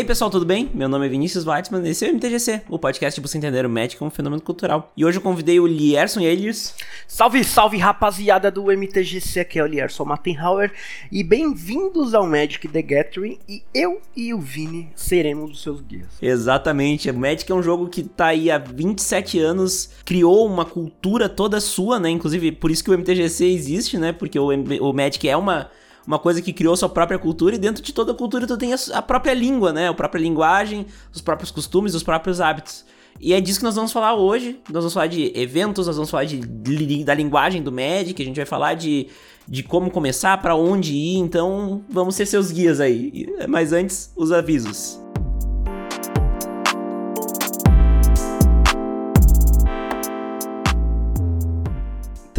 E aí pessoal, tudo bem? Meu nome é Vinícius Weitzman e esse é o MTGC, o podcast para você entender o Magic como um fenômeno cultural. E hoje eu convidei o Lierson Elias. Salve, salve rapaziada do MTGC, aqui é o Lierson Mattenhauer e bem-vindos ao Magic The Gathering e eu e o Vini seremos os seus guias. Exatamente, o Magic é um jogo que tá aí há 27 anos, criou uma cultura toda sua, né? Inclusive por isso que o MTGC existe, né? Porque o, o Magic é uma uma coisa que criou sua própria cultura e dentro de toda a cultura tu tem a, própria língua, né? A própria linguagem, os próprios costumes, os próprios hábitos. E é disso que nós vamos falar hoje. Nós vamos falar de eventos, nós vamos falar de, da linguagem do Magic, a gente vai falar de, de como começar, para onde ir. Então, vamos ser seus guias aí. Mas antes, os avisos.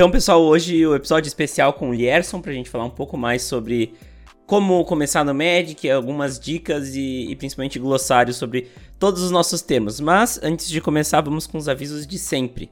Então, pessoal, hoje o episódio especial com o Lierson pra gente falar um pouco mais sobre como começar no Magic, algumas dicas e, e, principalmente glossário sobre todos os nossos temas. Mas antes de começar, vamos com os avisos de sempre.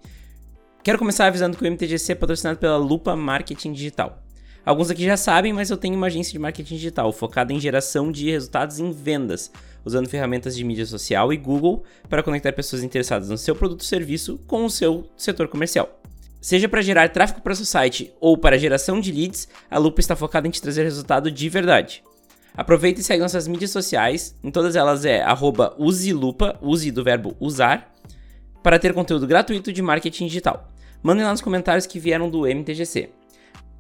Quero começar avisando que o MTGC é patrocinado pela Lupa Marketing Digital. Alguns aqui já sabem, mas eu tenho uma agência de marketing digital focada em geração de resultados em vendas, usando ferramentas de mídia social e Google para conectar pessoas interessadas no seu produto ou serviço com o seu setor comercial. Seja para gerar tráfego para seu site ou para geração de leads, a Lupa está focada em te trazer resultado de verdade. Aproveite e segue nossas mídias sociais, em todas elas é uselupa, use do verbo usar, para ter conteúdo gratuito de marketing digital. Mandem lá nos comentários que vieram do MTGC.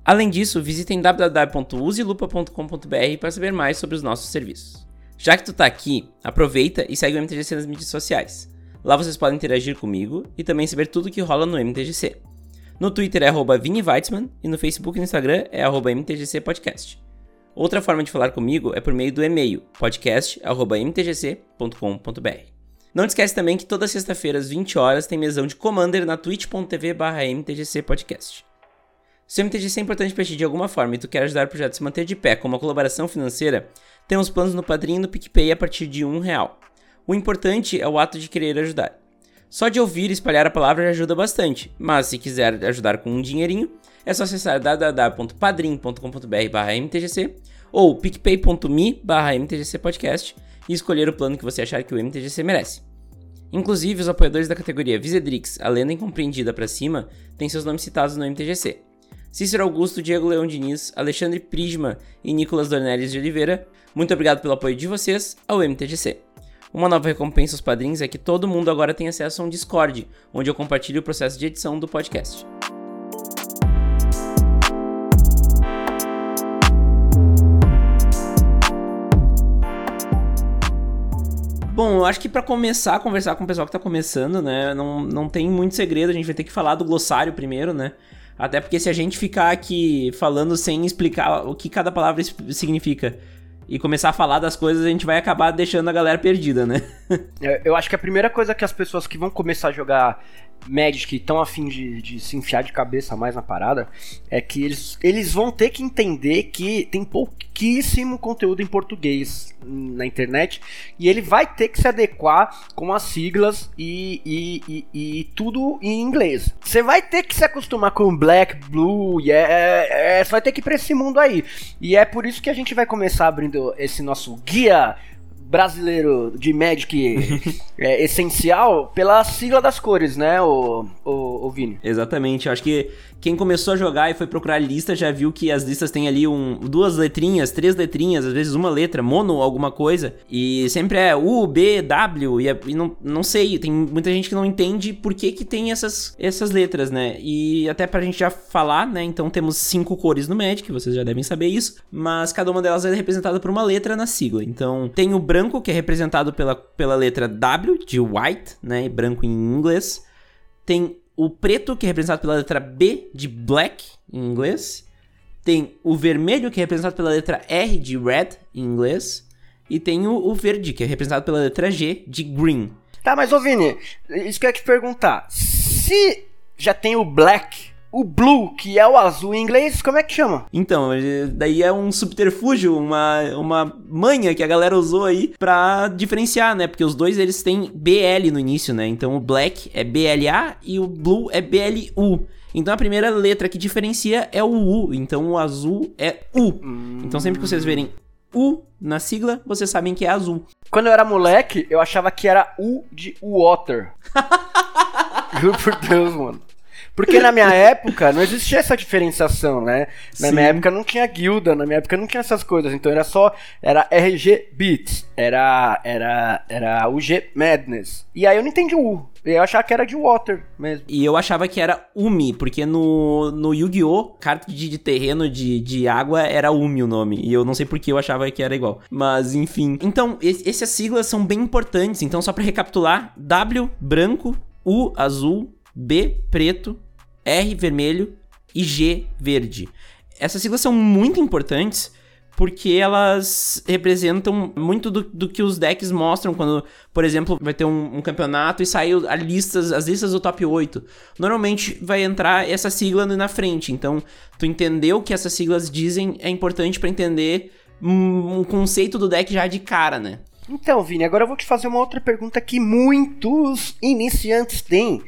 Além disso, visitem www.uselupa.com.br para saber mais sobre os nossos serviços. Já que tu está aqui, aproveita e segue o MTGC nas mídias sociais. Lá vocês podem interagir comigo e também saber tudo que rola no MTGC. No Twitter é arroba Vini e no Facebook e no Instagram é arroba. Outra forma de falar comigo é por meio do e-mail podcast.mtgc.com.br. Não esquece também que toda sexta-feira às 20 horas tem mesão de Commander na twitch.tv mtgc podcast. Se o MTGC é importante para ti de alguma forma e tu quer ajudar o projeto a se manter de pé com uma colaboração financeira, temos planos no Padrinho e no PicPay a partir de um real. O importante é o ato de querer ajudar. Só de ouvir e espalhar a palavra já ajuda bastante, mas se quiser ajudar com um dinheirinho, é só acessar www.padrim.com.br/mtgc ou picpay.me/mtgcpodcast e escolher o plano que você achar que o MTGC merece. Inclusive, os apoiadores da categoria Visedrix, a lenda incompreendida para cima, têm seus nomes citados no MTGC. Cícero Augusto, Diego Leão Diniz, Alexandre Prisma e Nicolas Dornelles de Oliveira, muito obrigado pelo apoio de vocês ao MTGC. Uma nova recompensa aos padrinhos é que todo mundo agora tem acesso a um Discord, onde eu compartilho o processo de edição do podcast. Bom, eu acho que para começar a conversar com o pessoal que tá começando, né, não, não tem muito segredo, a gente vai ter que falar do glossário primeiro, né? Até porque se a gente ficar aqui falando sem explicar o que cada palavra significa e começar a falar das coisas, a gente vai acabar deixando a galera perdida, né? É, eu acho que a primeira coisa que as pessoas que vão começar a jogar Magic estão afim de, de se enfiar de cabeça mais na parada é que eles, eles vão ter que entender que tem pouquíssimo conteúdo em português na internet e ele vai ter que se adequar com as siglas e, e, e, e tudo em inglês. Você vai ter que se acostumar com Black, Blue, e é, é, você vai ter que ir pra esse mundo aí. E é por isso que a gente vai começar abrindo esse nosso guia brasileiro de Magic é, essencial pela sigla das cores, né, o, o, o Vini? Exatamente, acho que quem começou a jogar e foi procurar lista já viu que as listas têm ali um, duas letrinhas, três letrinhas, às vezes uma letra, mono alguma coisa. E sempre é U, B, W, e, é, e não, não sei, tem muita gente que não entende por que, que tem essas, essas letras, né? E até pra gente já falar, né? Então temos cinco cores no Magic, vocês já devem saber isso, mas cada uma delas é representada por uma letra na sigla. Então tem o branco, que é representado pela, pela letra W, de white, né? Branco em inglês. Tem o preto, que é representado pela letra B de black em inglês. Tem o vermelho, que é representado pela letra R de red em inglês. E tem o, o verde, que é representado pela letra G de green. Tá, mas ô Vini, isso que eu ia te perguntar. Se já tem o black o blue, que é o azul em inglês, como é que chama? Então, daí é um subterfúgio, uma, uma manha que a galera usou aí pra diferenciar, né? Porque os dois eles têm BL no início, né? Então o black é BLA e o blue é BLU. Então a primeira letra que diferencia é o U, então o azul é U. Hum. Então sempre que vocês verem U na sigla, vocês sabem que é azul. Quando eu era moleque, eu achava que era U de water. Juro por Deus, mano. Porque na minha época não existia essa diferenciação, né? Na Sim. minha época não tinha guilda, na minha época não tinha essas coisas. Então era só. Era RG Beats, era. Era. Era UG Madness. E aí eu não entendi o U. Eu achava que era de Water mesmo. E eu achava que era Umi, porque no, no Yu-Gi-Oh! carta de, de terreno de, de água era Umi o nome. E eu não sei por que eu achava que era igual. Mas enfim. Então, es- essas siglas são bem importantes. Então, só pra recapitular: W, branco, U, azul, B, preto, R, vermelho e G, verde. Essas siglas são muito importantes porque elas representam muito do, do que os decks mostram quando, por exemplo, vai ter um, um campeonato e saiu a listas, as listas do top 8. Normalmente vai entrar essa sigla na frente. Então, tu entender o que essas siglas dizem é importante pra entender um conceito do deck já de cara, né? Então, Vini, agora eu vou te fazer uma outra pergunta que muitos iniciantes têm.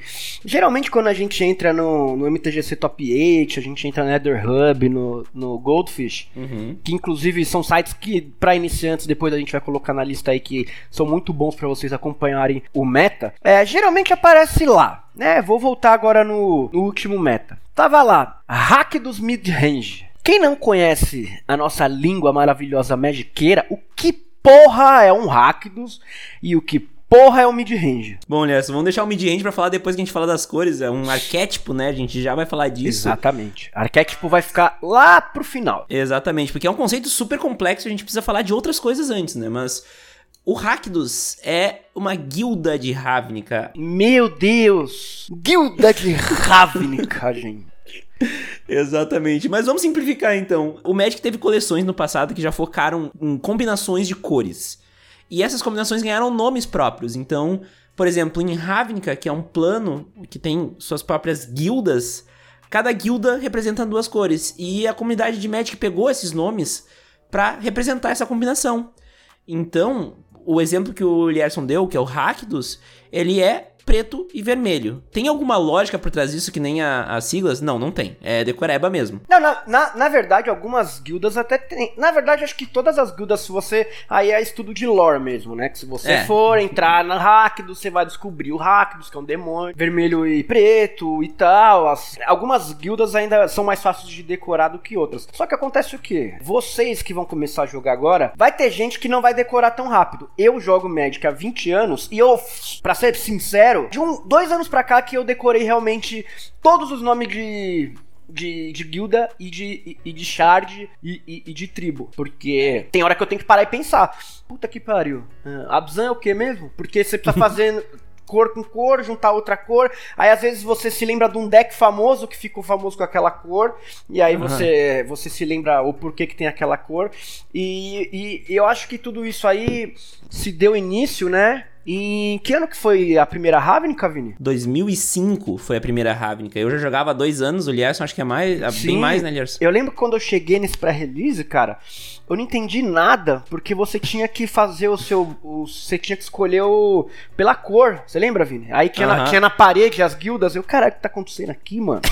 Geralmente, quando a gente entra no, no MTGC Top 8, a gente entra no Nether Hub, no, no Goldfish, Uhum. que inclusive são sites que, para iniciantes, depois a gente vai colocar na lista aí, que são muito bons para vocês acompanharem o meta. É, geralmente aparece lá, né? Vou voltar agora no, no último meta. Tava lá, hack dos mid-range. Quem não conhece a nossa língua maravilhosa magiqueira, o que porra é um Rakdos e o que porra é um mid-range? Bom, Nelson, vamos deixar o mid-range pra falar depois que a gente falar das cores. É um arquétipo, né? A gente já vai falar disso. Exatamente. Arquétipo vai ficar lá pro final. Exatamente, porque é um conceito super complexo, a gente precisa falar de outras coisas antes, né? Mas o Rakdos é uma guilda de Ravnica. Meu Deus! Guilda de Ravnica, gente. Exatamente, mas vamos simplificar então. O Magic teve coleções no passado que já focaram em combinações de cores. E essas combinações ganharam nomes próprios. Então, por exemplo, em Ravnica, que é um plano que tem suas próprias guildas, cada guilda representa duas cores. E a comunidade de Magic pegou esses nomes para representar essa combinação. Então, o exemplo que o Lierson deu, que é o Rakdos, ele é preto e vermelho. Tem alguma lógica por trás disso que nem as siglas? Não, não tem. É decoreba mesmo. Não, na, na, na verdade, algumas guildas até tem. Na verdade, acho que todas as guildas, se você. Aí é estudo de lore mesmo, né? Que se você É. for entrar na Rakdos, você vai descobrir o Rakdos, que é um demônio, vermelho e preto e tal. As- algumas guildas ainda são mais fáceis de decorar do que outras. Só que acontece o quê? Vocês que vão começar a jogar agora, vai ter gente que não vai decorar tão rápido. Eu jogo Magic há 20 anos e eu, pra ser sincero, de um, dois anos pra cá que eu decorei realmente todos os nomes de de, de guilda e de, e, e de shard e, e- e de tribo. Porque tem hora que eu tenho que parar e pensar. Puta que pariu. Ah, Abzan é o que mesmo? Porque você precisa fazer cor com cor, juntar outra cor. Aí às vezes você se lembra de um deck famoso que ficou famoso com aquela cor. E aí Aham. você, você se lembra o porquê que tem aquela cor. E, e eu acho que tudo isso aí se deu início, né? Em que ano que foi a primeira Ravnica, Vini? 2005 foi a primeira Ravnica. Eu já jogava há dois anos, o Lierson acho que é mais, é Sim. bem mais, né, Lierson? Eu lembro quando eu cheguei nesse pré-release, cara, eu não entendi nada, porque você tinha que fazer o seu. o- você tinha que escolher o. pela cor. Você lembra, Vini? Aí tinha, na, Aham. tinha na parede as guildas. Eu, caralho, o que tá acontecendo aqui, mano?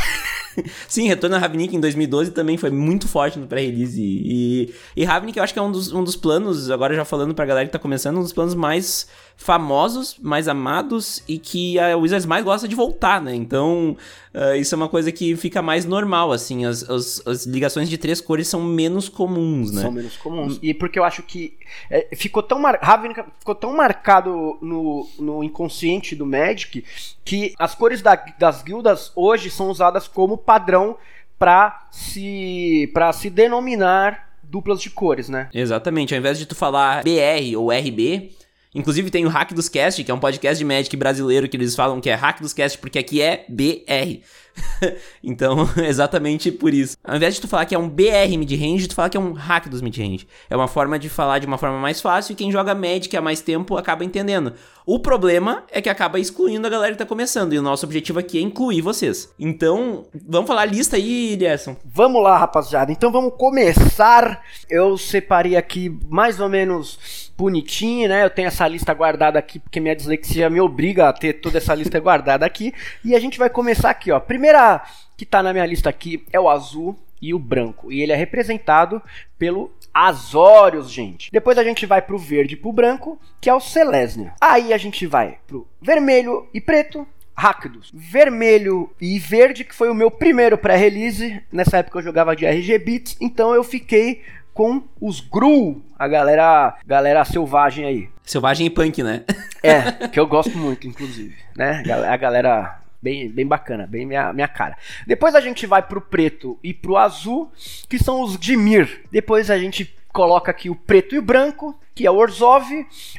Sim, Retorno a Ravnica em 2012 também foi muito forte no pré-release. E, e Ravnica eu acho que é um dos, um dos planos, agora já falando pra galera que tá começando, um dos planos mais famosos, mais amados e que a Wizards mais gosta de voltar, né? Então, ah, isso é uma coisa que fica mais normal, assim. As, as, as ligações de três cores são menos comuns, né? São menos comuns. E porque eu acho que é, ficou tão mar... Ravnica ficou tão marcado no, no inconsciente do Magic que as cores da- das guildas hoje são usadas como padrão pra se para se denominar duplas de cores, né? Exatamente, ao invés de tu falar BR ou RB, inclusive tem o Hack dos Cast, que é um podcast de Magic brasileiro que eles falam que é Hack dos Cast porque aqui é BR. então, exatamente por isso. Ao invés de tu falar que é um BR mid-range, tu fala que é um hack dos mid-range. É uma forma de falar de uma forma mais fácil e quem joga Magic há mais tempo acaba entendendo. O problema é que acaba excluindo a galera que tá começando, e o nosso objetivo aqui é incluir vocês. Então, vamos falar a lista aí, Gerson. Vamos lá, rapaziada. Então vamos começar. Eu separei aqui mais ou menos bonitinho, né? Eu tenho essa lista guardada aqui porque minha dislexia me obriga a ter toda essa lista guardada aqui. E a gente vai começar aqui, ó. Primeira que tá na minha lista aqui é o azul. e o branco. E ele é representado pelo Azorius, gente. Depois a gente vai pro verde e pro branco, que é o Selesnya. Aí a gente vai pro vermelho e preto, Rakdos. Vermelho e verde, que foi o meu primeiro pré-release. Nessa época eu jogava de RG Beats, então eu fiquei com os Gru, a galera, galera selvagem aí. Selvagem e punk, né? É, que eu gosto muito, inclusive, né? A galera bem, bem bacana, bem minha, minha cara. Depois a gente vai pro preto e pro azul, que são os Dimir. Depois a gente coloca aqui o preto e o branco, que é o Orzov,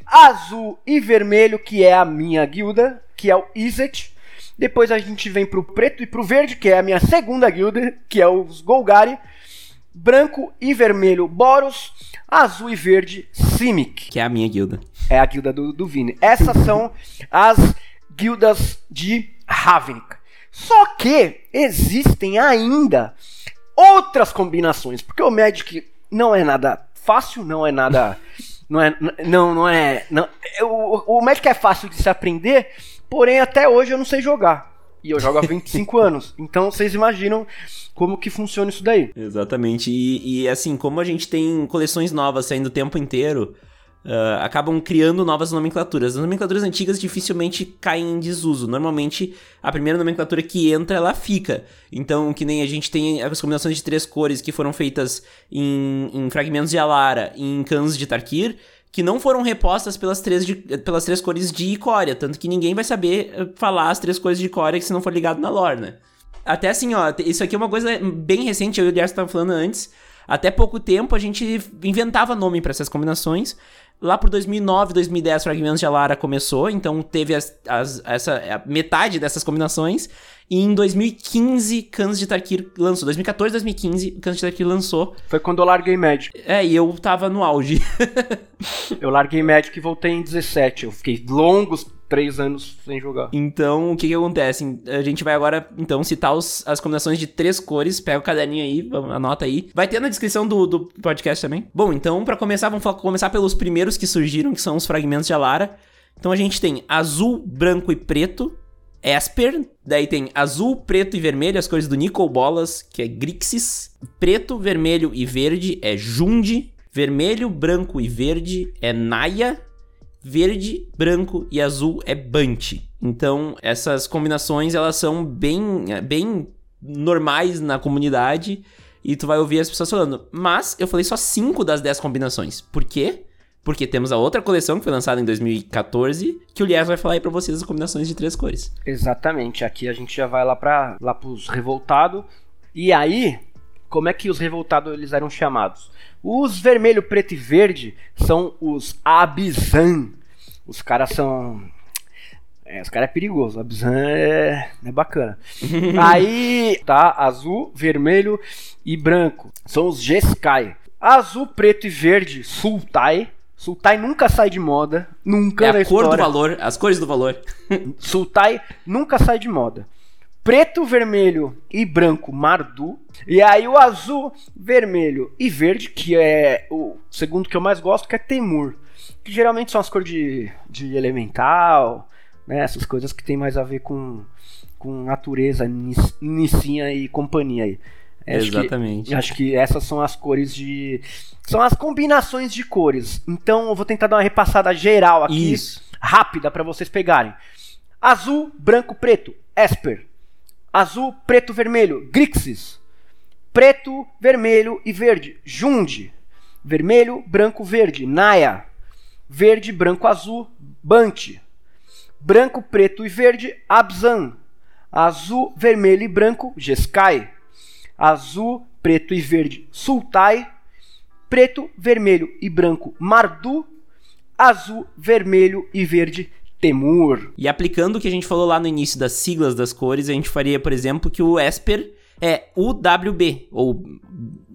azul e vermelho, que é a minha guilda, que é o Izet. Depois a gente vem pro preto e pro verde, que é a minha segunda guilda, que é os Golgari. Branco e vermelho, Boros. Azul e verde, Simic. Que é a minha guilda. É a guilda do, do Vini. Essas são as guildas de Ravnica. Só que existem ainda outras combinações, porque o Magic não é nada fácil, não é nada. Não é. Não, não é. Não, o, o Magic é fácil de se aprender, porém até hoje eu não sei jogar. E eu jogo há 25 anos. Então vocês imaginam como que funciona isso daí. Exatamente. E, e assim, como a gente tem coleções novas saindo o tempo inteiro, Uh, acabam criando novas nomenclaturas. As nomenclaturas antigas dificilmente caem em desuso. Normalmente, a primeira nomenclatura que entra, ela fica. Então, que nem a gente tem as combinações de três cores que foram feitas em, em fragmentos de Alara e em cans de Tarkir, que não foram repostas pelas três, de, pelas três cores de Icória. Tanto que ninguém vai saber eh, falar as três cores de Icória se não for ligado na lore, né? Até assim, ó, isso aqui é uma coisa bem recente, eu e o Gerson estavam falando antes. Até pouco tempo a gente inventava nome para essas combinações. Lá por 2009, 2010, Fragmentos de Alara começou, então teve as, as, essa metade dessas combinações. E em 2015, Cans de Tarkir lançou. 2014, 2015, Cans de Tarkir lançou. Foi quando eu larguei Magic. É, e eu tava no auge. eu larguei Magic e voltei em 17. Eu fiquei longos três anos sem jogar. Então, o que que acontece? A gente vai agora, então, citar os, as combinações de três cores. Pega o caderninho aí, anota aí. Vai ter na descrição do, do podcast também. Bom, então, para começar, vamos começar pelos primeiros que surgiram, que são os fragmentos de Alara. Então, a gente tem azul, branco e preto. Esper, daí tem azul, preto e vermelho, as cores do Nicol Bolas, que é Grixis. Preto, vermelho e verde é Jund. Vermelho, branco e verde é Naya verde, branco e azul é Bunch. Então, essas combinações, elas são bem, bem normais na comunidade e tu vai ouvir as pessoas falando. Mas eu falei só 5 das 10 combinações. Por quê? Porque temos a outra coleção que foi lançada em 2014, que o Lies vai falar aí pra vocês as combinações de três cores. Exatamente. Aqui a gente já vai lá para lá pros revoltados. E aí, como é que os revoltados eles eram chamados? Os vermelho, preto e verde são os Abizan. Os caras são. É, os caras é perigoso. Abizan é, é bacana. Aí tá azul, vermelho e branco. São os Jeskai. Azul, preto e verde, Sultai. Sultai nunca sai de moda. Nunca é a cor do valor, as cores do valor. Sultai nunca sai de moda preto, vermelho e branco Mardu. E aí o azul, vermelho e verde, que é o segundo que eu mais gosto, que é Temur. Que geralmente são as cores de, de elemental, né? Essas coisas que tem mais a ver com, com natureza, Nissinha e companhia aí. Acho Exatamente. Que, acho que essas são as cores de. São as combinações de cores. Então eu vou tentar dar uma repassada geral aqui, Isso. rápida, para vocês pegarem. Azul, branco, preto, Esper azul, preto, vermelho, Grixis. Preto, vermelho e verde, Jund. Vermelho, branco, verde, Naya. Verde, branco, azul, Bant. Branco, preto e verde, Abzan. Azul, vermelho e branco, Jeskai. Azul, preto e verde, Sultai. Preto, vermelho e branco, Mardu. Azul, vermelho e verde, Temur. E aplicando o que a gente falou lá no início das siglas das cores, a gente faria, por exemplo, que o Esper é UWB, ou,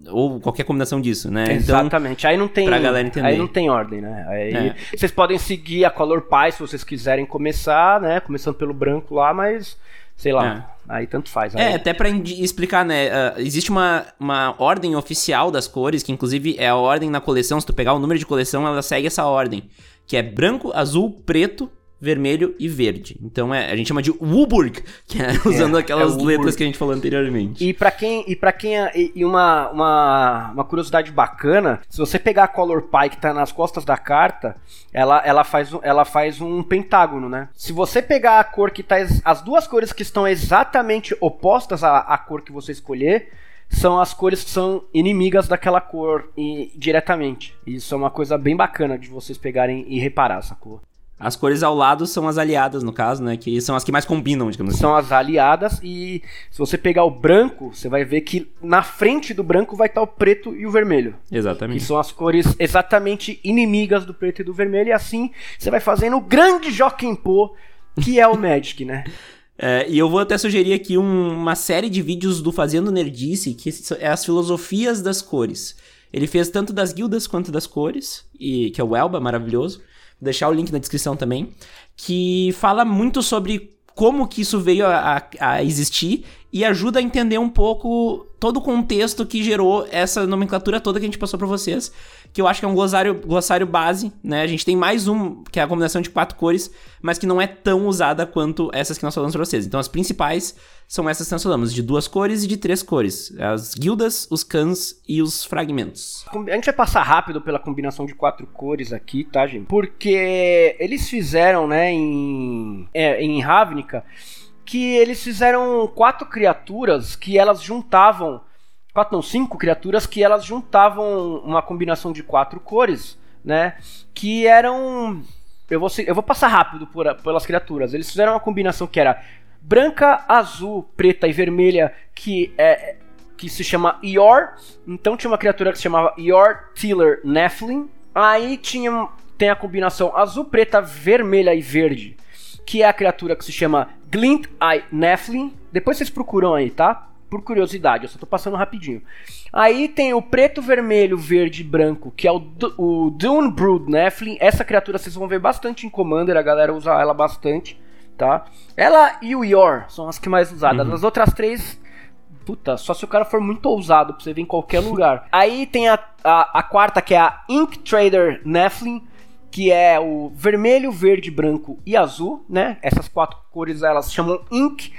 ou qualquer combinação disso, né? Então, Exatamente. Então, aí não tem. Pra galera entender. Aí não tem ordem, né? Aí é. vocês podem seguir a Color Pie se vocês quiserem começar, né? Começando pelo branco lá, mas sei lá. É. Aí tanto faz. Aí. É, até pra explicar, né? Uh, existe uma, uma ordem oficial das cores, que inclusive é a ordem na coleção. Se tu pegar o número de coleção, ela segue essa ordem. Que é branco, azul, preto, vermelho e verde. Então é, a gente chama de Wuburg, que é usando é, aquelas é letras que a gente falou anteriormente. E para quem e para quem e, e uma, uma, uma curiosidade bacana, se você pegar a color pie que tá nas costas da carta, ela, ela faz ela faz um pentágono, né? Se você pegar a cor que tá as duas cores que estão exatamente opostas à, à cor que você escolher, são as cores que são inimigas daquela cor e, diretamente. Isso é uma coisa bem bacana de vocês pegarem e reparar essa cor. As cores ao lado são as aliadas, no caso, né? Que são as que mais combinam, digamos assim. São as aliadas e se você pegar o branco, você vai ver que na frente do branco vai estar o preto e o vermelho. Exatamente. Que são as cores exatamente inimigas do preto e do vermelho. E assim você vai fazendo o grande Joaquim Pô, que é o Magic, né? É, e eu vou até sugerir aqui um, uma série de vídeos do Fazendo Nerdice, que é as filosofias das cores. Ele fez tanto das guildas quanto das cores, e que é o Elba, maravilhoso. Deixar o link na descrição também. Que fala muito sobre como que isso veio a, a, a existir e ajuda a entender um pouco todo o contexto que gerou essa nomenclatura toda que a gente passou para vocês que eu acho que é um glossário, glossário base, né? A gente tem mais um, que é a combinação de quatro cores, mas que não é tão usada quanto essas que nós falamos pra vocês. Então as principais são essas que nós falamos, de duas cores e de três cores. As guildas, os cans e os fragmentos. A gente vai passar rápido pela combinação de quatro cores aqui, tá, gente? Porque eles fizeram, né, em, é, em Ravnica, que eles fizeram quatro criaturas que elas juntavam quatro não, cinco criaturas que elas juntavam uma combinação de quatro cores, né? Que eram. Eu vou, eu vou passar rápido por, pelas criaturas. Eles fizeram uma combinação que era branca, azul, preta e vermelha, que é que se chama Yor. Então tinha uma criatura que se chamava Yor Tiller Nephilim. Aí tinha tem a combinação azul, preta, vermelha e verde, que é a criatura que se chama Glint Eye Nephilim. Depois vocês procuram aí, tá? Por curiosidade, eu só tô passando rapidinho. Aí tem o preto, vermelho, verde e branco, que é o, o Dune Brood Nephilim. Essa criatura vocês vão ver bastante em Commander, a galera usa ela bastante, tá? Ela e o Yor são as que mais usadas. Uhum. As outras três, puta, só se o cara for muito ousado pra você ver em qualquer lugar. Aí tem a, a, a quarta, que é a Ink Trader Nephilim, que é o vermelho, verde, branco e azul, né? Essas quatro cores elas chamam Ink.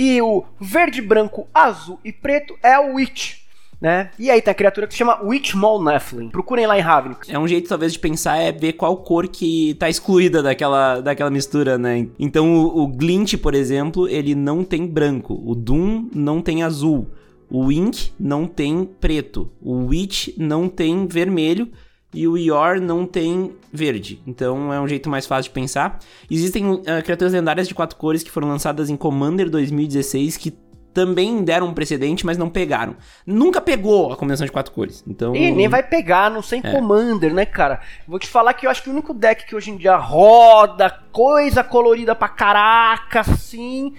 E o verde, branco, azul e preto é o Witch. Né? E aí tem a criatura que se chama Witchmaw Nephilim. Procurem lá em Ravnica. É um jeito, talvez, de pensar é ver qual cor que tá excluída daquela, daquela mistura, né? Então, o, o Glint, por exemplo, ele não tem branco. O Doom não tem azul. O Ink não tem preto. O Witch não tem vermelho e o Yor não tem verde. Então é um jeito mais fácil de pensar. Existem uh, criaturas lendárias de quatro cores que foram lançadas em Commander 2016 que também deram um precedente, mas não pegaram. Nunca pegou a combinação de quatro cores. Então... E nem vai pegar, não sem é. Commander, né, cara? Vou te falar que eu acho que o único deck que hoje em dia roda, coisa colorida pra caraca, assim,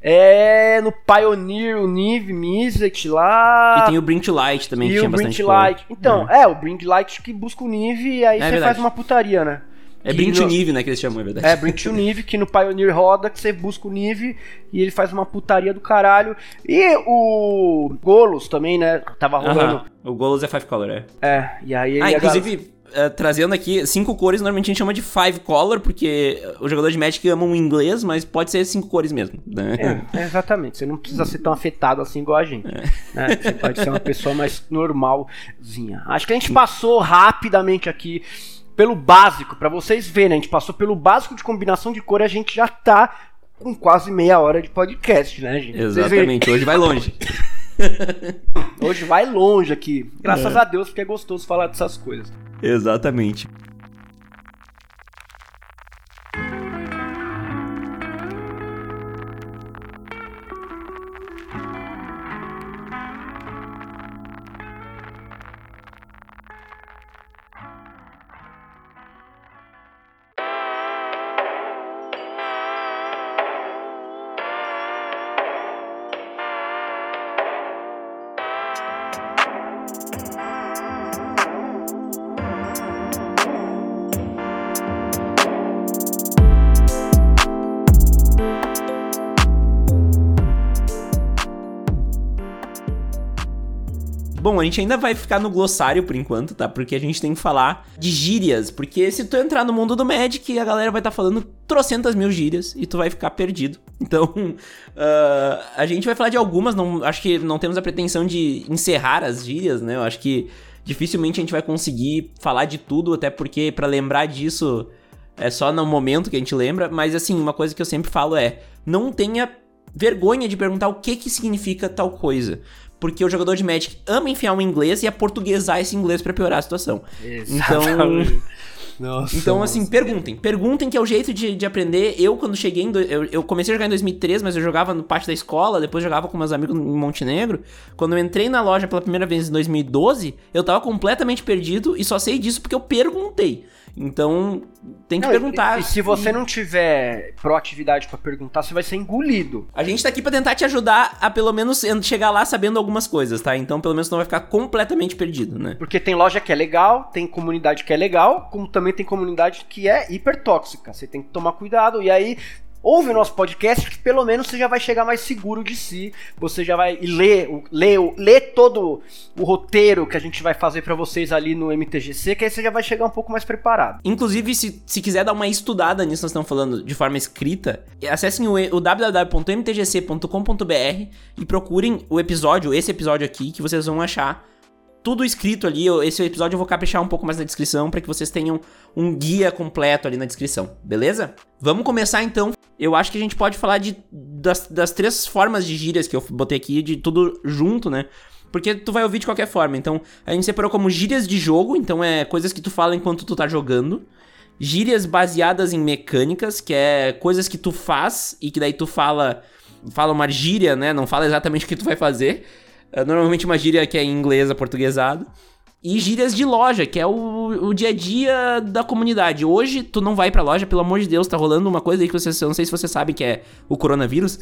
é no Pioneer, o Nive Mizzet lá. E tem o Bring to Light também, e que tinha o bastante Light. Então, é. é, o Bring Light que busca o Nive e aí é, você faz uma putaria, né? É Bring to Nive, né, que eles chamam, é verdade. É, Bring to Nive, que no Pioneer roda, que você busca o Nive e ele faz uma putaria do caralho. E o Golos também, né, tava rolando. Uh -huh. O Golos é Five Color, é. É, e aí... Ah, inclusive, uh, trazendo aqui, cinco cores normalmente a gente chama de five color, porque o jogador de Magic ama o inglês, mas pode ser cinco cores mesmo. Né? É, exatamente. Você não precisa ser tão afetado assim igual a gente. É. Né? Você pode ser uma pessoa mais normalzinha. Acho que a gente passou rapidamente aqui pelo básico, para vocês verem, a gente passou pelo básico de combinação de cor e a gente já tá com quase meia hora de podcast, né, gente? Exatamente, hoje vai longe. hoje vai longe aqui. Graças é. a Deus, porque é gostoso falar dessas coisas. Exatamente. Bom, a gente ainda vai ficar no glossário por enquanto, tá? Porque a gente tem que falar de gírias. Porque se tu entrar no mundo do Magic, a galera vai estar tá falando trocentas mil gírias e tu vai ficar perdido. Então, uh, a gente vai falar de algumas, não, acho que não temos a pretensão de encerrar as gírias, né? Eu acho que dificilmente a gente vai conseguir falar de tudo, até porque para lembrar disso é só no momento que a gente lembra, mas assim, uma coisa que eu sempre falo é: não tenha vergonha de perguntar o que que significa tal coisa. Porque o jogador de Magic ama enfiar um inglês e aportuguesar esse inglês para piorar a situação. Exatamente. Então, nossa, então, assim, nossa. perguntem. Perguntem que é o jeito de, de aprender. Eu, quando cheguei em. Do... Eu, eu, comecei a jogar em 2003, mas eu jogava no pátio da escola, depois jogava com meus amigos em Montenegro. Quando eu entrei na loja pela primeira vez em 2012, eu tava completamente perdido e só sei disso porque eu perguntei. Então, tem que não, perguntar. E, e, se você não tiver proatividade para perguntar, você vai ser engolido. A gente tá aqui para tentar te ajudar a pelo menos chegar lá sabendo algumas coisas, tá? Então, pelo menos não vai ficar completamente perdido, né? Porque tem loja que é legal, tem comunidade que é legal, como também tem comunidade que é hiper tóxica. Você tem que tomar cuidado. E aí, ouve o nosso podcast que pelo menos você já vai chegar mais seguro de si. Você já vai ler, ler, ler todo o roteiro que a gente vai fazer para vocês ali no MTGC, que aí você já vai chegar um pouco mais preparado. Inclusive, se, se quiser dar uma estudada nisso, nós estamos falando de forma escrita, acessem o, o www.mtgc.com.br e procurem o episódio, esse episódio aqui, que vocês vão achar tudo escrito ali. Esse episódio eu vou caprichar um pouco mais na descrição para que vocês tenham um guia completo ali na descrição, beleza? Vamos começar então. Eu acho que a gente pode falar de, das, das três formas de gírias que eu botei aqui, de tudo junto, né? Porque tu vai ouvir de qualquer forma. Então, a gente separou como gírias de jogo, então é coisas que tu fala enquanto tu tá jogando. Gírias baseadas em mecânicas, que é coisas que tu faz e que daí tu fala fala uma gíria, né? Não fala exatamente o que tu vai fazer. É normalmente uma gíria que é em inglês aportuguesado e gírias de loja, que é o, o dia a dia da comunidade. Hoje, tu não vai pra loja, pelo amor de Deus, tá rolando uma coisa aí que vocês, eu não sei se vocês sabem que é o coronavírus.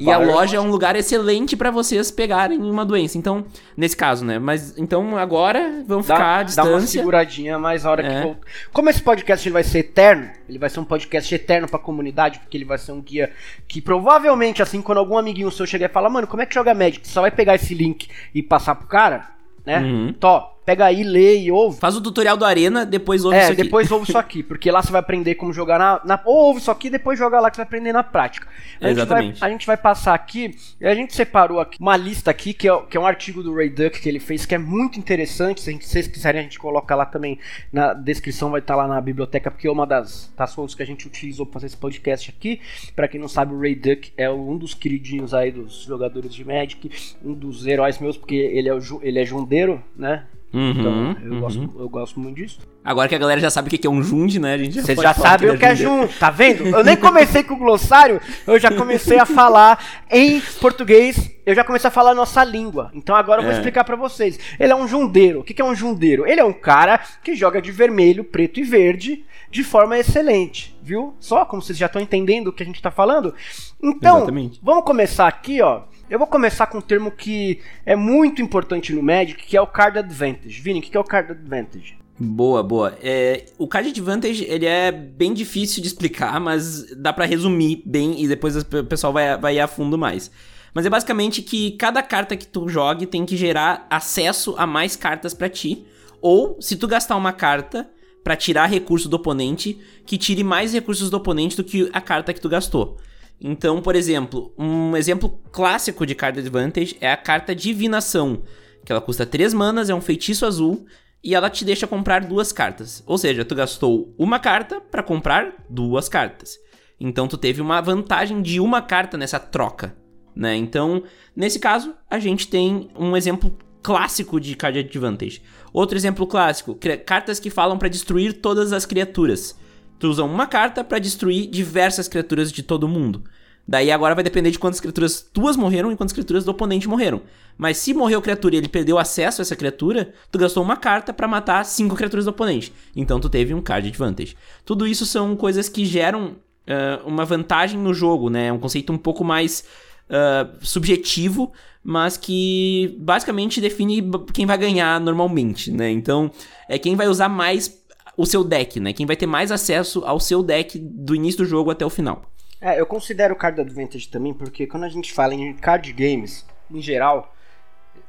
E a loja é um lugar excelente para vocês pegarem uma doença. Então, nesse caso, né? Mas, então, agora, vamos dá, ficar à distância. Dá uma seguradinha, mas a hora é. que for... Como esse podcast ele vai ser eterno, ele vai ser um podcast eterno pra comunidade, porque ele vai ser um guia que provavelmente, assim, quando algum amiguinho seu chegar e falar, mano, como é que joga Magic? Você só vai pegar esse link e passar pro cara, né? Uhum. Tó, pega aí, lê e ouve. Faz o tutorial do Arena, depois ouve é, isso aqui. É, depois ouve isso aqui, porque lá você vai aprender como jogar na, na. Ou ouve isso aqui depois joga lá que você vai aprender na prática. A Exatamente. Gente vai, a gente vai passar aqui, a gente separou aqui uma lista aqui, que é, que é um artigo do Ray Duck que ele fez, que é muito interessante. Se vocês quiserem, a gente coloca lá também na descrição, vai estar tá lá na biblioteca, porque é uma das, das fontes que a gente utilizou para fazer esse podcast aqui. Para quem não sabe, o Ray Duck é um dos queridinhos aí dos jogadores de Magic, um dos heróis meus, porque ele é, o, ele é jundeiro, né? Uhum, então, eu, uhum. gosto, eu gosto muito disso. Agora que a galera já sabe o que é um Jund, né? A gente já Você já sabe o que é Jund, tá vendo? Eu nem comecei com o glossário, eu já comecei a falar em português, eu já comecei a falar a nossa língua. Então agora eu vou é. explicar para vocês. Ele é um jundeiro. O que é um jundeiro? Ele é um cara que joga de vermelho, preto e verde de forma excelente, viu? Só como vocês já estão entendendo o que a gente tá falando. Então, Exatamente. vamos começar aqui, ó. Eu vou começar com um termo que é muito importante no Magic, que é o Card Advantage. Vini, o que é o Card Advantage? Boa, boa. É, o Card Advantage, ele é bem difícil de explicar, mas dá para resumir bem e depois o pessoal vai, vai ir a fundo mais. Mas é basicamente que cada carta que tu jogue tem que gerar acesso a mais cartas para ti. Ou, se tu gastar uma carta para tirar recurso do oponente, que tire mais recursos do oponente do que a carta que tu gastou. Então, por exemplo, um exemplo clássico de card advantage é a carta Divinação, que ela custa 3 manas, é um feitiço azul e ela te deixa comprar duas cartas. Ou seja, tu gastou uma carta para comprar duas cartas. Então tu teve uma vantagem de uma carta nessa troca, né? Então, nesse caso, a gente tem um exemplo clássico de card advantage. Outro exemplo clássico, cartas que falam para destruir todas as criaturas. Tu usa uma carta para destruir diversas criaturas de todo mundo. Daí agora vai depender de quantas criaturas tuas morreram e quantas criaturas do oponente morreram. Mas se morreu criatura e ele perdeu acesso a essa criatura, tu gastou uma carta para matar cinco criaturas do oponente. Então tu teve um card advantage. Tudo isso são coisas que geram uh, uma vantagem no jogo, né? É um conceito um pouco mais uh, subjetivo, mas que basicamente define quem vai ganhar normalmente, né? Então é quem vai usar mais o seu deck, né? Quem vai ter mais acesso ao seu deck do início do jogo até o final. É, eu considero o Card Advantage também, porque quando a gente fala em card games, em geral,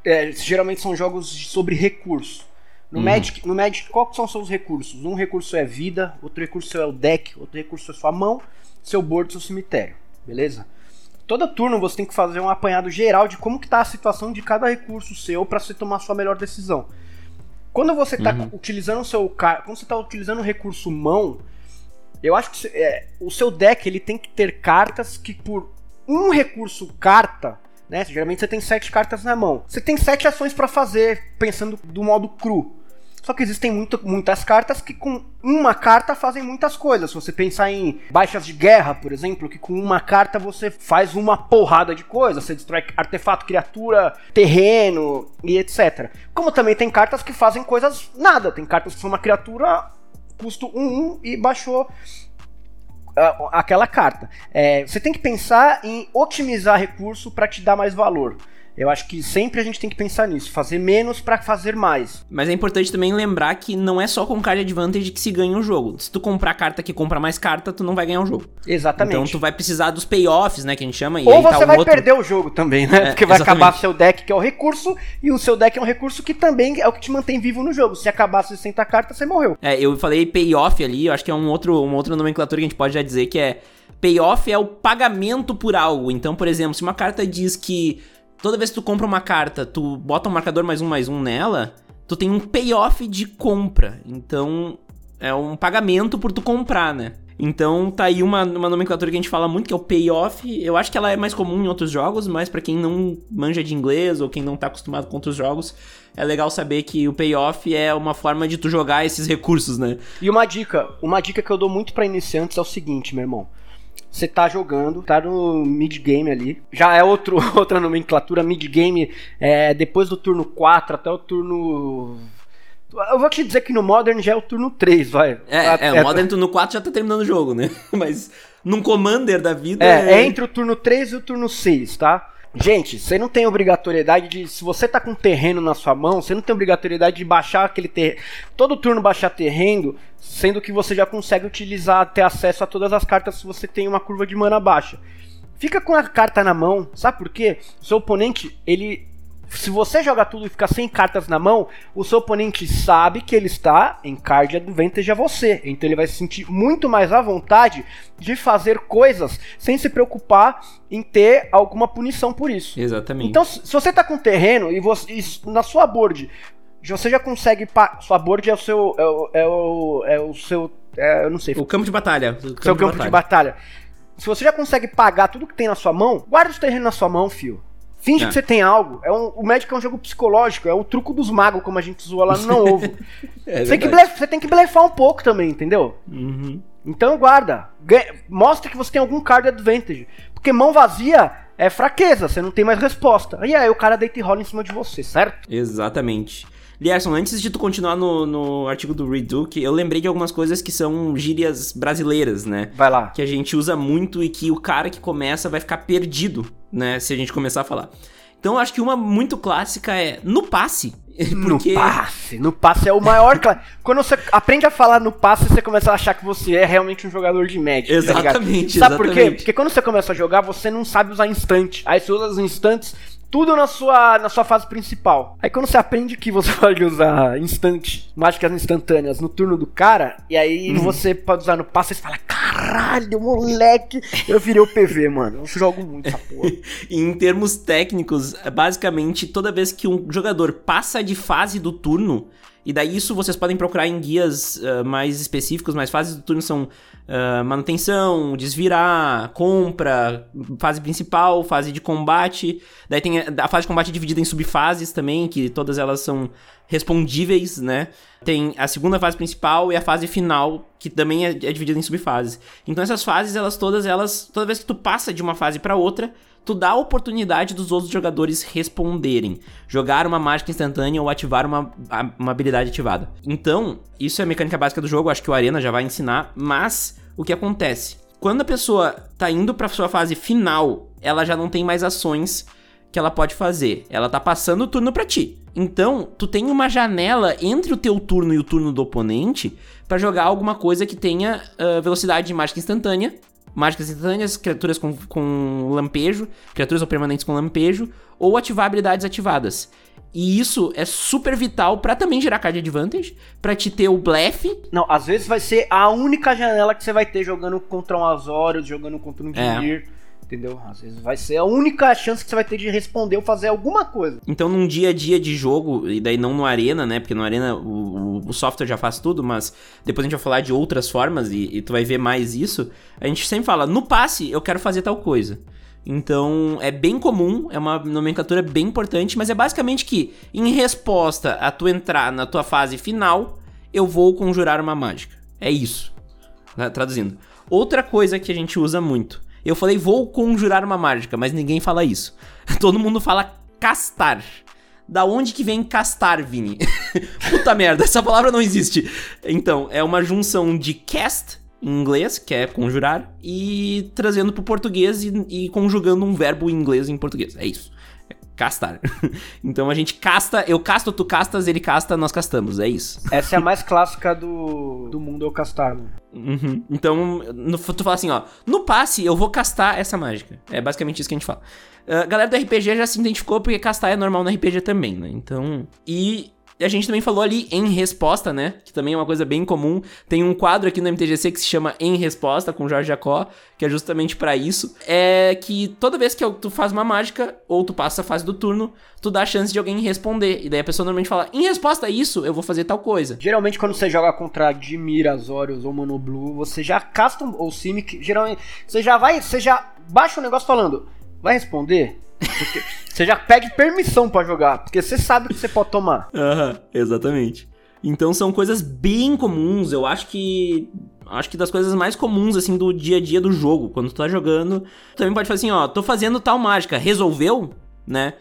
é, geralmente são jogos sobre recurso. No, uhum. Magic, no Magic, quais são os seus recursos? Um recurso é vida, outro recurso é o deck, outro recurso é sua mão, seu board, seu cemitério. Beleza? Todo turno você tem que fazer um apanhado geral de como que tá a situação de cada recurso seu para você tomar a sua melhor decisão. Quando você está uhum. utilizando o seu quando você tá utilizando o recurso mão, eu acho que é, o seu deck ele tem que ter cartas que por um recurso carta, né? Geralmente você tem sete cartas na mão. Você tem sete ações para fazer, pensando do modo cru. Só que existem muito, muitas cartas que com uma carta fazem muitas coisas. Se você pensar em baixas de guerra, por exemplo, que com uma carta você faz uma porrada de coisas. Você destrói artefato, criatura, terreno e etc. Como também tem cartas que fazem coisas nada. Tem cartas que são uma criatura custo 1, 1 e baixou uh, aquela carta. É, você tem que pensar em otimizar recurso para te dar mais valor. Eu acho que sempre a gente tem que pensar nisso, fazer menos para fazer mais. Mas é importante também lembrar que não é só com card advantage que se ganha o jogo. Se tu comprar carta que compra mais carta, tu não vai ganhar o jogo. Exatamente. Então tu vai precisar dos payoffs, né, que a gente chama. Ou tá você tá vai outro... perder o jogo também, né? É, Porque vai exatamente. acabar seu deck, que é o recurso, e o seu deck é um recurso que também é o que te mantém vivo no jogo. Se acabar 60 cartas, você morreu. É, eu falei payoff ali, eu acho que é um outro, uma outra nomenclatura que a gente pode já dizer que é payoff é o pagamento por algo. Então, por exemplo, se uma carta diz que toda vez que tu compra uma carta, tu bota um marcador mais um mais um nela, tu tem um payoff de compra. Então, é um pagamento por tu comprar, né? Então tá aí uma, uma nomenclatura que a gente fala muito, que é o payoff. Eu acho que ela é mais comum em outros jogos, mas para quem não manja de inglês ou quem não tá acostumado com outros jogos, é legal saber que o payoff é uma forma de tu jogar esses recursos, né? E uma dica, uma dica que eu dou muito para iniciantes é o seguinte, meu irmão. Você tá jogando, tá no mid-game ali. Já é outro, outra nomenclatura. Mid-game é depois do turno 4 até o turno. Eu vou te dizer que no Modern já é o turno 3, vai. É, é, o Modern turno 4 já tá terminando o jogo, né? Mas num Commander da vida. É, é, é entre o turno 3 e o turno 6, tá? Gente, você não tem obrigatoriedade de. Se você tá com terreno na sua mão, você não tem obrigatoriedade de baixar aquele terreno. Todo turno baixar terreno, sendo que você já consegue utilizar, ter acesso a todas as cartas se você tem uma curva de mana baixa. Fica com a carta na mão, sabe por quê? Seu oponente, ele se você joga tudo e ficar sem cartas na mão, o seu oponente sabe que ele está em card advantage a você. Então ele vai se sentir muito mais à vontade de fazer coisas sem se preocupar em ter alguma punição por isso. Exatamente. Então, se você está com terreno e, você, e na sua board você já consegue. Sua board é o seu. É o, é o, é o seu. É, eu não sei. O campo de batalha. O campo seu campo de batalha. de batalha. Se você já consegue pagar tudo que tem na sua mão, guarda os terrenos na sua mão, fio. Finge é. que você tem algo. É um, o Magic é um jogo psicológico, é o truco dos magos, como a gente zoa lá no Não Ovo. é você, tem blef, você, tem que blefar um pouco também, entendeu? Uhum. Então guarda. Ganha, mostra que você tem algum card advantage. Porque mão vazia é fraqueza, você não tem mais resposta. E aí o cara deita e rola em cima de você, certo? Exatamente. Lierson, antes de tu continuar no, no artigo do Reduke, eu lembrei de algumas coisas que são gírias brasileiras, né? Vai lá. Que a gente usa muito e que o cara que começa vai ficar perdido, né? Se a gente começar a falar. Então, acho que uma muito clássica é no passe. Porque... No passe. No passe é o maior. Quando você aprende a falar no passe, você começa a achar que você é realmente um jogador de média. Tá exatamente. Tá sabe exatamente. por quê? Porque quando você começa a jogar, você não sabe usar instante. Aí você usa os instantes tudo na sua, na sua fase principal. Aí quando você aprende que você pode usar instante, mágicas instantâneas no turno do cara, e aí uhum. você pode usar no passe, você fala, caralho, moleque, eu virei o PV, mano. Eu jogo muito essa porra. em termos técnicos, basicamente, toda vez que um jogador passa de fase do turno, e daí isso vocês podem procurar em guias uh, mais específicos, mas fases do turno são uh, manutenção, desvirar, compra, fase principal, fase de combate. Daí tem a, fase de combate dividida em subfases também, que todas elas são respondíveis, né? Tem a segunda fase principal e a fase final, que também é, é dividida em subfases. Então essas fases, elas todas, elas, toda vez que tu passa de uma fase para outra, tu dá a oportunidade dos outros jogadores responderem, jogar uma mágica instantânea ou ativar uma, uma habilidade ativada. Então, isso é a mecânica básica do jogo, acho que o Arena já vai ensinar, mas o que acontece? Quando a pessoa tá indo para sua fase final, ela já não tem mais ações que ela pode fazer. Ela tá passando o turno para ti. Então, tu tem uma janela entre o teu turno e o turno do oponente para jogar alguma coisa que tenha uh, velocidade de mágica instantânea mágicas instantâneas, criaturas com, com lampejo, criaturas ou permanentes com lampejo, ou ativar habilidades ativadas. E isso é super vital para também gerar card advantage, para te ter o blefe. Não, às vezes vai ser a única janela que você vai ter jogando contra um Azorius, jogando contra um Dimir. É. Entendeu? Às vezes vai ser a única chance que você vai ter de responder ou fazer alguma coisa. Então, num dia a dia de jogo, e daí não no Arena, né? Porque no Arena o, o, o software já faz tudo, mas depois a gente vai falar de outras formas e, e tu vai ver mais isso. A gente sempre fala, no passe eu quero fazer tal coisa. Então é bem comum, é uma nomenclatura bem importante, mas é basicamente que, em resposta a tu entrar na tua fase final, eu vou conjurar uma mágica. É isso. Né, traduzindo. Outra coisa que a gente usa muito. Eu falei vou conjurar uma mágica, mas ninguém fala isso. Todo mundo fala castar. Da onde que vem castar, Vini? Puta merda, essa palavra não existe. Então, é uma junção de cast em inglês, que é conjurar, e trazendo pro português e, e conjugando um verbo em inglês em português. É isso. Castar. então a gente casta, eu casto, tu castas, ele casta, nós castamos. É isso. Essa é a mais clássica do, do mundo, eu castar, né? Uhum. Então, no, tu fala assim, ó, no passe eu vou castar essa mágica. É basicamente isso que a gente fala. Uh, galera do RPG já se identificou porque castar é normal no RPG também, né? Então. E a gente também falou ali em resposta, né? Que também é uma coisa bem comum. Tem um quadro aqui no MTGC que se chama Em Resposta, com Jorge Jacó, que é justamente para isso. É que toda vez que tu faz uma mágica, ou tu passa a fase do turno, tu dá a chance de alguém responder. E daí a pessoa normalmente fala, em resposta a isso, eu vou fazer tal coisa. Geralmente quando você joga contra Dimir, Azorius ou Monoblue, você já casta ou Simic, geralmente, você já vai, você já baixa o negócio falando, vai responder? Você já pede permissão para jogar, porque você sabe que você pode tomar. Aham, exatamente. Então são coisas bem comuns, eu acho que acho que das coisas mais comuns assim do dia a dia do jogo, quando tu tá jogando, também pode fazer assim, ó, tô fazendo tal mágica, resolveu, né?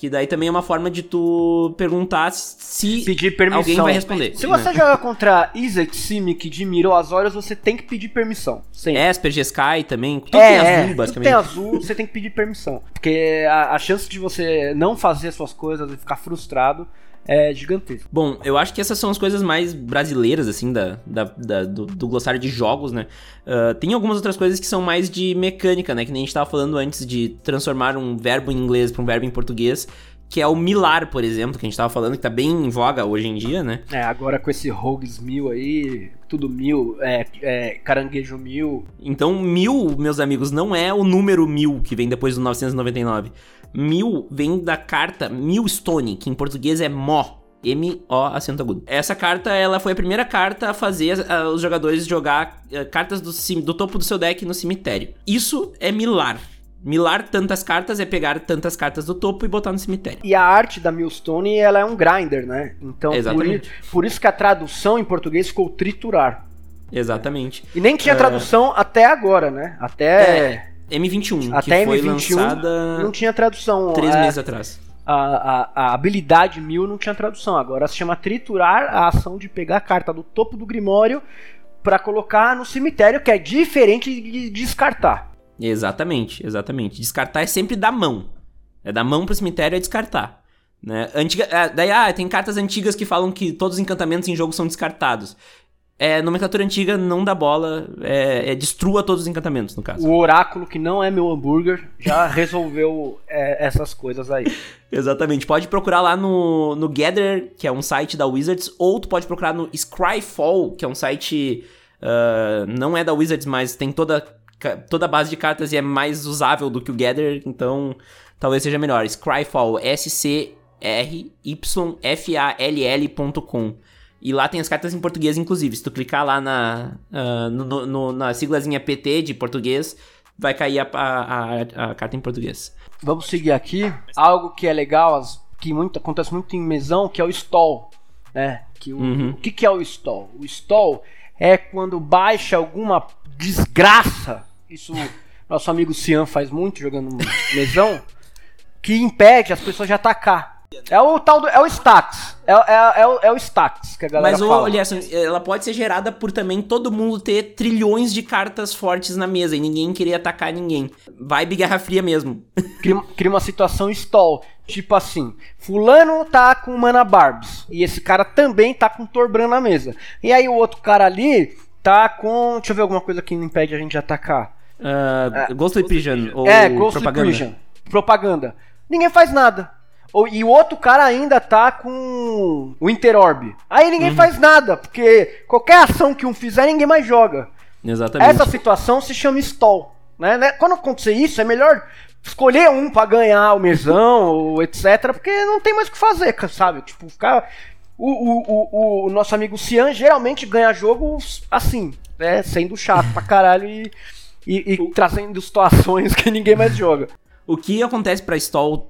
Que daí também é uma forma de tu perguntar se pedir permissão. alguém vai responder. Se você jogar contra Isaac, Simic, Dimir ou Azorius, você tem que pedir permissão. Sempre. Esper, Jeskai também. Tudo é, tem azul, basicamente. Tudo tem azul, você tem que pedir permissão. Porque a, a chance de você não fazer suas coisas e ficar frustrado é gigantesco. Bom, eu acho que essas são as coisas mais brasileiras, assim, da, da, da do, do, glossário de jogos, né? Uh, tem algumas outras coisas que são mais de mecânica, né? Que nem a gente tava falando antes de transformar um verbo em inglês para um verbo em português que é o milar, por exemplo, que a gente tava falando, que tá bem em voga hoje em dia, né? É, agora com esse Rogues mil aí, tudo mil, é, é, caranguejo mil. Então, mil, meus amigos, não é o número mil que vem depois do 999. Mil vem da carta Milstone, que em português é Mó. M-O acento agudo. Essa carta, ela foi a primeira carta a fazer uh, os jogadores jogar uh, cartas do, do topo do seu deck no cemitério. Isso é milar. Milar tantas cartas é pegar tantas cartas do topo e botar no cemitério. E a arte da Millstone, ela é um grinder, né? Então, Exatamente. Por, por isso que a tradução em português ficou triturar. Exatamente. E nem tinha é. tradução até agora, né? Até... É. M21, Até que foi M21 lançada... não tinha tradução. Três é, meses atrás. A, a, a, habilidade mil não tinha tradução. Agora se chama triturar a ação de pegar a carta do topo do Grimório para colocar no cemitério, que é diferente de descartar. Exatamente, exatamente. Descartar é sempre da mão. É da mão pro cemitério é descartar. Né? Antiga, é, daí, ah, tem cartas antigas que falam que todos os encantamentos em jogo são descartados é, nomenclatura antiga não dá bola, é, é, destrua todos os encantamentos, no caso. O oráculo, que não é meu hambúrguer, já resolveu é, essas coisas aí. Exatamente. Pode procurar lá no, no Gather, que é um site da Wizards, ou tu pode procurar no Scryfall, que é um site. Uh, não é da Wizards, mas tem toda, toda a base de cartas e é mais usável do que o Gather, então talvez seja melhor. Scryfall, S-C-R-Y-F-A-L-L.com. E lá tem as cartas em português, inclusive. Se tu clicar lá na, uh, no, no, na siglazinha PT de português, vai cair a, a, a, a, carta em português. Vamos seguir aqui. Algo que é legal, que muito, acontece muito em mesão, que é o stall. Né? Que o, uhum. o que, que é o stall? O stall é quando baixa alguma desgraça. Isso nosso amigo Cian faz muito jogando mesão. que impede as pessoas de atacar. É o tal do. É o stacks. É, é, é, o, é o stacks que a galera Mas, fala. Mas, olha, ela pode ser gerada por também todo mundo ter trilhões de cartas fortes na mesa e ninguém querer atacar ninguém. Vibe Guerra Fria mesmo. Cria, cria uma situação stall. Tipo assim, fulano tá com Mana Barbs. E esse cara também tá com Torbran na mesa. E aí o outro cara ali tá com. Deixa eu ver alguma coisa que impede a gente de atacar. Uh, Ghost Pigeon. Ou é, Ghost propaganda. Propaganda. Ninguém faz nada. E o outro cara ainda tá com o Interorb. Aí ninguém uhum. faz nada, porque qualquer ação que um fizer, ninguém mais joga. Exatamente. Essa situação se chama stall. Né? né? Quando acontecer isso, é melhor escolher um para ganhar o mesão, ou etc, porque não tem mais o que fazer, sabe? Tipo, ficar. O, o, o, o nosso amigo Cian geralmente ganha jogo assim, né? Sendo chato pra caralho e, e, e trazendo situações que ninguém mais joga. O que acontece para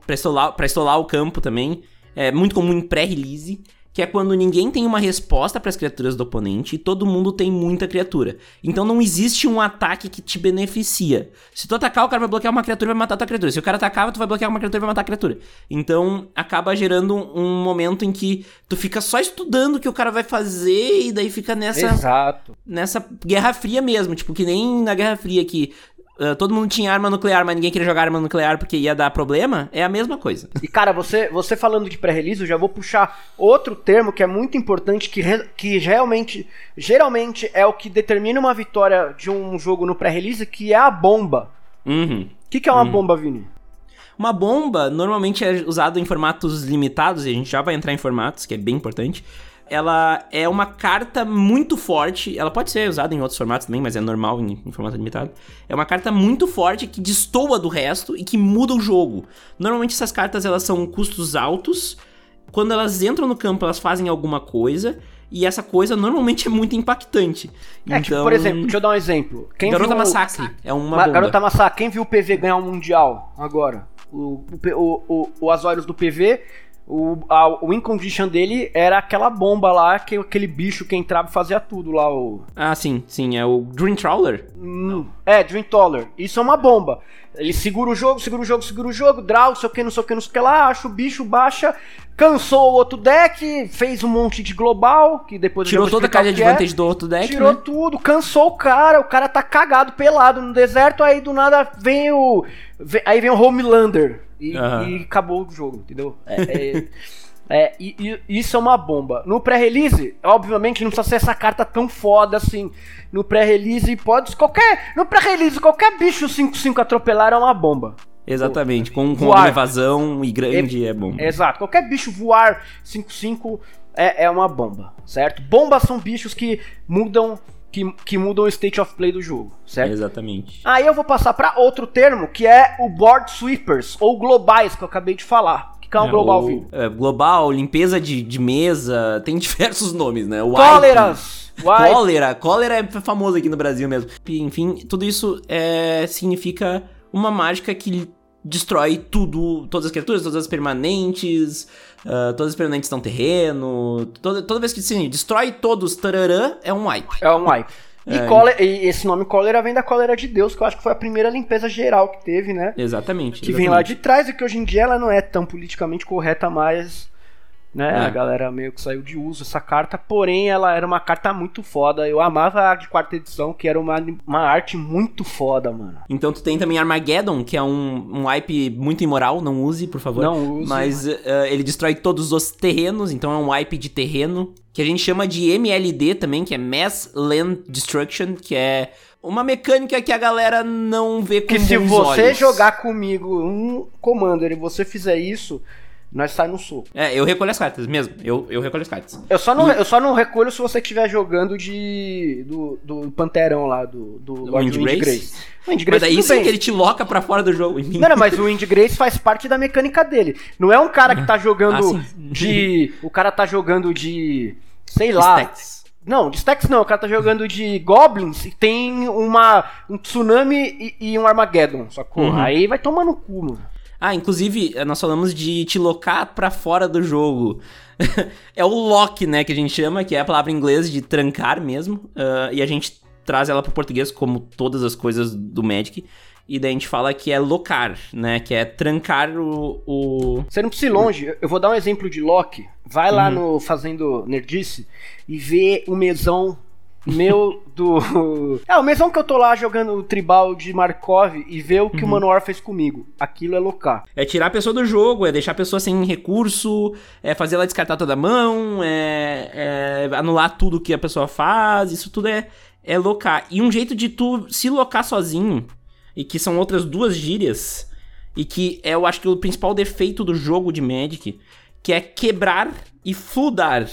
pra estolar, pra estolar o campo também é muito comum em pré-release que é quando ninguém tem uma resposta para as criaturas do oponente e todo mundo tem muita criatura. Então não existe um ataque que te beneficia. Se tu atacar, o cara vai bloquear uma criatura e vai matar a tua criatura. Se o cara atacar, tu vai bloquear uma criatura e vai matar a criatura. Então acaba gerando um momento em que tu fica só estudando o que o cara vai fazer e daí fica nessa Exato. nessa guerra fria mesmo, tipo que nem na Guerra Fria que uh, todo mundo tinha arma nuclear, mas ninguém queria jogar arma nuclear porque ia dar problema, é a mesma coisa. E cara, você, você falando de pré-release, eu já vou puxar outro termo que é muito importante, que, re, que realmente, geralmente é o que determina uma vitória de um jogo no pré-release, que é a bomba. O uhum. que, que é uma uhum. bomba, Vini? Uma bomba normalmente é usada em formatos limitados, e a gente já vai entrar em formatos, que é bem importante ela é uma carta muito forte. Ela pode ser usada em outros formatos também, mas é normal em, em, formato limitado. É uma carta muito forte que destoa do resto e que muda o jogo. Normalmente essas cartas elas são custos altos. Quando elas entram no campo, elas fazem alguma coisa. E essa coisa normalmente é muito impactante. É, então... tipo, por exemplo, deixa eu dar um exemplo. Quem Garota viu... Massacre é uma Ma bomba. Garota Massacre, quem viu o PV ganhar um Mundial agora? O, o, o, o Azorius do PV o, a, o win condition dele era aquela bomba lá, que aquele bicho que entrava e fazia tudo lá. O... Ah, sim, sim. É o Dream Trawler? Hum, é, Dream Trawler. Isso é uma bomba. Ele segura o jogo, segura o jogo, segura o jogo, draw, não sei o que, não sei o que, não sei o que lá, acha o bicho, baixa, cansou o outro deck, fez um monte de global, que depois Tirou toda a carga de é. vantagem do outro deck. Tirou né? tudo, cansou o cara, o cara tá cagado, pelado no deserto, aí do nada vem o. Vem, aí vem o Homelander e, uhum. e acabou o jogo, entendeu? É, é, é e, e, isso é uma bomba. No pré-release, obviamente, não precisa ser essa carta tão foda assim. No pré-release, pode. Qualquer. No pré-release, qualquer bicho 5-5 atropelar é uma bomba. Exatamente, com, com uma evasão e grande é, é bomba. Exato, qualquer bicho voar 5-5 é, é uma bomba, certo? Bombas são bichos que mudam que, que mudam o state of play do jogo, certo? Exatamente. Aí eu vou passar para outro termo, que é o board sweepers, ou globais, que eu acabei de falar. Que é um é, global, o, é, global, limpeza de, de mesa, tem diversos nomes, né? Cóleras! Cólera, cólera é famoso aqui no Brasil mesmo. Enfim, tudo isso é, significa uma mágica que destrói tudo, todas as criaturas, todas as permanentes, uh, todas as permanentes estão terreno, toda, toda vez que sim, destrói todos, tararã, é um wipe. É um wipe. E, é, cólera, e esse nome cólera vem da cólera de Deus, que eu acho que foi a primeira limpeza geral que teve, né? Exatamente. Que exatamente. vem lá de trás e que hoje em dia ela não é tão politicamente correta mais né? É. A galera meio que saiu de uso essa carta, porém ela era uma carta muito foda. Eu amava a de quarta edição, que era uma, uma arte muito foda, mano. Então tu tem também Armageddon, que é um, um wipe muito imoral, não use, por favor. Não use. Mas uh, ele destrói todos os terrenos, então é um wipe de terreno. Que a gente chama de MLD também, que é Mass Land Destruction, que é uma mecânica que a galera não vê com Que se você olhos. jogar comigo um Commander e você fizer isso, nós sai no soco. É, eu recolho as cartas mesmo. Eu, eu recolho as cartas. Eu só, não, e... eu só não recolho se você estiver jogando de. do, do Panterão lá, do. do, do Wind Grace. Grace. Wind Grace. Mas sim que ele te loca pra fora do jogo. Não, não, mas o Wind Grace faz parte da mecânica dele. Não é um cara que tá jogando ah, de. O cara tá jogando de. Sei lá. Não, de stacks não, o cara tá jogando de Goblins e tem uma, um tsunami e, e um Armageddon, sacou? Uhum. Aí vai tomar no cu, mano. Ah, inclusive, eh, nós falamos de te locar pra fora do jogo. é o lock, né, que a gente chama, que é a palavra em inglês de trancar mesmo. Uh, e a gente traz ela pro português, como todas as coisas do Magic. E daí a gente fala que é locar, né? Que é trancar o. o... Você não precisa ir longe. Eu vou dar um exemplo de lock. Vai lá uhum. no Fazendo Nerdice e vê o mesão meu do. É, o mesmo que eu tô lá jogando o tribal de Markov e ver o que uhum. o Manowar fez comigo. Aquilo é locar. É tirar a pessoa do jogo, é deixar a pessoa sem recurso, é fazer ela descartar toda a mão, é, é anular tudo que a pessoa faz. Isso tudo é, é locar. E um jeito de tu se locar sozinho, e que são outras duas gírias, e que é, eu acho que o principal defeito do jogo de Magic, que é quebrar e fludar.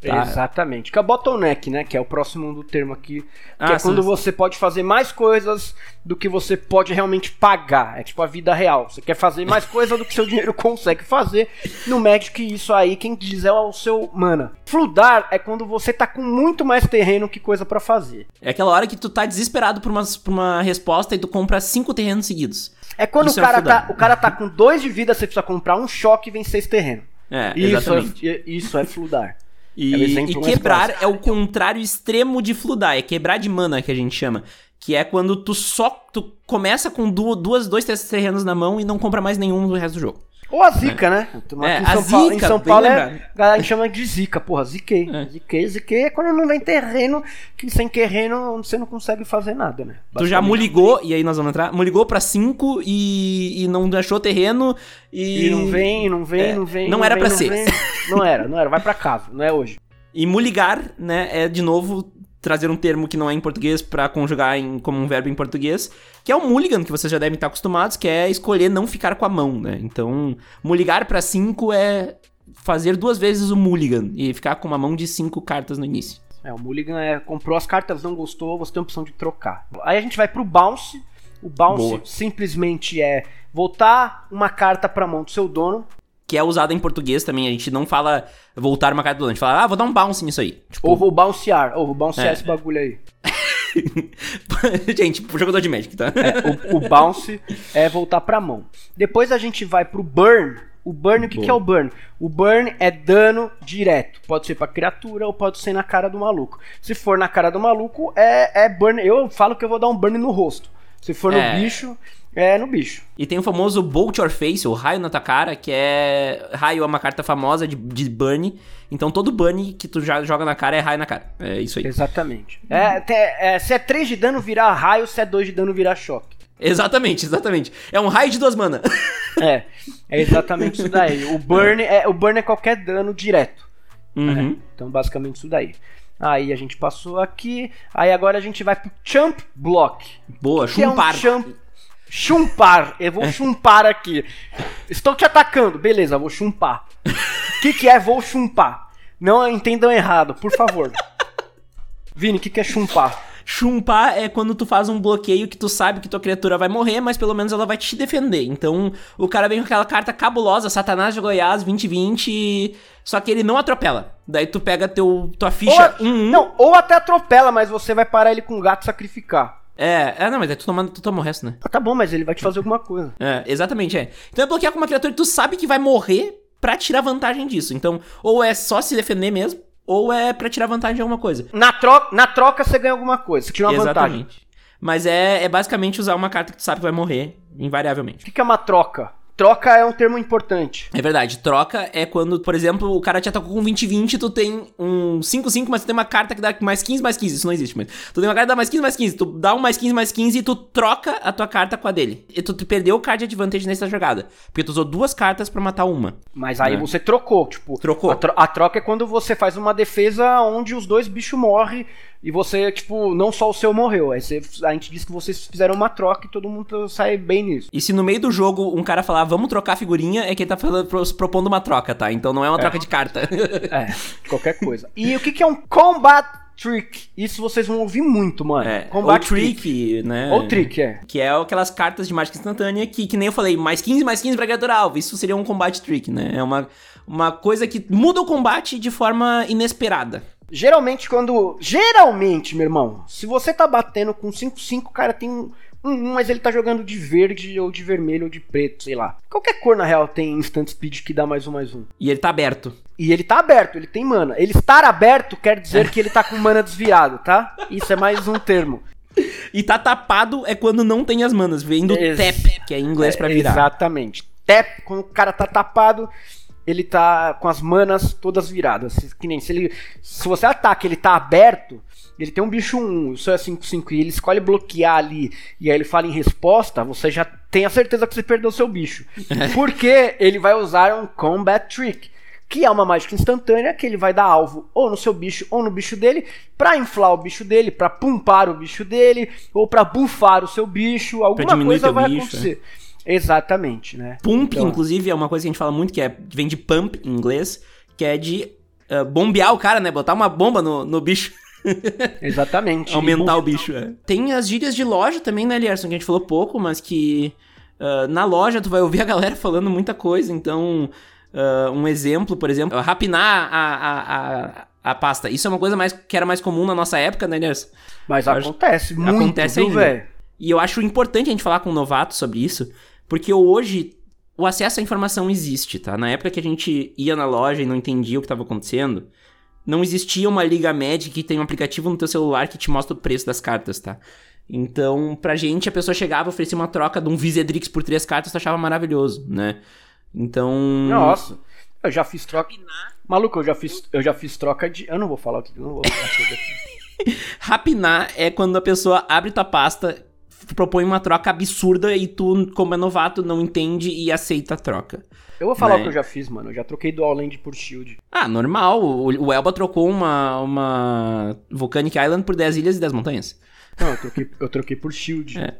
Tá. Exatamente. Que é o bottleneck, né? Que é o próximo do termo aqui. Que Ah, é quando sim. você pode fazer mais coisas do que você pode realmente pagar. É tipo a vida real. Você quer fazer mais coisa do que seu dinheiro consegue fazer. No Magic, isso aí, quem diz é o seu mana. Fludar é quando você tá com muito mais terreno que coisa pra fazer. É aquela hora que tu tá desesperado por uma, por uma resposta e tu compra cinco terrenos seguidos. É quando Isso o é cara, tá, o cara tá com dois de vida, você precisa comprar um choque e vencer esse terreno. É, Isso exatamente. é, isso é fludar. E, É e quebrar é o contrário extremo de fludar, é quebrar de mana que a gente chama. Que é quando tu só tu começa com du- duas, dois, três terrenos na mão e não compra mais nenhum do resto do jogo. Ou a zica, né? Aqui É, em a São Paulo, em zica, São bem Paulo é, a galera chama de zica, porra, ziquei. É. Ziquei, ziquei é quando não vem terreno, que sem terreno você não consegue fazer nada, né? Tu já muligou, e aí nós vamos entrar, muligou pra cinco e, e não achou terreno e. E não vem, não vem, É, não vem. não era vem, pra não ser. vem. Não era, não era. Vai pra casa, não é hoje. E muligar, né, é de novo trazer um termo que não é em português pra conjugar em, como um verbo em português, que é o mulligan, que vocês já devem estar acostumados, que é escolher não ficar com a mão, né? Então, muligar pra cinco é fazer duas vezes o mulligan e ficar com uma mão de cinco cartas no início. É, o Mulligan é, comprou as cartas, não gostou, você tem a opção de trocar. Aí a gente vai pro Bounce. O Bounce Boa. simplesmente é voltar uma carta pra mão do seu dono. Que é usada em português também, a gente não fala voltar uma carta do dono, a gente fala, ah, vou dar um bounce nisso aí. Tipo, Ou vou bouncear. Ou vou bouncear É. esse bagulho aí. gente, pro jogador de Magic, tá? É, o, o bounce é voltar pra mão. Depois a gente vai pro burn. O burn, o que, que é o burn? O burn é dano direto. Pode ser pra criatura ou pode ser na cara do maluco. Se for na cara do maluco, é, é burn. Eu falo que eu vou dar um burn no rosto. Se for É. no bicho, é no bicho. E tem o famoso Bolt Your Face, ou Raio na tua cara, que é. Raio é uma carta famosa de, de burn. Então todo burn que tu já joga na cara é raio na cara. É isso aí. Exatamente. É, é, se é 3 de dano, virar raio. Se é 2 de dano, virar choque. Exatamente, exatamente. É um raio de duas mana. É, é exatamente isso daí. O burn é, o burn é qualquer dano direto. Uhum. Então, basicamente isso daí. Aí a gente passou aqui. Aí agora a gente vai pro Champ Block. Boa, Que é um chumpar. champ... Chumpar. Eu vou chumpar aqui. Estou te atacando. Beleza, vou chumpar. O que, que é vou chumpar? Não entendam errado, por favor. Vini, o que, que é chumpar? Chumpar é quando tu faz um bloqueio que tu sabe que tua criatura vai morrer, mas pelo menos ela vai te defender. Então, o cara vem com aquela carta cabulosa, Satanás de Goiás 2020, só que ele não atropela. Daí tu pega teu, tua Ou, ficha 1-1. Não, ou até atropela, mas você vai parar ele com um gato sacrificar. É, é, não, mas aí tu toma, tu toma o resto, né? Ah, tá bom, mas ele vai te fazer alguma coisa. É, exatamente, é. Então é bloquear com uma criatura que tu sabe que vai morrer pra tirar vantagem disso. Então, ou é só se defender mesmo, ou é pra tirar vantagem de alguma coisa. Na troca, na troca você ganha alguma coisa, você tira uma vantagem. Exatamente. Mas é, é basicamente usar uma carta que tu sabe que vai morrer, invariavelmente. O que, que é uma troca? Troca é um termo importante. É verdade, troca é quando, por exemplo, o cara te atacou com 20-20, tu tem um 5-5, mas tu tem uma carta que dá mais 15 mais 15, isso não existe, mas tu tem uma carta que dá mais 15 mais 15, tu dá um mais 15 mais 15 e tu troca a tua carta com a dele. E tu, perdeu o card advantage nessa jogada, porque tu usou duas cartas pra matar uma. Mas aí É. você trocou, tipo. Trocou. A, tro- a troca é quando você faz uma defesa onde os dois bichos morrem e você, tipo, não só o seu morreu. Aí você- a gente disse que vocês fizeram uma troca e todo mundo sai bem nisso. E se no meio do jogo um cara falar, vamos trocar figurinha, é que ele tá falando, pro- propondo uma troca, tá? Então não é uma troca de carta. É, qualquer coisa. E o que, que é um combat trick? Isso vocês vão ouvir muito, mano. É, combat ou trick, né? Ou trick, é. Que é aquelas cartas de mágica instantânea que, que nem eu falei, mais 15, mais 15 pra criatura alvo. Isso seria um combate trick, né? É uma, uma coisa que muda o combate de forma inesperada. Geralmente, quando. Geralmente, meu irmão, se você tá batendo com 5-5, o cara tem um, um, um, mas ele tá jogando de verde, ou de vermelho, ou de preto, sei lá. Qualquer cor, na real, tem instant speed que dá mais um, mais um. E ele tá aberto. E ele tá aberto, ele tem mana. Ele estar aberto quer dizer que ele tá com mana desviado, tá? Isso é mais um termo. E tá tapado é quando não tem as manas. Vem do Ex- tap, que é em inglês pra virar. Exatamente. Tap, quando o cara tá tapado, ele tá com as manas todas viradas. Que nem se ele. Se você ataca, ele tá aberto. Ele tem um bicho 1, o seu é 5-5 e ele escolhe bloquear ali e aí ele fala em resposta, você já tem a certeza que você perdeu o seu bicho. Porque ele vai usar um Combat Trick, que é uma mágica instantânea que ele vai dar alvo ou no seu bicho ou no bicho dele pra inflar o bicho dele, pra pumpar o bicho dele ou pra bufar o seu bicho, alguma coisa vai bicho, acontecer. Exatamente, né? Pump, então... inclusive, é uma coisa que a gente fala muito, que é, vem de pump em inglês, que é de uh, bombear o cara, né? Botar uma bomba no, no bicho. Exatamente. Aumentar o bicho, é. Tem as gírias de loja também, né, Lierson, que a gente falou pouco, mas que uh, na loja tu vai ouvir a galera falando muita coisa, então... Uh, um exemplo, por exemplo, rapinar a, a, a, a, pasta. Isso é uma coisa mais, que era mais comum na nossa época, né, Lierson? Mas acontece muito, acontece velho? E eu acho importante a gente falar com um novato sobre isso, porque hoje o acesso à informação existe, tá? Na época que a gente ia na loja e não entendia o que estava acontecendo, não existia uma Liga Magic que tem um aplicativo no teu celular que te mostra o preço das cartas, tá? Então, pra gente, a pessoa chegava, oferecia uma troca de um Visedrix por três cartas, tu achava maravilhoso, né? Então. Nossa, eu já fiz troca. Maluco, eu já fiz, eu já fiz troca de. Eu não vou falar o que. Eu não vou falar Rapinar é quando a pessoa abre tua pasta, propõe uma troca absurda e tu, como é novato, não entende e aceita a troca. Eu vou falar né? o que eu já fiz, mano. Eu já troquei Dual Land por Shield. Ah, normal. O, o Elba trocou uma, uma Volcanic Island por 10 ilhas e 10 montanhas. Não, eu troquei, eu troquei por Shield. É.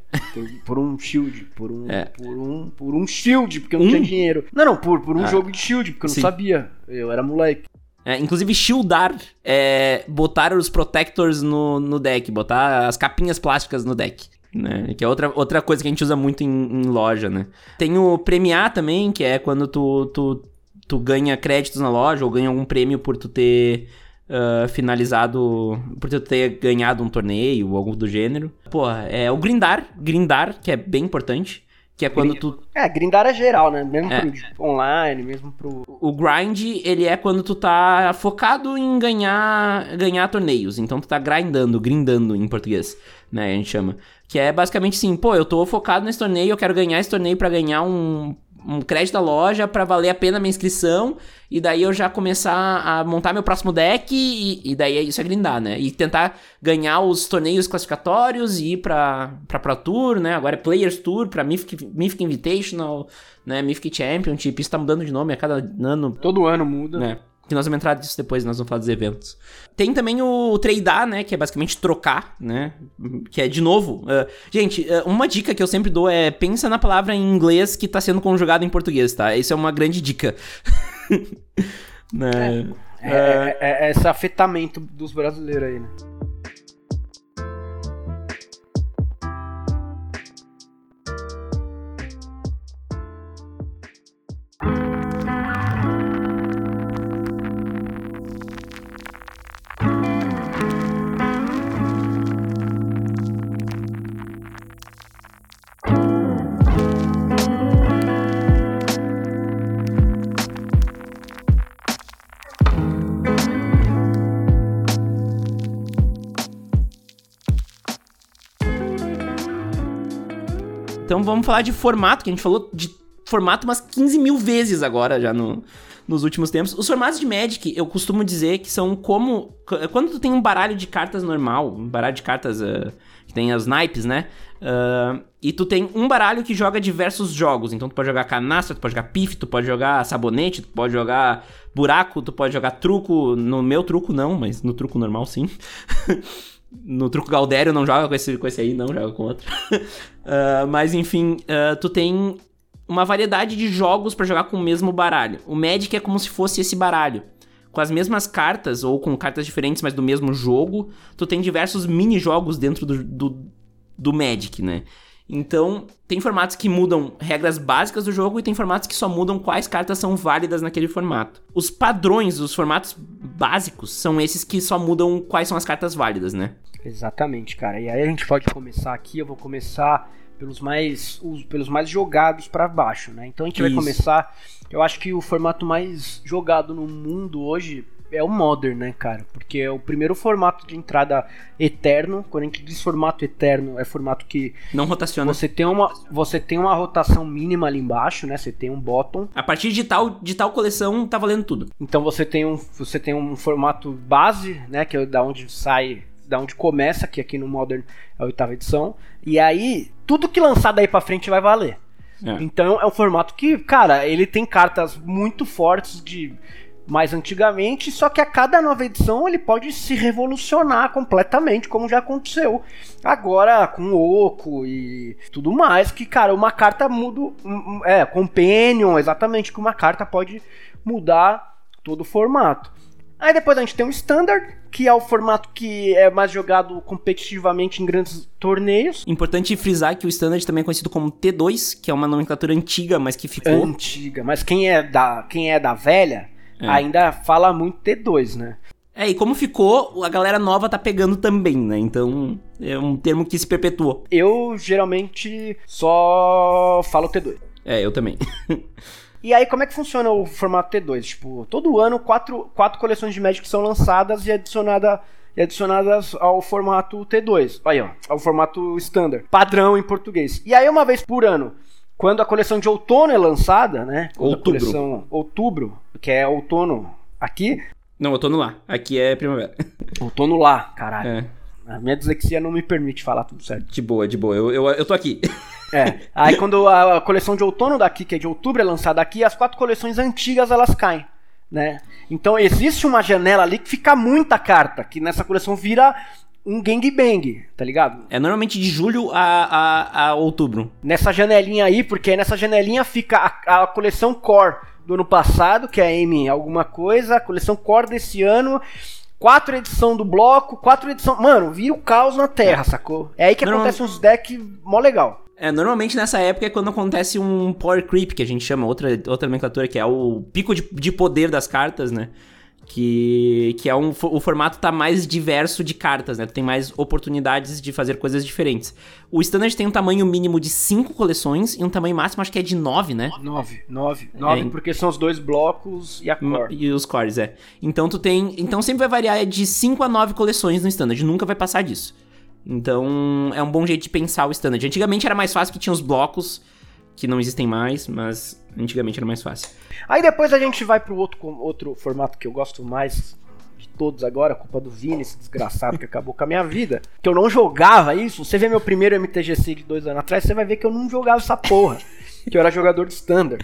Por um Shield. Por um, é. por um, por um Shield, porque eu não um? tinha dinheiro. Não, não, por, por um ah. jogo de Shield, porque eu não Sim. sabia. Eu era moleque. É, inclusive, shieldar é botar os protectors no, no deck, botar as capinhas plásticas no deck né? Que é outra, outra coisa que a gente usa muito em, em, loja, né? Tem o premiar também, que é quando tu, tu, tu ganha créditos na loja ou ganha algum prêmio por tu ter uh, finalizado, por tu ter ganhado um torneio ou algo do gênero. Pô, é o grindar, grindar, que é bem importante. Que é quando tu. É, grindar é geral, né? Mesmo é. pro online, mesmo pro. O grind, ele é quando tu tá focado em ganhar ganhar torneios. Então tu tá grindando, grindando em português, né? A gente chama. Que é basicamente assim, pô, eu tô focado nesse torneio, eu quero ganhar esse torneio para ganhar um, um crédito da loja para valer a pena a minha inscrição e daí eu já começar a montar meu próximo deck e, e daí isso é grindar, né? E tentar ganhar os torneios classificatórios e ir pra, pra Pro Tour, né? Agora é Players Tour, pra Mythic, Mythic Invitational, né? Mythic Championship, isso tá mudando de nome a cada ano. Todo ano muda. Né? Que nós vamos entrar disso depois, nós vamos falar dos eventos. Tem também o tradear, né, que é basicamente trocar, né, que é de novo. Uh, gente, uh, uma dica que eu sempre dou é pensa na palavra em inglês que tá sendo conjugada em português, tá? Isso é uma grande dica. né? É, é, é, é esse afetamento dos brasileiros aí, né? Então vamos falar de formato, que a gente falou de formato umas 15 mil vezes agora já no, nos últimos tempos. Os formatos de Magic, eu costumo dizer que são como. Quando tu tem um baralho de cartas normal, um baralho de cartas uh, que tem as naipes, né? Uh, e tu tem um baralho que joga diversos jogos. Então tu pode jogar canastra, tu pode jogar pife, tu pode jogar sabonete, tu pode jogar buraco, tu pode jogar truco. No meu truco não, mas no truco normal sim. No truco Galdério não joga com esse, com esse aí, não, joga com outro. uh, mas enfim, uh, tu tem uma variedade de jogos para jogar com o mesmo baralho. O Magic é como se fosse esse baralho. Com as mesmas cartas, ou com cartas diferentes, mas do mesmo jogo, tu tem diversos mini-jogos dentro do, do, do Magic, né? Então, tem formatos que mudam regras básicas do jogo e tem formatos que só mudam quais cartas são válidas naquele formato. Os padrões, os formatos básicos, são esses que só mudam quais são as cartas válidas, né? Exatamente, cara. E aí a gente pode começar aqui, eu vou começar pelos mais, os, pelos mais jogados para baixo, né? Então a gente Isso. vai começar. Eu acho que o formato mais jogado no mundo hoje é o Modern, né, cara? Porque é o primeiro formato de entrada eterno. Quando a gente diz formato eterno, é formato que. Não rotaciona. Você tem uma, você tem uma rotação mínima ali embaixo, né? Você tem um bottom. A partir de tal, de tal coleção, tá valendo tudo. Então você tem um, você tem um formato base, né? Que é da onde sai. Da onde começa, que aqui no Modern é a oitava edição. E aí, tudo que lançar daí pra frente vai valer. É. Então é um formato que, cara, ele tem cartas muito fortes de mais antigamente, só que a cada nova edição ele pode se revolucionar completamente, como já aconteceu agora com o Oco e tudo mais, que cara, uma carta muda, é, Companion, exatamente, que uma carta pode mudar todo o formato. Aí depois a gente tem o Standard, que é o formato que é mais jogado competitivamente em grandes torneios. Importante frisar que o Standard também é conhecido como T2, que é uma nomenclatura antiga, mas que ficou. Antiga, mas quem é da, quem é da velha é. ainda fala muito T2, né? É, e como ficou, a galera nova tá pegando também, né? Então é um termo que se perpetuou. Eu geralmente só falo T2. É, eu também. E aí, como é que funciona o formato T2? Tipo, todo ano, quatro, quatro coleções de Magic são lançadas e, adicionada, e adicionadas ao formato T2. Aí, ó, ao formato standard. Padrão em português. E aí, uma vez por ano, quando a coleção de outono é lançada, né? Outubro. coleção outubro, que é outono aqui. Não, outono lá. Aqui é primavera. Outono lá, caralho. É. A minha dislexia não me permite falar tudo certo. De boa, de boa. Eu, eu, eu tô aqui. É. Aí quando a coleção de outono daqui, que é de outubro, é lançada aqui, as quatro coleções antigas elas caem. Né? Então existe uma janela ali que fica muita carta, que nessa coleção vira um gangbang, tá ligado? É normalmente de julho a, a, a outubro. Nessa janelinha aí, porque nessa janelinha fica a, a coleção core do ano passado, que é a M alguma coisa, a coleção core desse ano quatro edição do bloco, quatro edição. Mano, vira o caos na terra, sacou? É aí que acontece uns decks mó legal. É, normalmente nessa época é quando acontece um power creep, que a gente chama, outra, outra nomenclatura, que é o pico de, de poder das cartas, né? Que, que é um, o formato tá mais diverso de cartas, né? Tu tem mais oportunidades de fazer coisas diferentes. O Standard tem um tamanho mínimo de 5 coleções e um tamanho máximo acho que é de 9, né? 9, 9. 9 porque são os dois blocos e a core. E os cores, é. Então tu tem, então sempre vai variar de 5 a 9 coleções no Standard, nunca vai passar disso. Então é um bom jeito de pensar o Standard. Antigamente era mais fácil que tinha os blocos que não existem mais, mas antigamente era mais fácil. Aí depois a gente vai pro outro, outro formato que eu gosto mais de todos agora, culpa do Vini, esse desgraçado que acabou com a minha vida. Que eu não jogava isso. Você vê meu primeiro MTGC de dois anos atrás, você vai ver que eu não jogava essa porra. que eu era jogador de standard.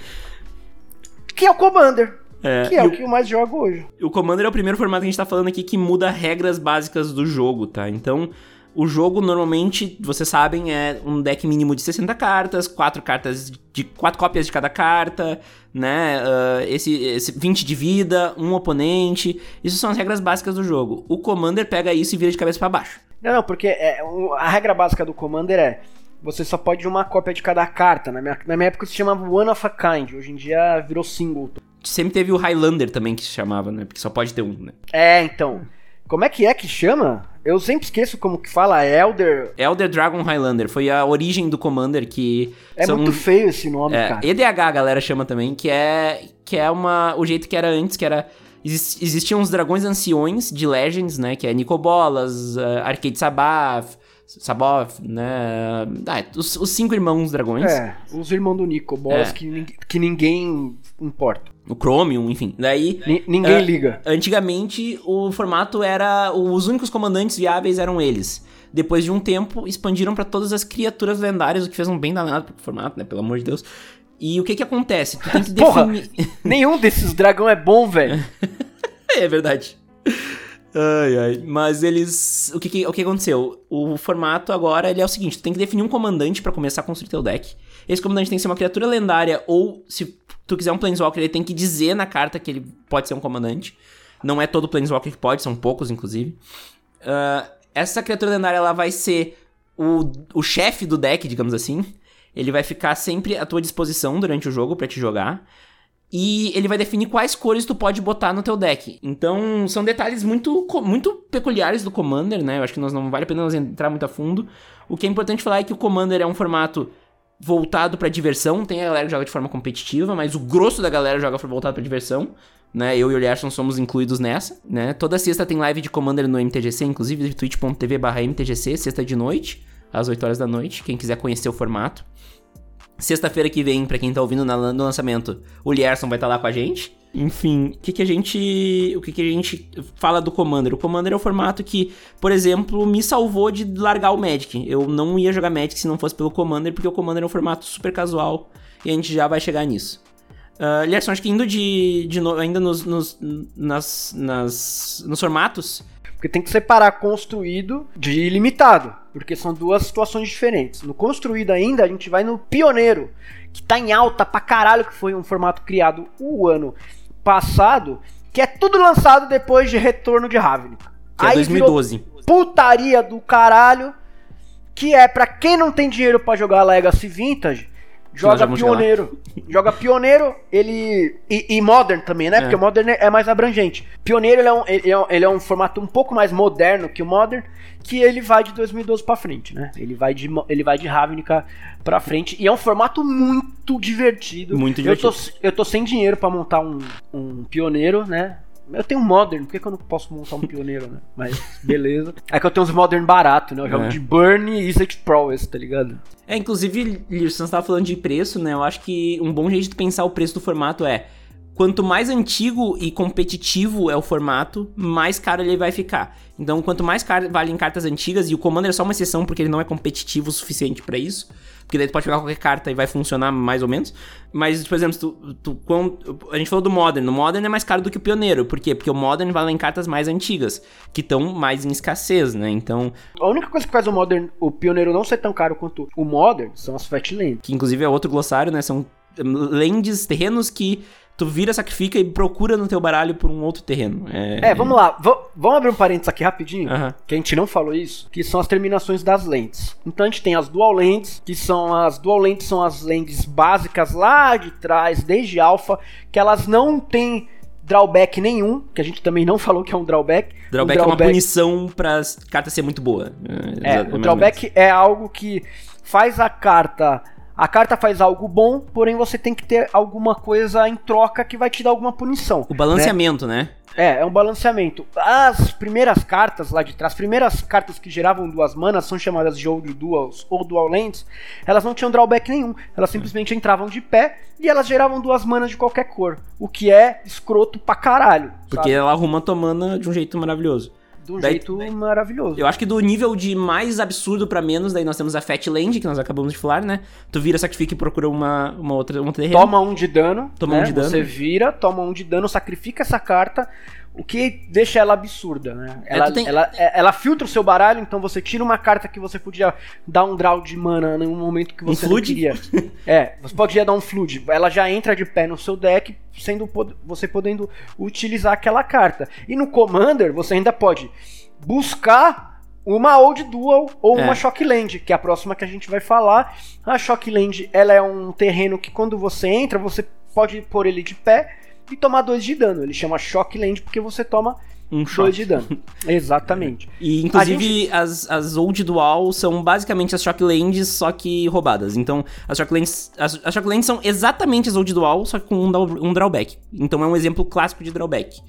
Que é o Commander. É, que é o que eu mais jogo hoje. O Commander é o primeiro formato que a gente tá falando aqui que muda regras básicas do jogo, tá? Então, o jogo normalmente, vocês sabem, é um deck mínimo de 60 cartas, quatro cartas de quatro cópias de cada carta, né? Uh, esse, esse 20 de vida, um oponente. Isso são as regras básicas do jogo. O Commander pega isso e vira de cabeça para baixo. Não, não, porque é, a regra básica do Commander é você só pode uma cópia de cada carta. Na minha, na minha época se chamava One of a Kind, hoje em dia virou single. Sempre teve o Highlander também que se chamava, né? Porque só pode ter um, né? É, então. Como é que é que chama? Eu sempre esqueço como que fala, Elder... Elder Dragon Highlander, foi a origem do Commander que... É são... muito feio esse nome, é, cara. EDH a galera chama também, que é, que é uma, o jeito que era antes, que era... Existiam os dragões anciões de Legends, né, que é Nicobolas, uh, Arcade Sabath, Saboth, né? Ah, os, os, cinco irmãos dragões. É, os irmãos do Nico, boss é. que, que ninguém importa. O Chromium, enfim. Daí. N ninguém uh, liga. Antigamente, o formato era. Os únicos comandantes viáveis eram eles. Depois de um tempo, expandiram para todas as criaturas lendárias, o que fez um bem danado pro formato, né? Pelo amor de Deus. E o que que acontece? Tu tem que definir. nenhum desses dragão é bom, velho. é verdade. Ai, ai. Mas eles. O que, que, o que aconteceu? O formato agora ele é o seguinte: tu tem que definir um comandante para começar a construir teu deck. Esse comandante tem que ser uma criatura lendária, ou se tu quiser um Planeswalker, ele tem que dizer na carta que ele pode ser um comandante. Não é todo Planeswalker que pode, são poucos, inclusive. Uh, essa criatura lendária ela vai ser o, o chefe do deck, digamos assim. Ele vai ficar sempre à tua disposição durante o jogo para te jogar e ele vai definir quais cores tu pode botar no teu deck. Então, são detalhes muito, muito peculiares do Commander, né? Eu acho que nós não vale a pena nós entrar muito a fundo. O que é importante falar é que o Commander é um formato voltado para diversão. Tem a galera que joga de forma competitiva, mas o grosso da galera joga voltado para diversão. Né? Eu e o Lierson somos incluídos nessa, né? Toda sexta tem live de Commander no MTGC, inclusive twitch.tv/mtgc, sexta de noite, às 8 horas da noite, quem quiser conhecer o formato. Sexta-feira que vem, para quem tá ouvindo no lançamento, o Lierson vai estar tá lá com a gente. Enfim, o que, que a gente. O que, que a gente fala do Commander? O Commander é o formato que, por exemplo, me salvou de largar o Magic. Eu não ia jogar Magic se não fosse pelo Commander, porque o Commander é um formato super casual e a gente já vai chegar nisso. Uh, Lerson, acho que indo de, de novo, ainda nos, nos, nas, nas, nos formatos. Porque tem que separar construído de ilimitado, porque são duas situações diferentes. No construído ainda, a gente vai no pioneiro, que tá em alta pra caralho, que foi um formato criado o ano passado, que é tudo lançado depois de Retorno de Ravnica. Que é 2012. Putaria do caralho, que é para quem não tem dinheiro para jogar Legacy Vintage, joga pioneiro. joga pioneiro, ele. E, e, modern também, né? É. Porque o modern é mais abrangente. Pioneiro ele é, um, ele, é um, ele é um formato um pouco mais moderno que o modern, que ele vai de 2012 para frente, né? Ele vai de ele vai de Ravnica para frente e é um formato muito divertido. Muito divertido. Eu tô, eu tô sem dinheiro para montar um, um pioneiro, né? Eu tenho um Modern, por que, que eu não posso montar um pioneiro, né? Mas beleza. É que eu tenho uns Modern barato, né? Eu jogo é. de Burn e Izzet Prowess, tá ligado? É, inclusive, Lirson, você tava falando de preço, né? Eu acho que um bom jeito de pensar o preço do formato é quanto mais antigo e competitivo é o formato, mais caro ele vai ficar. Então, quanto mais caro vale em cartas antigas, e o Commander é só uma exceção porque ele não é competitivo o suficiente para isso, porque daí tu pode pegar qualquer carta e vai funcionar mais ou menos. Mas, por exemplo, tu, tu, quando, a gente falou do Modern. O Modern é mais caro do que o Pioneiro. Por quê? Porque o Modern vale em cartas mais antigas, que estão mais em escassez, né? Então. A única coisa que faz o Modern, o Pioneiro não ser tão caro quanto o Modern, são as Fatlands. Que inclusive é outro glossário, né? São lands, terrenos que tu vira, sacrifica e procura no teu baralho por um outro terreno. É, é vamos lá. V vamos abrir um parênteses aqui rapidinho, que a gente não falou isso, que são as terminações das lentes. Então a gente tem as dual lentes, que são as dual lentes são as lentes básicas lá de trás, desde alfa, que elas não têm drawback nenhum, que a gente também não falou que é um drawback. Drawback, um drawback... é uma punição para carta ser muito boa. É, é o drawback é algo que faz a carta a carta faz algo bom, porém você tem que ter alguma coisa em troca que vai te dar alguma punição. O balanceamento, né? né? É, é um balanceamento. As primeiras cartas lá de trás, as primeiras cartas que geravam duas manas são chamadas de Old Duals ou Dual Lands, elas não tinham drawback nenhum. Elas simplesmente entravam de pé e elas geravam duas manas de qualquer cor. O que é escroto pra caralho. Porque sabe? ela arruma tua mana de um jeito maravilhoso de um daí, jeito maravilhoso. Eu acho que do nível de mais absurdo para menos, daí nós temos a Fat Land, que nós acabamos de falar, né? Tu vira, sacrifica e procura uma, uma outra um terreno. Toma um de dano. Toma né? um de dano. Você vira, toma um de dano, sacrifica essa carta. O que deixa ela absurda, né? É, ela, é, tem... ela, ela, filtra o seu baralho, então você tira uma carta que você podia dar um draw de mana em um momento que você um não queria. é, você podia dar um flood. Ela já entra de pé no seu deck, sendo você podendo utilizar aquela carta. E no Commander, você ainda pode buscar uma Old Dual ou é. uma Shockland, que é a próxima que a gente vai falar. A Shockland, ela é um terreno que quando você entra, você pode pôr ele de pé e tomar dois de dano. Ele chama Shockland porque você toma um dois de dano. Exatamente. E inclusive gente... as, as Old Dual são basicamente as Shocklands, só que roubadas. Então as Shocklands, as, as Shocklands são exatamente as Old Dual, só que com um, um drawback. Então é um exemplo clássico de drawback.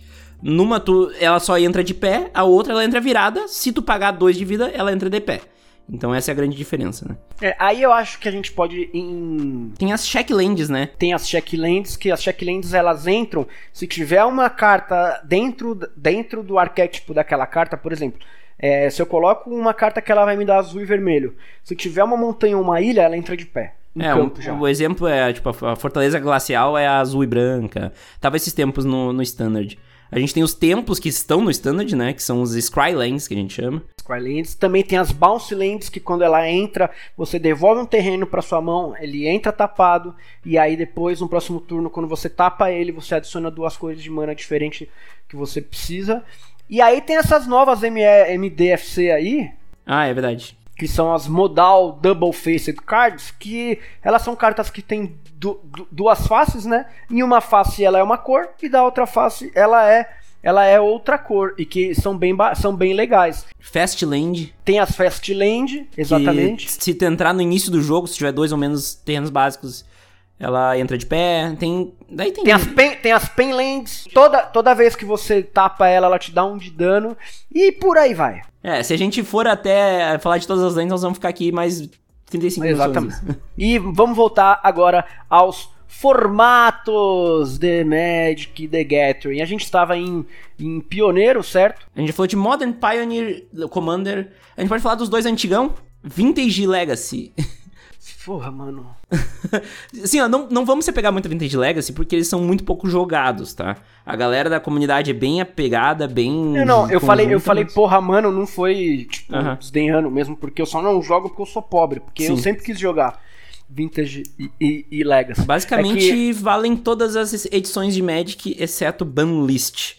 Numa, tu, ela só entra de pé, a outra ela entra virada. Se tu pagar dois de vida, ela entra de pé. Então essa é a grande diferença, né? É, aí eu acho que a gente pode em... Tem as checklands, né? Tem as checklands, que as checklands elas entram se tiver uma carta dentro, dentro do arquétipo daquela carta, por exemplo. É, se eu coloco uma carta que ela vai me dar azul e vermelho, se tiver uma montanha ou uma ilha, ela entra de pé. É, um, o exemplo é, tipo, a Fortaleza Glacial é azul e branca. Tava esses tempos no, no Standard. A gente tem os templos que estão no Standard, né? Que são os Scrylands, que a gente chama. Scrylands. Também tem as Bounce Lands, que quando ela entra, você devolve um terreno para sua mão, ele entra tapado, e aí depois, no próximo turno, quando você tapa ele, você adiciona duas cores de mana diferente que você precisa. E aí tem essas novas MDFC aí. Ah, é verdade que são as modal double faced cards, que elas são cartas que têm du du duas faces, né? Em uma face ela é uma cor e da outra face ela é ela é outra cor e que são bem, são bem legais. Fast Land. Tem as Fast Land, exatamente. se tu entrar no início do jogo, se tiver dois ou menos terrenos básicos, ela entra de pé. Tem. Daí tem. Tem as, pen, tem as Penlands. Toda, toda vez que você tapa ela, ela te dá um de dano. E por aí vai. É, se a gente for até falar de todas as lentes, nós vamos ficar aqui mais 35 minutos. Exatamente. e vamos voltar agora aos formatos de Magic The Gathering. A gente estava em, em Pioneiro, certo? A gente falou de Modern Pioneer Commander. A gente pode falar dos dois antigão? Vintage Legacy. Porra, mano. assim, ó, não, não vamos se pegar muito a Vintage Legacy porque eles são muito pouco jogados, tá? A galera da comunidade é bem apegada, bem. Eu não, eu falei, eu falei, porra, mano, não foi, tipo, uh -huh. desdenhando mesmo, porque eu só não jogo porque eu sou pobre, porque Sim. eu sempre quis jogar. Vintage e, e, e Legacy. Basicamente, é que... valem todas as edições de Magic, exceto Banlist.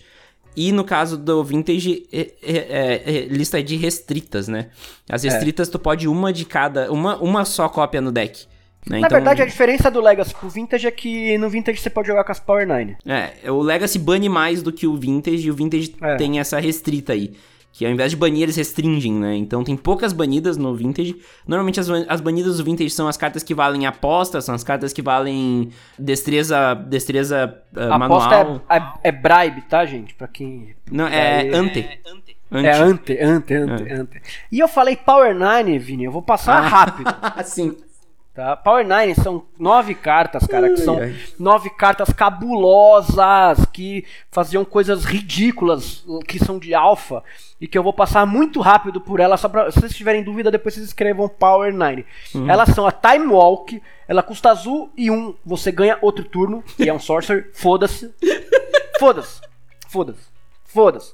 E no caso do Vintage, é, é, é, lista de restritas, né? As é. restritas tu pode uma de cada, uma, uma só cópia no deck. Né? Na então, verdade, a diferença do Legacy pro Vintage é que no Vintage você pode jogar com as Power 9. É, o Legacy bane mais do que o Vintage e o Vintage é. tem essa restrita aí que ao invés de banir, eles restringem, né? Então tem poucas banidas no Vintage. Normalmente as, as banidas do Vintage são as cartas que valem aposta, são as cartas que valem destreza, destreza uh, manual. É, é, é, bribe, tá, gente? Pra quem... Não, é, é ante. É ante. É ante, ante, ante, ante. E eu falei Power 9, Vini, eu vou passar ah. rápido. Sim. Tá? Power 9 são nove cartas, cara, que são nove cartas cabulosas, que faziam coisas ridículas, que são de alfa, e que eu vou passar muito rápido por elas, só pra, se vocês tiverem dúvida, depois vocês escrevam Power 9. Uhum. Elas são a Time Walk, ela custa azul e um, você ganha outro turno, e é um Sorcerer, foda-se. Foda-se. Foda-se. Foda-se.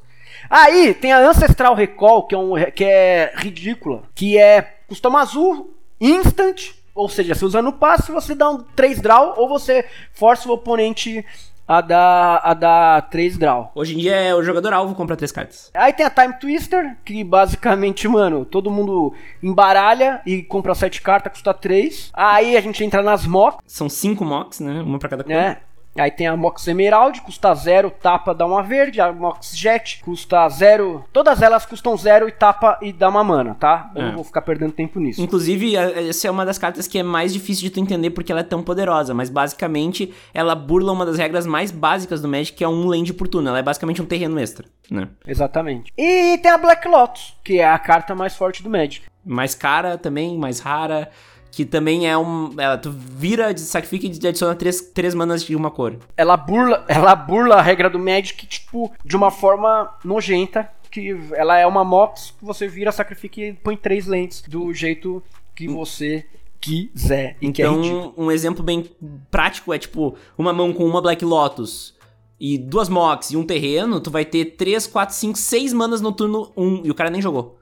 Aí tem a Ancestral Recall, que é, um, que é ridícula, que é custa um azul, instant, ou seja, se usa no passe, você dá um 3 draw ou você força o oponente a dar, a dar 3 draw. Hoje em dia é o jogador alvo compra 3 cartas. Aí tem a Time Twister, que basicamente, mano, todo mundo embaralha e compra 7 cartas, custa 3. Aí a gente entra nas mocks. São 5 mocks, né? Uma pra cada cor. É. Aí tem a Mox Emerald, custa zero, tapa, dá uma verde. A Mox Jet custa zero. Todas elas custam zero e tapa e dá uma mana, tá? Eu é. não vou ficar perdendo tempo nisso. Inclusive, essa é uma das cartas que é mais difícil de tu entender porque ela é tão poderosa. Mas basicamente, ela burla uma das regras mais básicas do Magic, que é um land por turno. Ela é basicamente um terreno extra, né? Exatamente. E tem a Black Lotus, que é a carta mais forte do Magic. Mais cara também, mais rara que também é um. Ela, tu vira, sacrifica e adiciona três, três manas de uma cor. Ela burla, ela burla a regra do Magic, tipo, de uma forma nojenta. Que ela é uma Mox que você vira, sacrifica e põe três lentes do jeito que você quiser. Então, é um exemplo bem prático é tipo uma mão com uma Black Lotus e duas Mox e um terreno, tu vai ter 3, 4, 5, 6 manas no turno 1 e o cara nem jogou.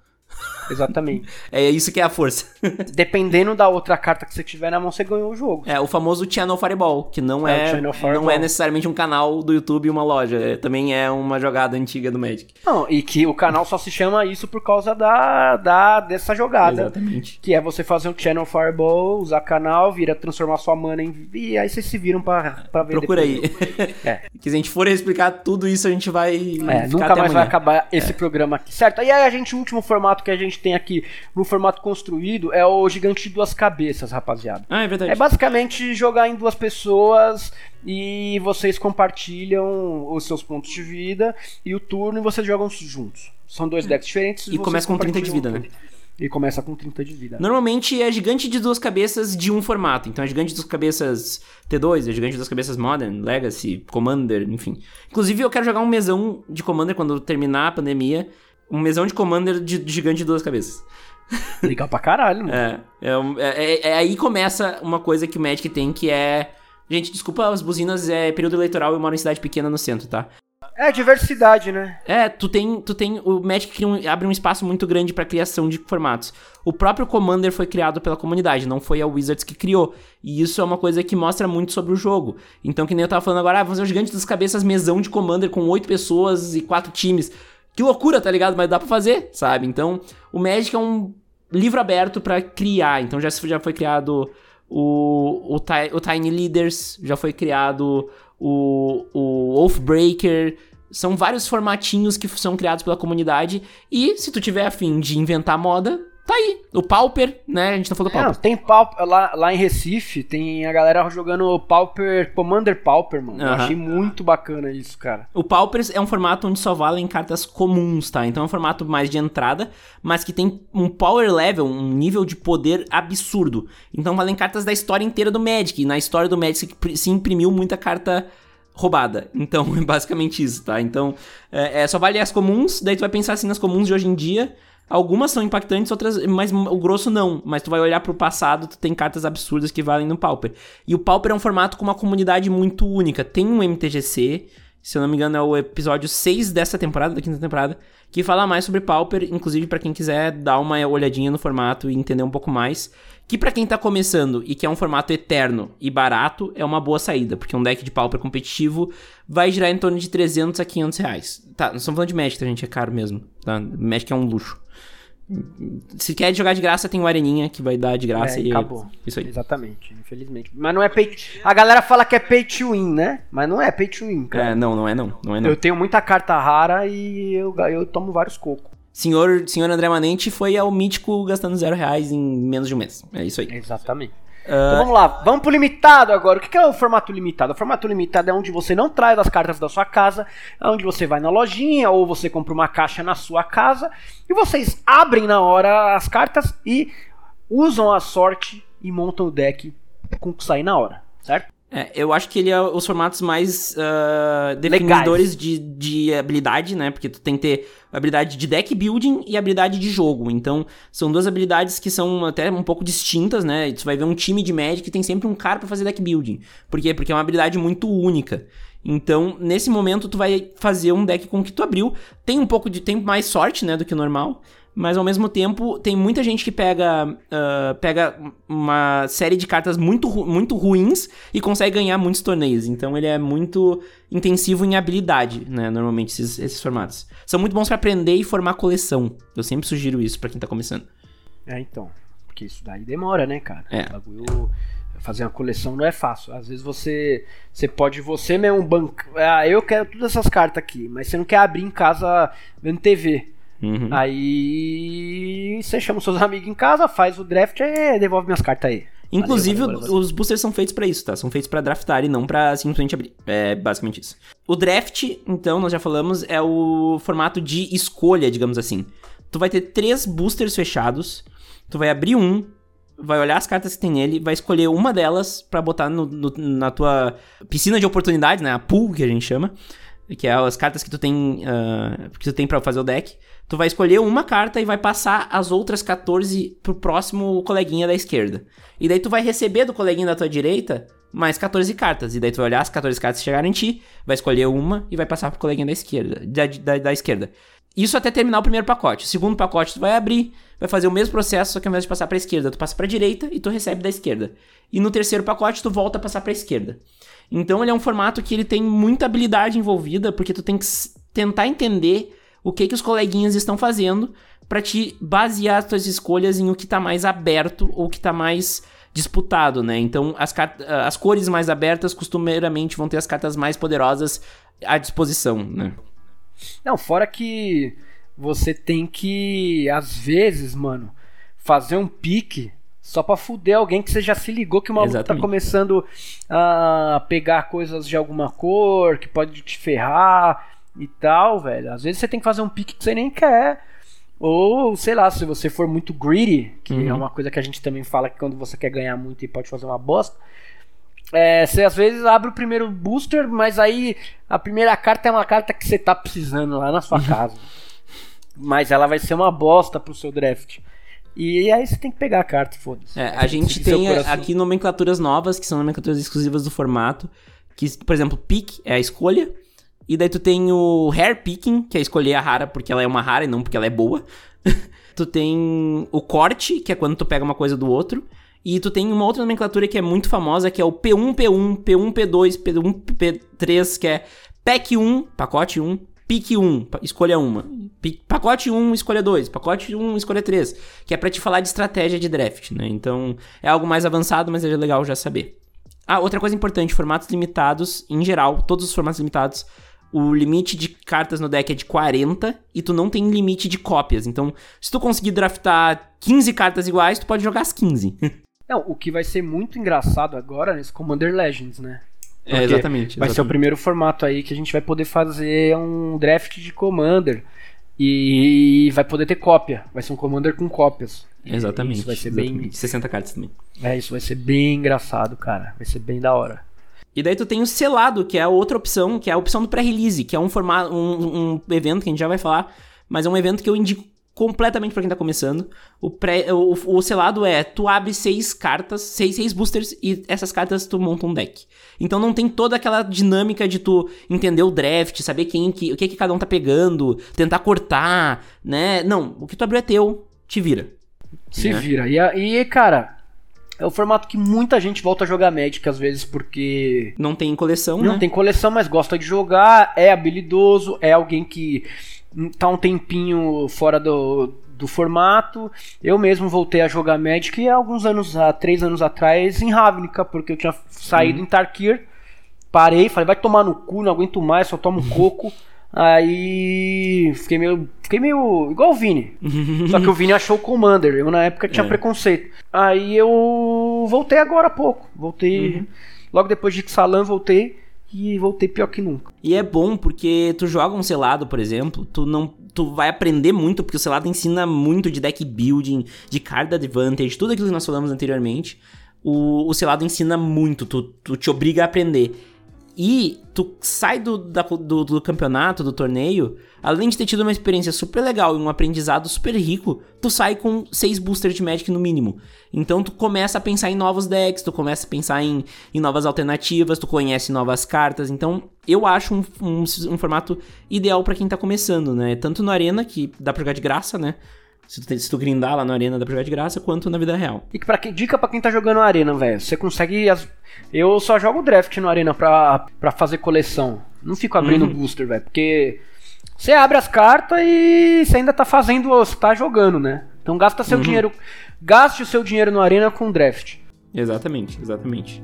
Exatamente. é isso que é a força. Dependendo da outra carta que você tiver na mão, você ganhou o jogo. É, o famoso Channel Fireball, que não é, é não é necessariamente um canal do YouTube e uma loja, é, também é uma jogada antiga do Magic. Não, e que o canal só se chama isso por causa da, da dessa jogada. Exatamente. Que é você fazer um Channel Fireball, usar canal, vira transformar sua mana em e aí vocês se viram pra, pra ver Procura depois. aí. é. Que se a gente for explicar tudo isso, a gente vai é, nunca mais amanhã. vai acabar esse é. programa aqui, certo? E aí a gente, o último formato que a gente tem aqui no formato construído é o gigante de duas cabeças, rapaziada. Ah, é verdade. É basicamente jogar em duas pessoas e vocês compartilham os seus pontos de vida e o turno e vocês jogam juntos. São dois decks diferentes. E começa com 30 de vida, né? E começa com 30 de vida. Normalmente é gigante de duas cabeças de um formato. Então é gigante de duas cabeças T2, é gigante de duas cabeças Modern, Legacy, Commander, enfim. Inclusive eu quero jogar um mesão de Commander quando terminar a pandemia um mesão de Commander de, gigante de duas cabeças. Legal pra caralho, mano. É, é, é, é, aí começa uma coisa que o Magic tem que é. Gente, desculpa as buzinas, é período eleitoral e eu moro em cidade pequena no centro, tá? É, diversidade, né? É, tu tem, tu tem o Magic um, abre um espaço muito grande para criação de formatos. O próprio Commander foi criado pela comunidade, não foi a Wizards que criou. E isso é uma coisa que mostra muito sobre o jogo. Então, que nem eu tava falando agora, ah, vamos fazer o Gigante das Cabeças mesão de Commander com oito pessoas e quatro times. Que loucura, tá ligado? Mas dá pra fazer, sabe? Então, o Magic é um livro aberto para criar. Então, já, já foi criado o, o, o Tiny Leaders, já foi criado o, o Oathbreaker. São vários formatinhos que são criados pela comunidade. E se tu tiver afim de inventar moda, Tá aí, o Pauper, né? A gente tá falando do Pauper. Não, tem Pauper, lá, lá em Recife, tem a galera jogando Pauper, Commander Pauper, mano. Eu achei muito bacana isso, cara. O Pauper é um formato onde só valem cartas comuns, tá? Então é um formato mais de entrada, mas que tem um power level, um nível de poder absurdo. Então valem cartas da história inteira do Magic. E na história do Magic se imprimiu muita carta roubada. Então é basicamente isso, tá? Então é, é, só vale as comuns, daí tu vai pensar assim nas comuns de hoje em dia Algumas são impactantes, outras, mas o grosso não. Mas tu vai olhar pro passado, tu tem cartas absurdas que valem no Pauper. E o Pauper é um formato com uma comunidade muito única. Tem um MTGC, se eu não me engano, é o episódio 6 dessa temporada, da quinta temporada, que fala mais sobre Pauper, inclusive para quem quiser dar uma olhadinha no formato e entender um pouco mais. Que para quem tá começando e quer um formato eterno e barato, é uma boa saída, porque um deck de Pauper competitivo vai girar em torno de 300 a 500 reais. Tá, não estamos falando de Magic, tá, gente? É caro mesmo. Tá? Magic é um luxo. Se quer jogar de graça, tem o Areninha que vai dar de graça É, e acabou. isso aí. Exatamente, infelizmente. Mas não é pay A galera fala que é pay to win, né? Mas não é pay to win, cara. É, não, não é não, não é não. Eu tenho muita carta rara e eu, eu tomo vários cocos. Senhor, senhor André Manente foi ao mítico gastando zero reais em menos de um mês. É isso aí. Exatamente. Ah, Então vamos lá, vamos pro limitado agora. O que que é o formato limitado? O formato limitado é onde você não traz as cartas da sua casa, é onde você vai na lojinha ou você compra uma caixa na sua casa e vocês abrem na hora as cartas e usam a sorte e montam o deck com o que sair na hora, certo? É, eu acho que ele é os formatos mais ah, definidores de, de habilidade, né? Porque tu tem que ter habilidade de deck building e habilidade de jogo. Então, são duas habilidades que são até um pouco distintas, né? Tu vai ver um time de Magic que tem sempre um cara pra fazer deck building. Por quê? Porque é uma habilidade muito única. Então, nesse momento, tu vai fazer um deck com o que tu abriu. Tem um pouco de tempo mais sorte, né, do que o normal. Mas ao mesmo tempo, tem muita gente que pega, ah, pega uma série de cartas muito, muito ruins e consegue ganhar muitos torneios. Então ele é muito intensivo em habilidade, né? Normalmente, esses, esses formatos. São muito bons pra aprender e formar coleção. Eu sempre sugiro isso pra quem tá começando. É, então. Porque isso daí demora, né, cara? É. O bagulho. Fazer uma coleção não é fácil. Às vezes você. Você pode você mesmo bancar. Ah, eu quero todas essas cartas aqui, mas você não quer abrir em casa vendo TV. Uhum. Aí você chama os seus amigos em casa, faz o draft e devolve minhas cartas aí. Inclusive, Valeu, valeu, valeu. os boosters são feitos pra isso, tá? São feitos pra draftar e não pra simplesmente abrir. É basicamente isso. O draft, então, nós já falamos, é o formato de escolha, digamos assim. Tu vai ter três boosters fechados, tu vai abrir um, vai olhar as cartas que tem nele, vai escolher uma delas pra botar no- no- na tua piscina de oportunidades, né? A pool, que a gente chama. Que é as cartas que tu tem, ah, que tu tem pra fazer o deck. Tu vai escolher uma carta e vai passar as outras 14 pro próximo coleguinha da esquerda. E daí tu vai receber do coleguinha da tua direita mais 14 cartas. E daí tu vai olhar as 14 cartas que chegarem em ti, vai escolher uma e vai passar pro coleguinha da esquerda. Da, da, da esquerda. Isso até terminar o primeiro pacote. O segundo pacote tu vai abrir, vai fazer o mesmo processo, só que ao invés de passar pra esquerda, tu passa pra direita e tu recebe da esquerda. E no terceiro pacote tu volta a passar pra esquerda. Então ele é um formato que ele tem muita habilidade envolvida, porque tu tem que tentar entender o que que os coleguinhas estão fazendo pra te basear as tuas escolhas em o que tá mais aberto ou o que tá mais disputado, né? Então as, ah, as cores mais abertas costumeiramente vão ter as cartas mais poderosas à disposição, né? Não, fora que você tem que, às vezes, mano, fazer um pique só pra fuder alguém que você já se ligou que o maluco tá Exatamente. começando a pegar coisas de alguma cor, que pode te ferrar e tal, velho. Às vezes você tem que fazer um pique que você nem quer. Ou, sei lá, se você for muito greedy, que Uhum. é uma coisa que a gente também fala que quando você quer ganhar muito e pode fazer uma bosta. É, você às vezes abre o primeiro booster, mas aí a primeira carta é uma carta que você tá precisando lá na sua Uhum. casa. Mas ela vai ser uma bosta pro seu draft. E aí você tem que pegar a carta, foda-se. É, a gente tem aqui nomenclaturas novas, que são nomenclaturas exclusivas do formato. Que, por exemplo, pick é a escolha. E daí tu tem o hair picking, que é escolher a rara porque ela é uma rara e não porque ela é boa. tu tem o corte, que é quando tu pega uma coisa do outro. E tu tem uma outra nomenclatura que é muito famosa, que é o P1, P1, P1, P2, P1, P3, que é pack 1, pacote 1, pique 1, pa- escolha uma. Pacote 1, escolha 2, pacote 1, escolha 3, que é pra te falar de estratégia de draft, né? Então, é algo mais avançado, mas é legal já saber. Ah, outra coisa importante, formatos limitados, em geral, todos os formatos limitados, o limite de cartas no deck é de 40 e tu não tem limite de cópias. Então, se tu conseguir draftar 15 cartas iguais, tu pode jogar as 15. Não, o que vai ser muito engraçado agora nesse Commander Legends, né? é, Porque exatamente. Vai ser o exatamente. primeiro formato aí que a gente vai poder fazer um draft de Commander. E vai poder ter cópia. Vai ser um Commander com cópias. E Exatamente. Isso vai ser exatamente. 60 cartas também. bem. É, isso vai ser bem engraçado, cara. Vai ser bem da hora. E daí tu tem o selado, que é a outra opção, que é a opção do pré-release, que é um formato, um, um evento que a gente já vai falar, mas é um evento que eu indico completamente para quem tá começando. O, pré, o, o, selado é, tu abre seis cartas, seis, seis boosters, e essas cartas tu monta um deck. Então não tem toda aquela dinâmica de tu entender o draft, saber quem que, o que, que cada um tá pegando, tentar cortar, né? Não, o que tu abriu é teu, te vira. Se né? vira. E, e, cara, é o formato que muita gente volta a jogar Magic às vezes porque. Não tem coleção, Não né? tem coleção, mas gosta de jogar, é habilidoso, é alguém que tá um tempinho fora do, do formato. Eu mesmo voltei a jogar Magic há alguns anos, há três anos atrás, em Ravnica, porque eu tinha saído uhum. em Tarkir. Parei, falei, vai tomar no cu, não aguento mais, só tomo coco. Aí fiquei meio. Fiquei meio. igual o Vini. Só que o Vini achou o Commander. Eu na época tinha é. preconceito. Aí eu voltei agora há pouco. Voltei. Uhum. Logo depois de Xalan, voltei. E voltei pior que nunca. E é bom porque tu joga um selado, por exemplo, tu não. Tu vai aprender muito, porque o selado ensina muito de deck building, de card advantage, tudo aquilo que nós falamos anteriormente. O, o selado ensina muito, tu, tu te obriga a aprender. E tu sai do, da, do, do, campeonato, do torneio, além de ter tido uma experiência super legal e um aprendizado super rico, tu sai com seis boosters de Magic no mínimo. Então tu começa a pensar em novos decks, tu começa a pensar em, em novas alternativas, tu conhece novas cartas. Então eu acho um, um, um formato ideal para quem tá começando, né? Tanto na Arena, que dá pra jogar de graça, né? Se tu, se tu grindar lá na arena pra jogar de graça, quanto na vida real. E pra que, dica pra quem tá jogando na arena, velho. Você consegue. As... Eu só jogo draft no arena pra, pra fazer coleção. Não fico abrindo uhum. booster, velho. Porque você abre as cartas e você ainda tá fazendo. Você tá jogando, né? Então gasta seu uhum. dinheiro. Gaste o seu dinheiro no arena com draft. Exatamente, exatamente.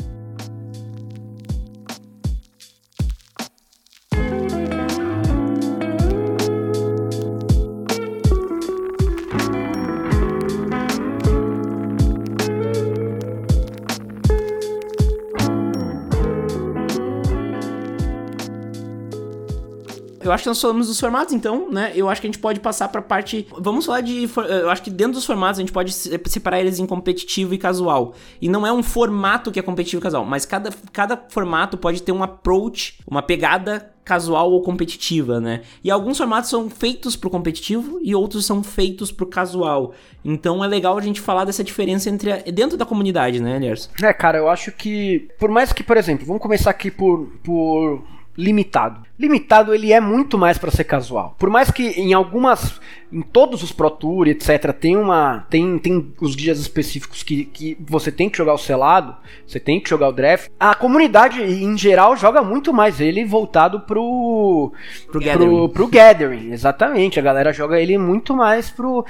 Eu acho que nós falamos dos formatos, então, né? Eu acho que a gente pode passar pra parte. Vamos falar de. Eu acho que dentro dos formatos a gente pode separar eles em competitivo e casual. E não é um formato que é competitivo e casual, mas cada, cada formato pode ter um approach, uma pegada casual ou competitiva, né? E alguns formatos são feitos pro competitivo e outros são feitos pro casual. Então é legal a gente falar dessa diferença entre a, dentro da comunidade, né, Elias? É, cara, eu acho que por mais que, por exemplo, vamos começar aqui por por limitado. Limitado ele é muito mais para ser casual. Por mais que em algumas, em todos os Pro Tour, etc, tem uma, tem, tem os dias específicos que, que você tem que jogar o selado, você tem que jogar o draft. A comunidade em geral joga muito mais ele voltado pro pro gathering, pro, pro gathering exatamente. A galera joga ele muito mais pro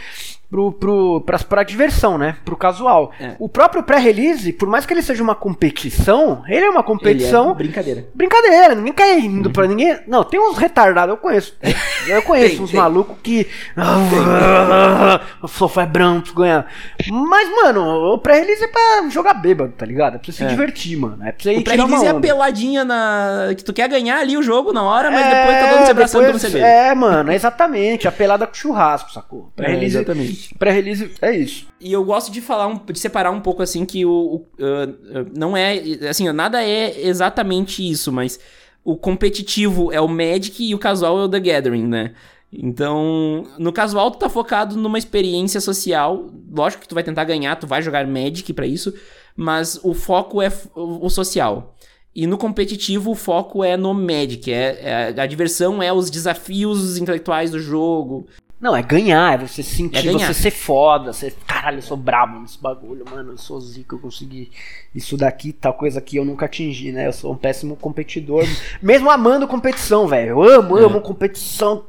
pro, pro, pra, pra diversão, né? Pro casual. É. O próprio pré-release, por mais que ele seja uma competição, ele é uma competição. É brincadeira. Brincadeira, ninguém quer indo uhum. pra ninguém. Não, tem uns retardados, eu conheço. Eu conheço tem, uns malucos que. o sofá é branco, ganha. Mas, mano, o pré-release é pra jogar bêbado, tá ligado? É pra se é. divertir, mano. É pra você o pré-release é a peladinha na. que tu quer ganhar ali o jogo na hora, mas é, depois tá dando celebração pra você É, mano, exatamente. A pelada com churrasco, sacou? Pré-release. É, exatamente. Pré-release é isso. E eu gosto de falar, um, de separar um pouco assim que o, o uh, não é, assim, nada é exatamente isso, mas o competitivo é o Magic e o casual é o The Gathering, né? Então, no casual tu tá focado numa experiência social, lógico que tu vai tentar ganhar, tu vai jogar Magic para isso, mas o foco é o social. E no competitivo o foco é no Magic, é, é, a diversão é os desafios intelectuais do jogo. Não, é ganhar, é você sentir, é você ser foda, você, caralho, eu sou brabo nesse bagulho, mano, eu sou zica, eu consegui isso daqui, tal coisa que eu nunca atingi, né? Eu sou um péssimo competidor, mesmo amando competição, velho. Eu amo, é. amo competição.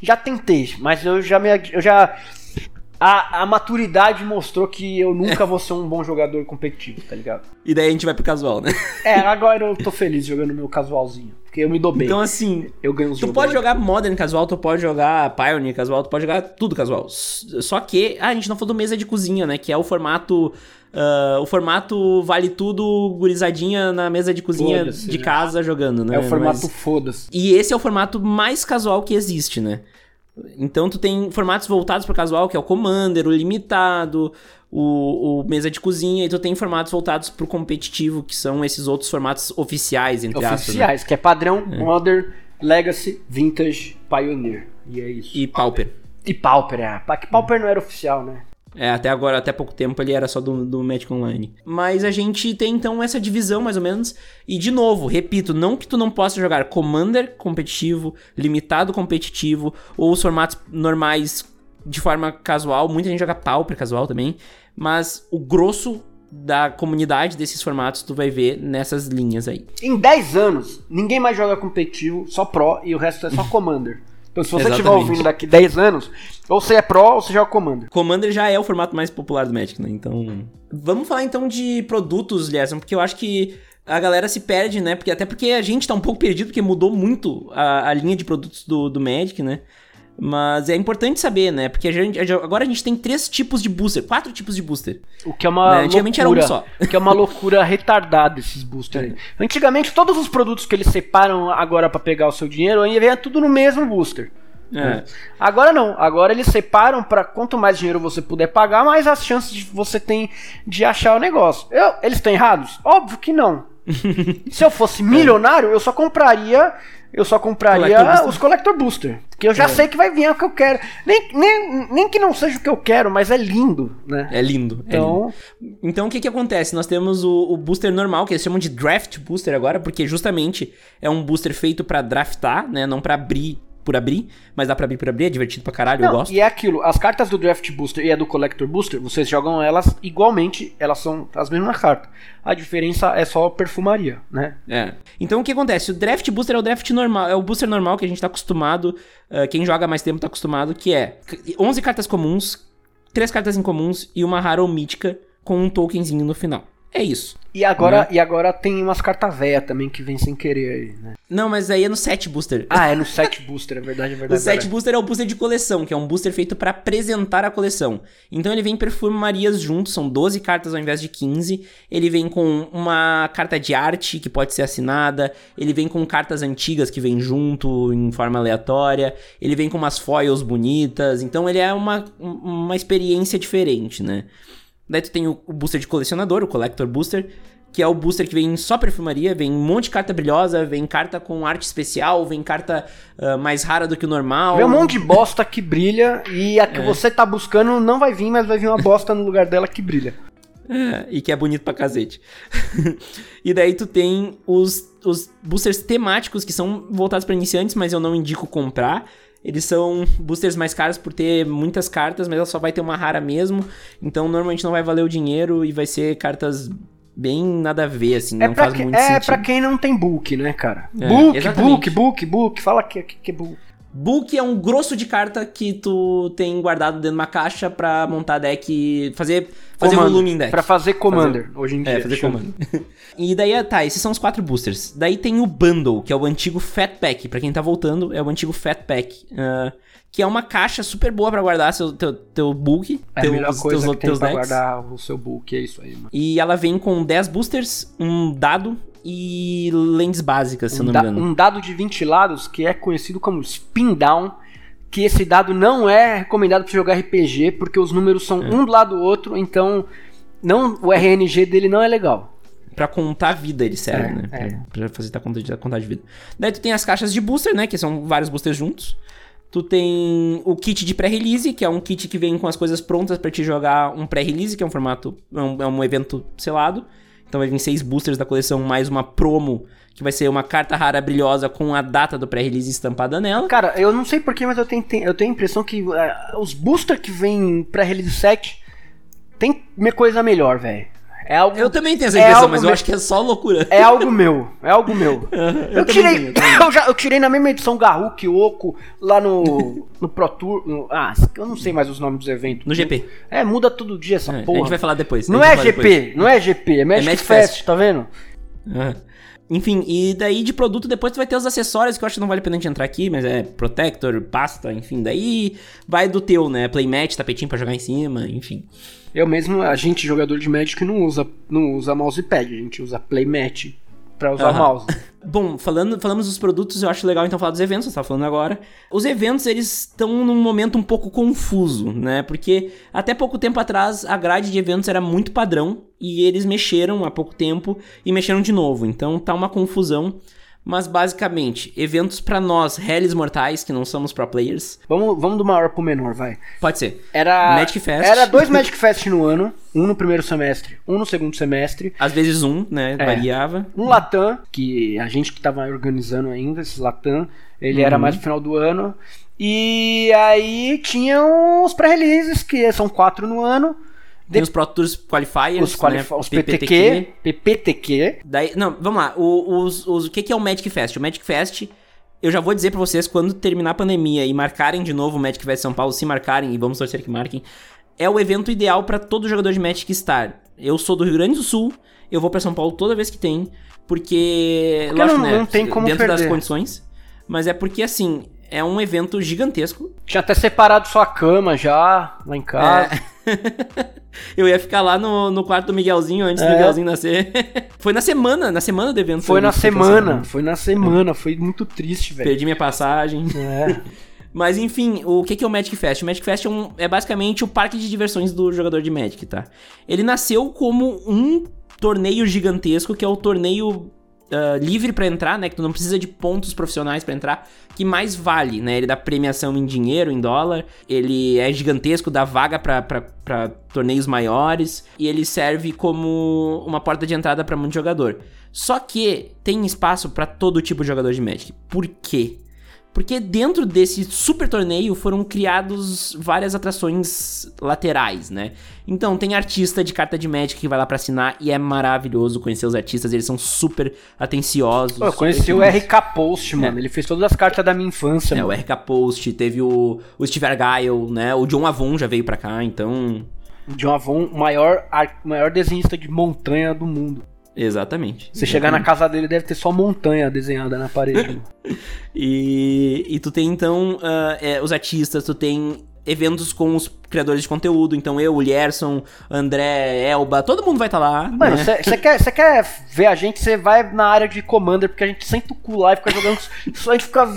Já tentei, mas eu já me eu já a, a maturidade mostrou que eu nunca vou ser um bom jogador competitivo, tá ligado? E daí a gente vai pro casual, né? É, agora eu tô feliz jogando meu casualzinho. Porque eu me dou bem. Então, assim, eu ganho os Tu pode jogar Modern casual, tu pode jogar Pioneer casual, tu pode jogar tudo casual. Só que, ah, a gente não falou do mesa de cozinha, né? Que é o formato. Uh, o formato vale tudo gurizadinha na mesa de cozinha de casa jogando, né? É o formato Mas... foda-se. E esse é o formato mais casual que existe, né? Então tu tem formatos voltados para casual, que é o Commander, o limitado, o, o, mesa de cozinha, e tu tem formatos voltados para o competitivo, que são esses outros formatos oficiais, entre oficiais, aspas. Né? Oficiais, né? que é padrão, é. Modern, Legacy, Vintage, Pioneer. E é isso. E Pauper. E Pauper, é. Que Pauper não era oficial, né? É, até agora, até pouco tempo, ele era só do, do Magic Online. Mas a gente tem então essa divisão, mais ou menos. E de novo, repito, não que tu não possa jogar Commander competitivo, limitado competitivo, ou os formatos normais de forma casual. Muita gente joga Pauper casual também. Mas o grosso da comunidade desses formatos tu vai ver nessas linhas aí. Em 10 anos, ninguém mais joga competitivo, só Pro, e o resto é só Commander. Então, se você estiver ouvindo daqui 10 anos, ou você é Pro ou você joga Commander. Commander já é o formato mais popular do Magic, né? Então. Vamos falar então de produtos, Lierson, porque eu acho que a galera se perde, né? Porque, até porque a gente tá um pouco perdido, porque mudou muito a, a linha de produtos do, do Magic, né? Mas é importante saber, né? Porque a gente, agora a gente tem três tipos de booster, quatro tipos de booster. O que é uma né? Antigamente loucura, era um só. O que é uma loucura retardada esses boosters. É. Antigamente todos os produtos que eles separam agora para pegar o seu dinheiro, aí vem tudo no mesmo booster. É. Agora não, agora eles separam para quanto mais dinheiro você puder pagar, mais as chances de você tem de achar o negócio. Eu, eles estão errados? Óbvio que não. Se eu fosse milionário, eu só compraria eu só compraria Collector os Collector Booster. Que eu já é. sei que vai vir o que eu quero. Nem, nem, nem que não seja o que eu quero, mas é lindo, né? É lindo. Então, é lindo. então o que que acontece? Nós temos o, o, booster normal, que eles chamam de Draft Booster agora, porque justamente é um booster feito para draftar, né? Não para abrir por abrir, mas dá pra abrir por abrir, é divertido pra caralho, Não, eu gosto. E é aquilo, as cartas do Draft Booster e a do Collector Booster, vocês jogam elas igualmente, elas são as mesmas cartas. A diferença é só perfumaria, né? É. Então o que acontece? O Draft Booster é o draft normal, é o booster normal que a gente tá acostumado, uh, quem joga mais tempo tá acostumado, que é 11 cartas comuns, 3 cartas incomuns e uma rara ou mítica com um tokenzinho no final. É isso. E agora, né? e agora tem umas cartas velhas também que vem sem querer aí, né? Não, mas aí é no set booster. Ah, é no set booster, é verdade, é verdade. o set booster é o booster de coleção, que é um booster feito para apresentar a coleção. Então ele vem perfumarias juntos, são 12 cartas ao invés de 15. Ele vem com uma carta de arte que pode ser assinada, ele vem com cartas antigas que vem junto em forma aleatória, ele vem com umas foils bonitas, então ele é uma, uma experiência diferente, né? Daí tu tem o, o booster de colecionador, o Collector Booster, que é o booster que vem só perfumaria, vem um monte de carta brilhosa, vem carta com arte especial, vem carta uh, mais rara do que o normal. Vem um monte de bosta que brilha e a que é. você tá buscando não vai vir, mas vai vir uma bosta no lugar dela que brilha. É, e que é bonito pra cacete. e daí tu tem os, os boosters temáticos que são voltados para iniciantes, mas eu não indico comprar. Eles são boosters mais caros por ter muitas cartas, mas ela só vai ter uma rara mesmo. Então normalmente não vai valer o dinheiro e vai ser cartas bem nada a ver, assim, é não faz que, muito é sentido. É pra quem não tem book, né, cara? É, book, exatamente. book, book, book, fala que, que, que book. Book é um grosso de carta que tu tem guardado dentro de uma caixa pra montar deck, fazer, fazer volume em deck. Pra fazer Commander, fazer, hoje em é, dia. É, fazer Commander. e daí, tá, esses são os quatro boosters. Daí tem o Bundle, que é o antigo Fat Pack. Pra quem tá voltando, é o antigo Fat Pack. Uh, que é uma caixa super boa para guardar seu, teu, teu book. É a melhor coisa teus, que tem teus pra guardar o seu book, é isso aí, mano. E ela vem com 10 boosters, um dado e lentes básicas, se um eu não me engano. Um dado de 20 lados que é conhecido como Spin Down, que esse dado não é recomendado para jogar RPG, porque os números são é. um do lado do outro, então não o RNG dele não é legal. Pra contar a vida ele serve, é, né? É. Pra, pra fazer a conta de, contar de vida. Daí tu tem as caixas de booster, né? Que são vários boosters juntos. Tu tem o kit de pré-release, que é um kit que vem com as coisas prontas para te jogar um pré-release, que é um formato, é um, é um evento selado. Então vai vir seis boosters da coleção, mais uma promo, que vai ser uma carta rara brilhosa com a data do pré-release estampada nela. Cara, eu não sei porquê, mas eu tenho, eu tenho a impressão que uh, os boosters que vem pré-release set tem coisa melhor, velho. É algo, eu também tenho essa é impressão, é mas eu acho que é só loucura. É algo meu, é algo meu. eu, eu, tirei, eu, já, eu tirei na mesma edição Garruk, Oco, lá no, no Pro Tour. No, ah, eu não sei mais os nomes dos eventos. No GP. É, muda todo dia essa é, porra. A gente vai falar depois. Não é GP, depois. não é GP, é Magic, é Magic Fest, Fest, tá vendo? Uhum. Enfim, e daí de produto depois tu vai ter os acessórios que eu acho que não vale a pena a gente entrar aqui, mas é protector, pasta, enfim, daí vai do teu, né? Playmat, tapetinho para jogar em cima, enfim. Eu mesmo, a gente, jogador de Magic, não usa, não usa mousepad, a gente usa playmat para usar uhum. mouse. Bom, falando, falamos dos produtos, eu acho legal então falar dos eventos, você tá falando agora. Os eventos, eles estão num momento um pouco confuso, né? Porque até pouco tempo atrás a grade de eventos era muito padrão e eles mexeram há pouco tempo e mexeram de novo. Então tá uma confusão. Mas basicamente, eventos pra nós, réis mortais, que não somos pro players. Vamos, vamos do maior pro menor, vai. Pode ser. Era. Magic Fest. Era dois Magic Fest no ano. Um no primeiro semestre, um no segundo semestre. Às vezes um, né? É. Variava. Um Latam, que a gente que tava organizando ainda, esse Latam, ele Uhum. era mais no final do ano. E aí tinham os pré-releases, que são quatro no ano. Tem os Pro Tours Qualifiers, Os, qualif né? os PTQ, PPTQ. Daí, não, vamos lá. O, os, os, o que, que é o Magic Fest? O Magic Fest, eu já vou dizer pra vocês, quando terminar a pandemia e marcarem de novo o Magic Fest São Paulo, se marcarem, e vamos torcer que marquem, é o evento ideal pra todo jogador de Magic estar. Eu sou do Rio Grande do Sul, eu vou pra São Paulo toda vez que tem, porque, Porque lógico, não- né, não tem como dentro das perder. condições, mas é porque, assim, é um evento gigantesco, Tinha até separado sua cama já, lá em casa. eu ia ficar lá no, no quarto do Miguelzinho antes do É. Miguelzinho nascer. Foi na semana, na semana do evento. Foi eu na foi semana, foi na semana, foi muito triste, velho. Perdi minha passagem. É. Mas enfim, o que que é o Magic Fest? O Magic Fest é, um- é basicamente o parque de diversões do jogador de Magic, tá? Ele nasceu como um torneio gigantesco, que é o torneio ah, livre pra entrar, né? Que tu não precisa de pontos profissionais pra entrar, que mais vale, né? Ele dá premiação em dinheiro, em dólar, ele é gigantesco, dá vaga pra torneios maiores, e ele serve como uma porta de entrada pra muito jogador. Só que tem espaço pra todo tipo de jogador de Magic. Por quê? Porque dentro desse super torneio foram criados várias atrações laterais, né? Então tem artista de carta de Magic que vai lá pra assinar e é maravilhoso conhecer os artistas, eles são super atenciosos. Pô, eu conheci o RK Post, mano. Ele fez todas as cartas da minha infância, É, o mano. RK Post, teve o, o Steve Argyle, né? O John Avon já veio pra cá, então. O John Avon, o maior, ar- maior desenhista de montanha do mundo. Exatamente. Você chegar na casa dele, deve ter só montanha desenhada na parede. mano. E, e tu tem então ah, é, os artistas, tu tem eventos com os criadores de conteúdo, então eu, o Lierson, André, Elba, todo mundo vai estar lá. Mano, né? você quer, cê quer ver a gente, você vai na área de Commander, porque a gente senta o cu lá e fica jogando. a gente fica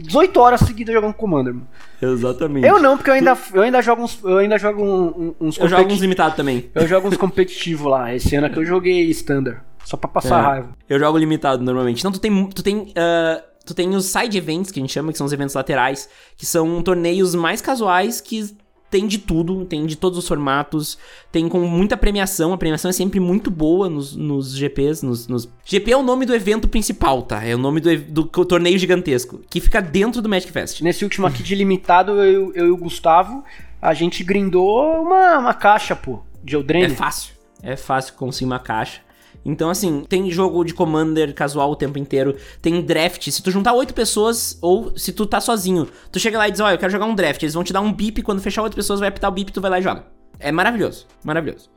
18 horas seguidas jogando Commander, mano. Exatamente. Eu não, porque eu ainda, eu ainda jogo uns. Eu ainda jogo um- uns Eu jogo uns limitados também. Eu jogo uns competitivos lá. Esse ano aqui eu joguei Standard. Só pra passar É. raiva. Eu jogo limitado normalmente. Então tu tem, tu tem, ah, tu tem os side events que a gente chama, que são os eventos laterais, que são torneios mais casuais que tem de tudo, tem de todos os formatos, tem com muita premiação, a premiação é sempre muito boa nos, nos GPs, nos, nos- GP é o nome do evento principal, tá? É o nome do, do co- torneio gigantesco, que fica dentro do Magic Fest. Nesse último aqui de limitado, eu, eu e o Gustavo, a gente grindou uma, uma caixa, pô, de É Eldraine. fácil. É fácil conseguir uma caixa. Então, assim, tem jogo de Commander casual o tempo inteiro. Tem draft. Se tu juntar oito pessoas, ou se tu tá sozinho, tu chega lá e diz, ó, eu quero jogar um draft. Eles vão te dar um bip, quando fechar oito pessoas, vai apitar o bip, tu vai lá e joga. É maravilhoso. Maravilhoso.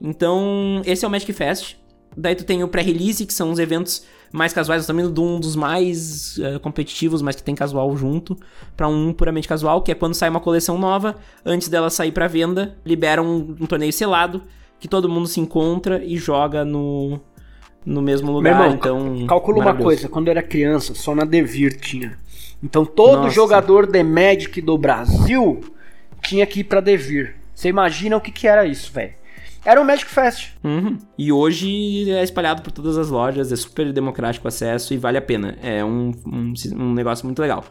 Então, esse é o Magic Fest. Daí tu tem o pré-release, que são os eventos mais casuais. Indo de um dos mais eh, competitivos, mas que tem casual junto, pra um puramente casual, que é quando sai uma coleção nova, antes dela sair pra venda, libera um, um torneio selado, que todo mundo se encontra e joga no, no mesmo Meu lugar. irmão, então, calcula uma coisa, quando eu era criança, só na Devir tinha. Então todo Nossa. jogador de Magic do Brasil tinha que ir pra Devir. Você imagina o que que era isso, velho? Era o Magic Fest. Uhum. E hoje é espalhado por todas as lojas, é super democrático o acesso e vale a pena. É um, um, um negócio muito legal.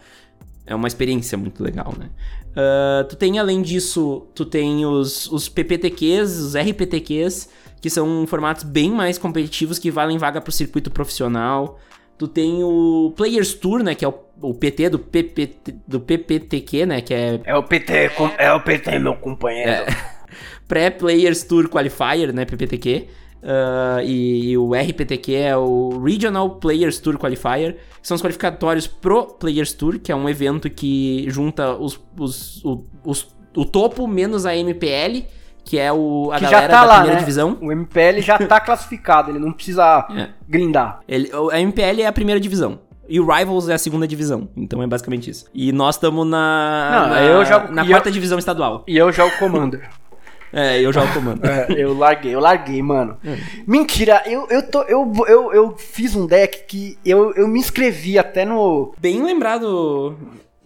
É uma experiência muito legal, né? Ah, tu tem, além disso, tu tem os, os PPTQs, os RPTQs, que são formatos bem mais competitivos que valem vaga pro circuito profissional. Tu tem o Players Tour, né? Que é o, o PT do, PPT, do PPTQ, né? Que é É o PT, é o PT, meu companheiro. Pré-Players Tour Qualifier, né, PPTQ. Ah, e, e o RPTQ é o Regional Players Tour Qualifier, que são os qualificatórios pro Players Tour, que é um evento que junta os, os, o, os- o topo menos a MPL, que é o, a Que já galera tá da lá, primeira né? divisão. O MPL já tá classificado, ele não precisa É. grindar. Ele, o- a MPL é a primeira divisão. E o Rivals é a segunda divisão. Então é basicamente isso. E nós estamos na, Não, na, eu jogo- na quarta eu- divisão estadual. E eu jogo Commander. É, eu jogo comando. É, eu larguei, eu larguei, mano. É. Mentira, eu, eu, tô, eu, eu, eu fiz um deck que eu, eu me inscrevi até no. Bem lembrado.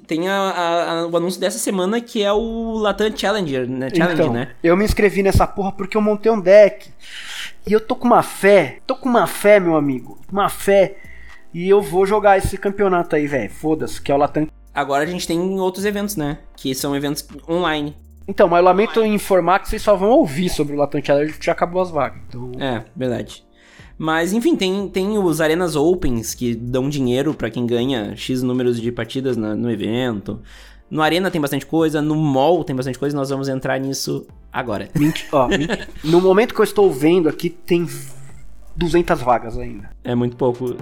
Tem a- a- a- o anúncio dessa semana que é o Latam Challenger, né? Challenge, então, né? eu me inscrevi nessa porra porque eu montei um deck. E eu tô com uma fé, tô com uma fé, meu amigo. Uma fé E eu vou jogar esse campeonato aí, velho. Foda-se, que é o Latam. Agora a gente tem outros eventos, né? Que são eventos online. Então, mas eu lamento informar que vocês só vão ouvir sobre o Latam Challenge porque já acabou as vagas. Então... É, verdade. Mas, enfim, tem, tem os Arenas Opens que dão dinheiro para quem ganha X números de partidas na, no evento. No Arena tem bastante coisa, no Mall tem bastante coisa, nós vamos entrar nisso agora. Menti ó, no momento que eu estou vendo aqui, tem 200 vagas ainda. É muito pouco.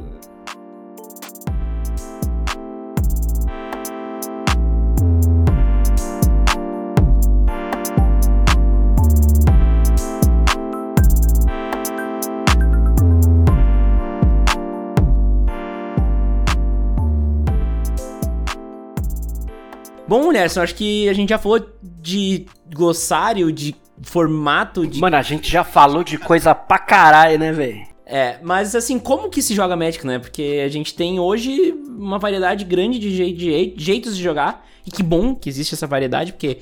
Bom, Lerson, acho que a gente já falou de glossário, de formato de. Mano, a gente já falou de coisa pra caralho, né, velho? É, mas assim, como que se joga Magic, né? Porque a gente tem hoje uma variedade grande de, je de jeitos de jogar. E que bom que existe essa variedade, porque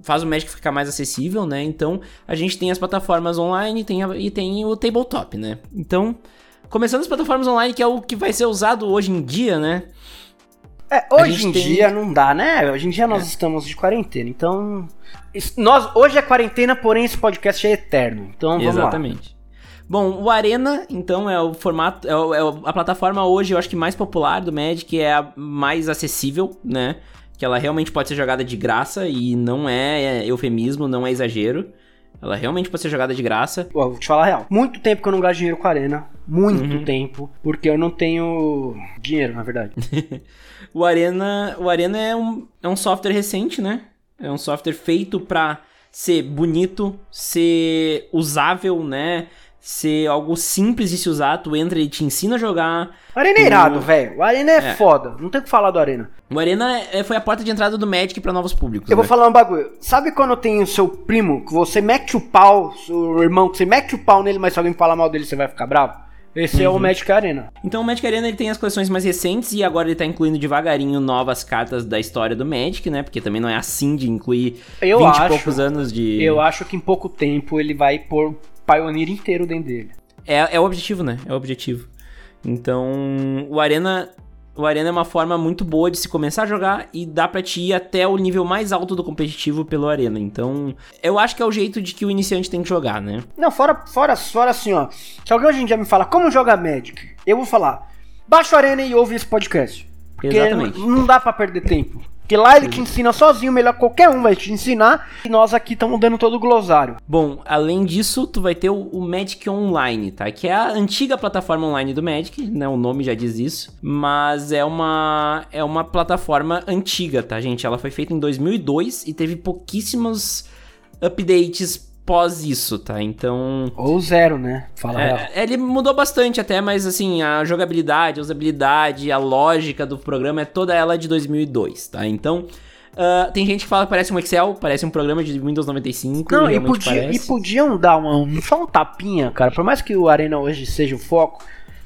faz o Magic ficar mais acessível, né? Então, a gente tem as plataformas online tem a, e tem o tabletop, né? Então, começando as plataformas online, que é o que vai ser usado hoje em dia, né? É, hoje em tem... dia não dá, né? Hoje em dia nós é. estamos de quarentena, então. Nós, hoje é quarentena, porém esse podcast é eterno. Então vamos Exatamente. Lá. Bom, o Arena, então, é o formato, é, o, é, a plataforma hoje, eu acho que mais popular do Magic, é a mais acessível, né? Que ela realmente pode ser jogada de graça e não é eufemismo, não é exagero. Ela realmente pode ser jogada de graça. Pô, vou te falar a real. Muito tempo que eu não gasto dinheiro com a Arena. Muito uhum. tempo. Porque eu não tenho dinheiro, na verdade. o Arena, o Arena é, um, é um software recente, né? É um software feito para ser bonito, ser usável, né? ser algo simples de se usar, tu entra e te ensina a jogar. O Arena é irado, velho. O Arena é, é, foda. Não tem o que falar do Arena. O Arena é, foi a porta de entrada do Magic para novos públicos. Eu né? vou falar um bagulho. Sabe quando tem o seu primo, que você mete o pau, seu irmão, que você mete o pau nele, mas se alguém falar mal dele, você vai ficar bravo? Esse uhum. é o uhum. Magic Arena. Então o Magic Arena ele tem as coleções mais recentes e agora ele tá incluindo devagarinho novas cartas da história do Magic, né? Porque também não é assim de incluir eu 20 acho, e poucos anos de. Eu acho que em pouco tempo ele vai pôr Pioneer inteiro dentro dele. É, é o objetivo, né? É o objetivo. Então, o Arena o Arena é uma forma muito boa de se começar a jogar e dá pra te ir até o nível mais alto do competitivo pelo Arena. Então, eu acho que é o jeito de que o iniciante tem que jogar, né? Não, fora, fora, fora assim, ó. Se alguém hoje em dia me fala como jogar Magic, eu vou falar, baixa o Arena e ouve esse podcast. Porque Exatamente. não dá para perder tempo. Porque lá ele te ensina sozinho, melhor qualquer um vai te ensinar. E nós aqui estamos dando todo o glossário. Bom, além disso, tu vai ter o, o, Magic Online, tá? Que é a antiga plataforma online do Magic, né? O nome já diz isso. Mas é uma, é uma plataforma antiga, tá, gente? Ela foi feita em 2002 e teve pouquíssimos updates pós isso, tá? Então. Ou zero, né? Fala é, Ele mudou bastante até, mas assim, a jogabilidade, a usabilidade, a lógica do programa é toda ela de 2002, tá? Então. Uh, tem gente que fala que parece um Excel, parece um programa de Windows 95. Não, e, podia, e podiam dar uma, só um tapinha, cara. Por mais que o Arena hoje seja o foco,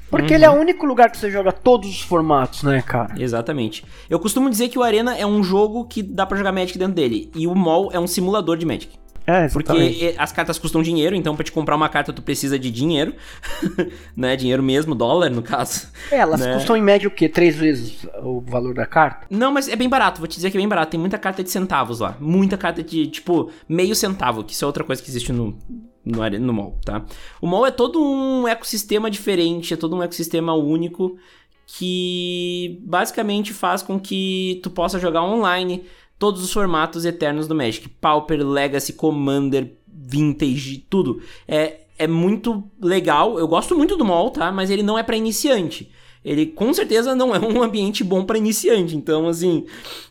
porque uhum. ele é o único lugar que você joga todos os formatos, né, cara? Exatamente. Eu costumo dizer que o Arena é um jogo que dá para jogar Magic dentro dele. E o Mall é um simulador de Magic. É, Porque as cartas custam dinheiro, então para te comprar uma carta tu precisa de dinheiro, né? Dinheiro mesmo, dólar no caso. É, elas né? custam em média o quê? Três vezes o valor da carta? Não, mas é bem barato, vou te dizer que é bem barato. Tem muita carta de centavos lá. Muita carta de, tipo, meio centavo, que isso é outra coisa que existe no, no, no mall, tá? O mall é todo um ecossistema diferente, é todo um ecossistema único que basicamente faz com que tu possa jogar online todos os formatos eternos do Magic. Pauper, Legacy, Commander, Vintage, tudo. É, é muito legal. Eu gosto muito do mall, tá? Mas ele não é para iniciante. Ele com certeza não é um ambiente bom para iniciante. Então, assim,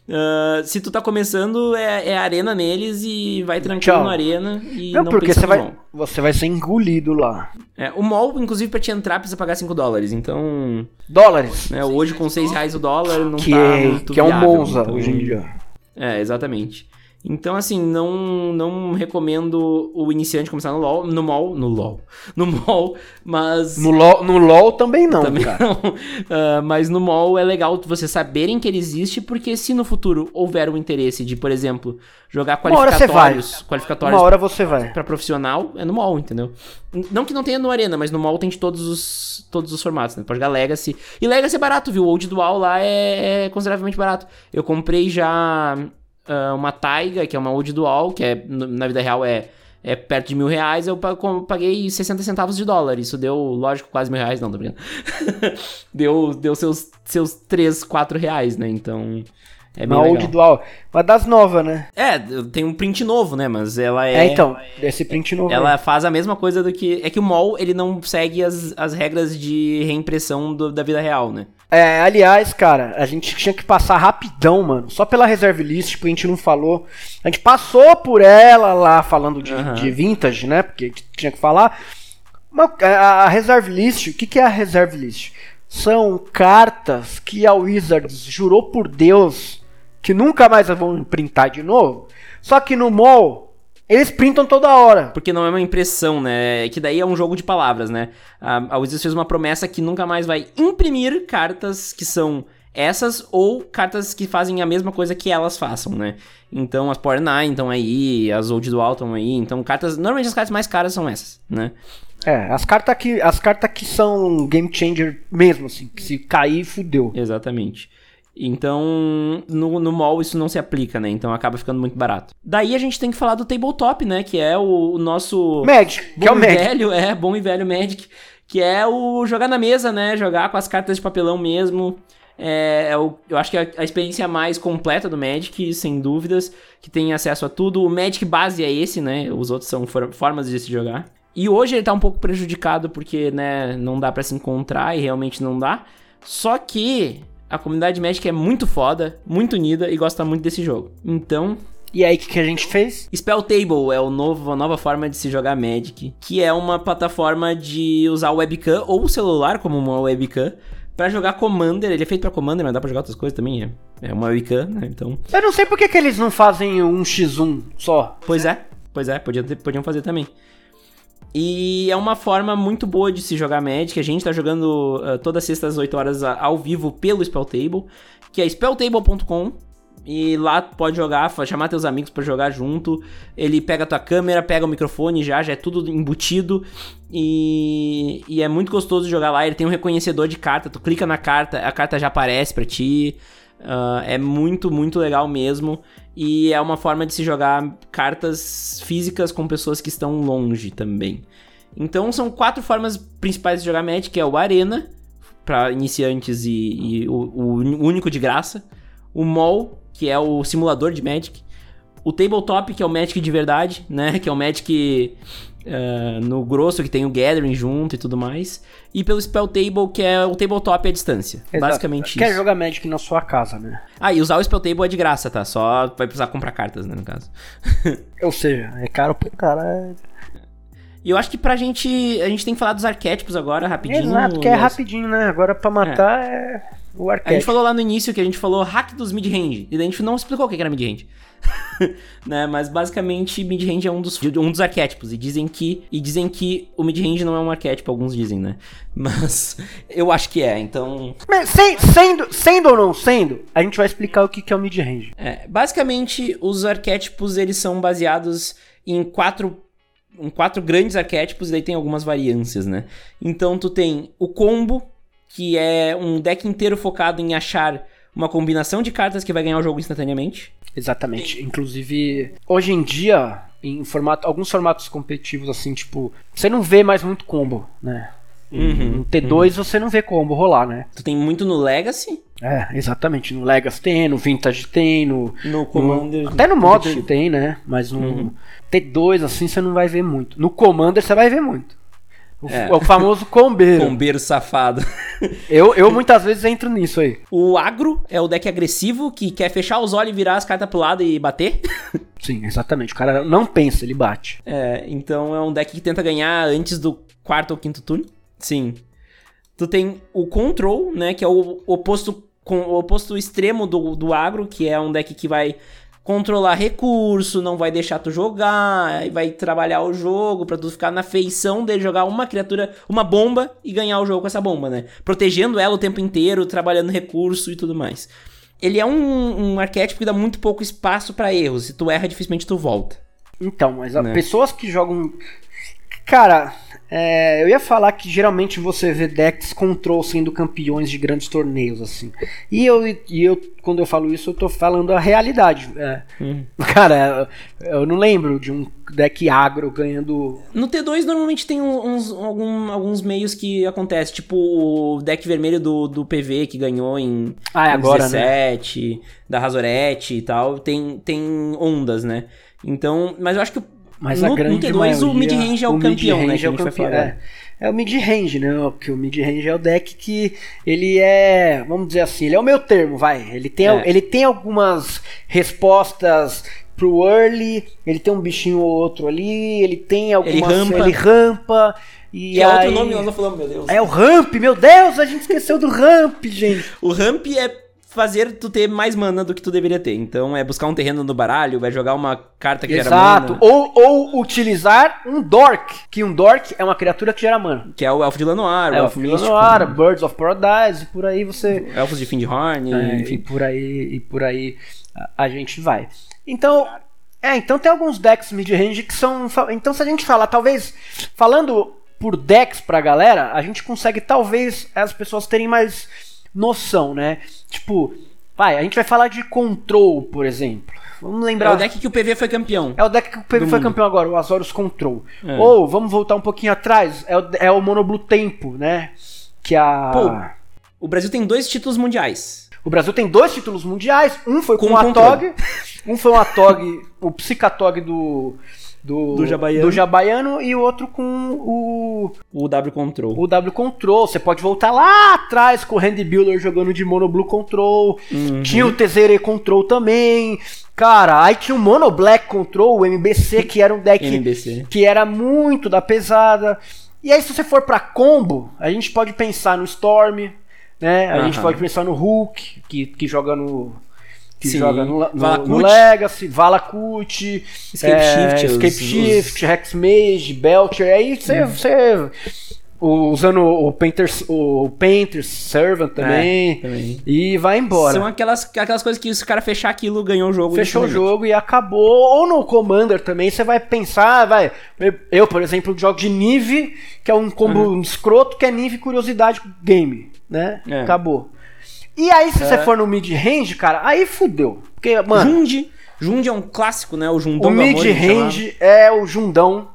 uh, se tu tá começando, é, é, arena neles e vai tranquilo Tchau. na arena. E não, não porque você vai, você vai ser engolido lá. É, o mall, inclusive, pra te entrar, precisa pagar 5 dólares. Então. Dólares? Né, hoje, com 6 reais o dólar, não que tá é, muito Que é um Monza então... hoje em dia. É, exatamente. Então, assim, não, não recomendo o iniciante começar no LoL, no MOL, no LoL, no MOL, mas... No LoL, no LOL também não, também cara. não. Uh, mas no MOL é legal vocês saberem que ele existe, porque se no futuro houver um interesse de, por exemplo, jogar Uma hora você vai. qualificatórios, qualificatórios Uma hora você vai. pra profissional, é no MOL, entendeu? Não que não tenha no Arena, mas no MOL tem de todos os, todos os formatos, né? Pode jogar Legacy. E Legacy é barato, viu? O Old Dual lá é, é consideravelmente barato. Eu comprei já ah, uma Taiga, que é uma Old Dual, que é, na vida real é, é perto de mil reais. Eu paguei 60 centavos de dólar. Isso deu, lógico, quase mil reais. Não, tô brincando. deu deu seus, seus 3, 4 reais, né? Então... É bem legal. Old Dual. Mas das novas, né? É, tem um print novo, né? Mas ela é... É, então. Esse print novo. Ela faz a mesma coisa do que. É que o mall ele não segue as, as regras de reimpressão do- da vida real, né? É, aliás, cara, a gente tinha que passar rapidão, mano. Só pela reserve list, porque a gente não falou. A gente passou por ela lá falando de, Aham. de vintage, né? Porque a gente tinha que falar. Mas a, a reserve list, o que, que é a reserve list? São cartas que a Wizards jurou por Deus que nunca mais vão printar de novo. Só que no mall, eles printam toda hora. Porque não é uma impressão, né? Que daí é um jogo de palavras, né? A, a Wizards fez uma promessa que nunca mais vai imprimir cartas que são essas ou cartas que fazem a mesma coisa que elas façam, né? Então as Power Nine estão aí, as Old Dual estão aí. Então cartas. Normalmente as cartas mais caras são essas, né? É, as cartas que, as cartas que são game changer mesmo, assim, que se cair, fudeu. Exatamente. Então, no, no mall isso não se aplica, né? Então acaba ficando muito barato. Daí a gente tem que falar do tabletop, né? Que é o, o nosso. Magic, que é o Magic. velho, é, bom e velho Magic. Que é o jogar na mesa, né? Jogar com as cartas de papelão mesmo. É, é o, eu acho que é a experiência mais completa do Magic, sem dúvidas. Que tem acesso a tudo. O Magic base é esse, né? Os outros são for- formas de se jogar. E hoje ele tá um pouco prejudicado porque, né, não dá pra se encontrar e realmente não dá. Só que a comunidade Magic é muito foda, muito unida e gosta muito desse jogo. Então, E aí, o que, que a gente fez? Spell Table é o novo, a nova forma de se jogar Magic, que é uma plataforma de usar o webcam ou o celular como uma webcam pra jogar Commander. Ele é feito pra Commander, mas dá pra jogar outras coisas também. É, é uma webcam, né? Então, Eu não sei por que, que eles não fazem um x1 só. pois é, pois é, podiam, ter- podiam fazer também. E é uma forma muito boa de se jogar Magic. A gente tá jogando ah, toda sexta às 8 horas ao vivo pelo Spell Table, que é spelltable.com. E lá pode jogar, chamar teus amigos pra jogar junto. Ele pega a tua câmera, pega o microfone já, já é tudo embutido. E, e é muito gostoso jogar lá. Ele tem um reconhecedor de carta, tu clica na carta, a carta já aparece pra ti. Ah, é muito, muito legal mesmo. E é uma forma de se jogar cartas físicas com pessoas que estão longe também. Então são quatro formas principais de jogar Magic, que é o Arena, para iniciantes e, e o, o único de graça. O Mall, que é o simulador de Magic. O Tabletop, que é o Magic de verdade, né? Que é o Magic ah, no grosso, que tem o Gathering junto e tudo mais. E pelo Spell Table, que é o Tabletop à distância. Exato. Basicamente Quer isso. jogar Magic na sua casa, né? Ah, e usar o Spell Table é de graça, tá? Só vai precisar comprar cartas, né, no caso. Ou seja, é caro pro cara. E eu acho que pra gente. A gente tem que falar dos arquétipos agora, rapidinho. Exato, que é Léo. rapidinho, né? Agora pra matar é, o A gente falou lá no início que a gente falou hack dos mid-range. E daí a gente não explicou o que era mid-range. né? Mas basicamente, mid-range é um dos, um dos arquétipos. E dizem que. E dizem que o mid-range não é um arquétipo, alguns dizem, né? Mas eu acho que é, então. Mas sem- sendo, sendo ou não sendo, a gente vai explicar o que, que é o mid-range. É, basicamente, os arquétipos eles são baseados em quatro, em quatro grandes arquétipos e daí tem algumas variâncias, né? Então tu tem o combo, que é um deck inteiro focado em achar uma combinação de cartas que vai ganhar o jogo instantaneamente. Exatamente. Inclusive, hoje em dia, em formato, alguns formatos competitivos, assim, tipo, você não vê mais muito combo, né? Uhum, no T2 você não vê combo rolar, né? Tu tem muito no Legacy, É, exatamente. No Legacy tem, no Vintage tem, no. no Commander. no- até no Modern tem, né? Mas no Uhum. T2, assim, você não vai ver muito. No Commander você vai ver muito. O, É. o famoso combeiro. Combeiro safado. Eu, eu muitas vezes entro nisso aí. O agro é o deck agressivo que quer fechar os olhos e virar as cartas pro lado e bater. Sim, exatamente. O cara não pensa, ele bate. É, então é um deck que tenta ganhar antes do quarto ou quinto turno. Sim. Tu tem o Control, né? Que é o oposto, com, o oposto extremo do, do agro, que é um deck que vai controlar recurso, não vai deixar tu jogar, vai trabalhar o jogo pra tu ficar na feição de jogar uma criatura, uma bomba e ganhar o jogo com essa bomba, né? Protegendo ela o tempo inteiro, trabalhando recurso e tudo mais. Ele é um, um arquétipo que dá muito pouco espaço para erros. Se tu erra, dificilmente tu volta. Então, mas né? pessoas que jogam. Cara, é, eu ia falar que geralmente você vê decks control sendo campeões de grandes torneios, assim. E eu, e eu quando eu falo isso, eu tô falando a realidade. É. Hum. Cara, eu não lembro de um deck agro ganhando. No T2 normalmente tem uns, algum, alguns meios que acontece, tipo o deck vermelho do, do PV que ganhou em ah, é agora, 17, né? da Razorette e tal. Tem, tem ondas, né? Então, mas eu acho que mas no, a grande no T2 maioria, o mid-range é o, o campeão, né? É o, campeão, é. é o mid-range, né? Porque o mid-range é o deck que ele é, vamos dizer assim, ele é o meu termo, vai. Ele tem, é. ele tem algumas respostas pro early, ele tem um bichinho ou outro ali, ele tem algumas... Ele rampa. Ele rampa e que aí... é outro nome nós não falamos, meu Deus. É o ramp, meu Deus, a gente esqueceu do ramp, gente. o ramp é fazer tu ter mais mana do que tu deveria ter. Então é buscar um terreno no baralho, vai jogar uma carta que Exato. gera mana. Ou, ou utilizar um Dork, que um Dork é uma criatura que gera mana. Que é o Elfo de Lanoir, é, o Elfo de Lanoir, Birds of Paradise, e por aí você... Elfos de Findhorn, é, enfim. E por aí, e por aí a, a gente vai. Então... É, então tem alguns decks mid-range que são... Então se a gente falar, talvez... Falando por decks pra galera, a gente consegue talvez as pessoas terem mais noção, né? Tipo, vai, a gente vai falar de Control, por exemplo. Vamos lembrar. É o deck que o PV foi campeão. É o deck que o PV foi mundo. campeão agora, o Azorius Control. É. Ou, vamos voltar um pouquinho atrás, é o, é o Monoblue Tempo, né? Que a. Pô, o Brasil tem dois títulos mundiais. O Brasil tem dois títulos mundiais, um foi com, com o Atog, um foi um Atog, o Psicatog do do, do, Jabaiano. do Jabaiano e o outro com o. O W Control. O W Control. Você pode voltar lá atrás com o Randy Builder jogando de Mono Blue Control. Uhum. Tinha o Tezere Control também. Cara, aí tinha o Mono Black Control, o MBC, que era um deck MBC. que era muito da pesada. E aí, se você for para combo, a gente pode pensar no Storm, né? A uhum. gente pode pensar no Hulk, que, que joga no que Sim. joga no, no, no Legacy, Valakut, Escape é, Shift, Escape os, Shift, os... Hexmage, Belcher, aí você, você usando o Painter, o Painter Servant também, é, também, e vai embora. São aquelas, aquelas coisas que se o cara fechar aquilo, ganhou o jogo. Fechou o jogo e acabou. Ou no Commander também, você vai pensar, vai. Eu, por exemplo, jogo de Nive, que é um combo uhum. escroto, que é Nive Curiosidade Game, né? É. Acabou. E aí, se é. você for no mid-range, cara, aí fudeu. Porque, mano. Jundi. Jundi é um clássico, né? O Jundão O mid-range é o Jundão.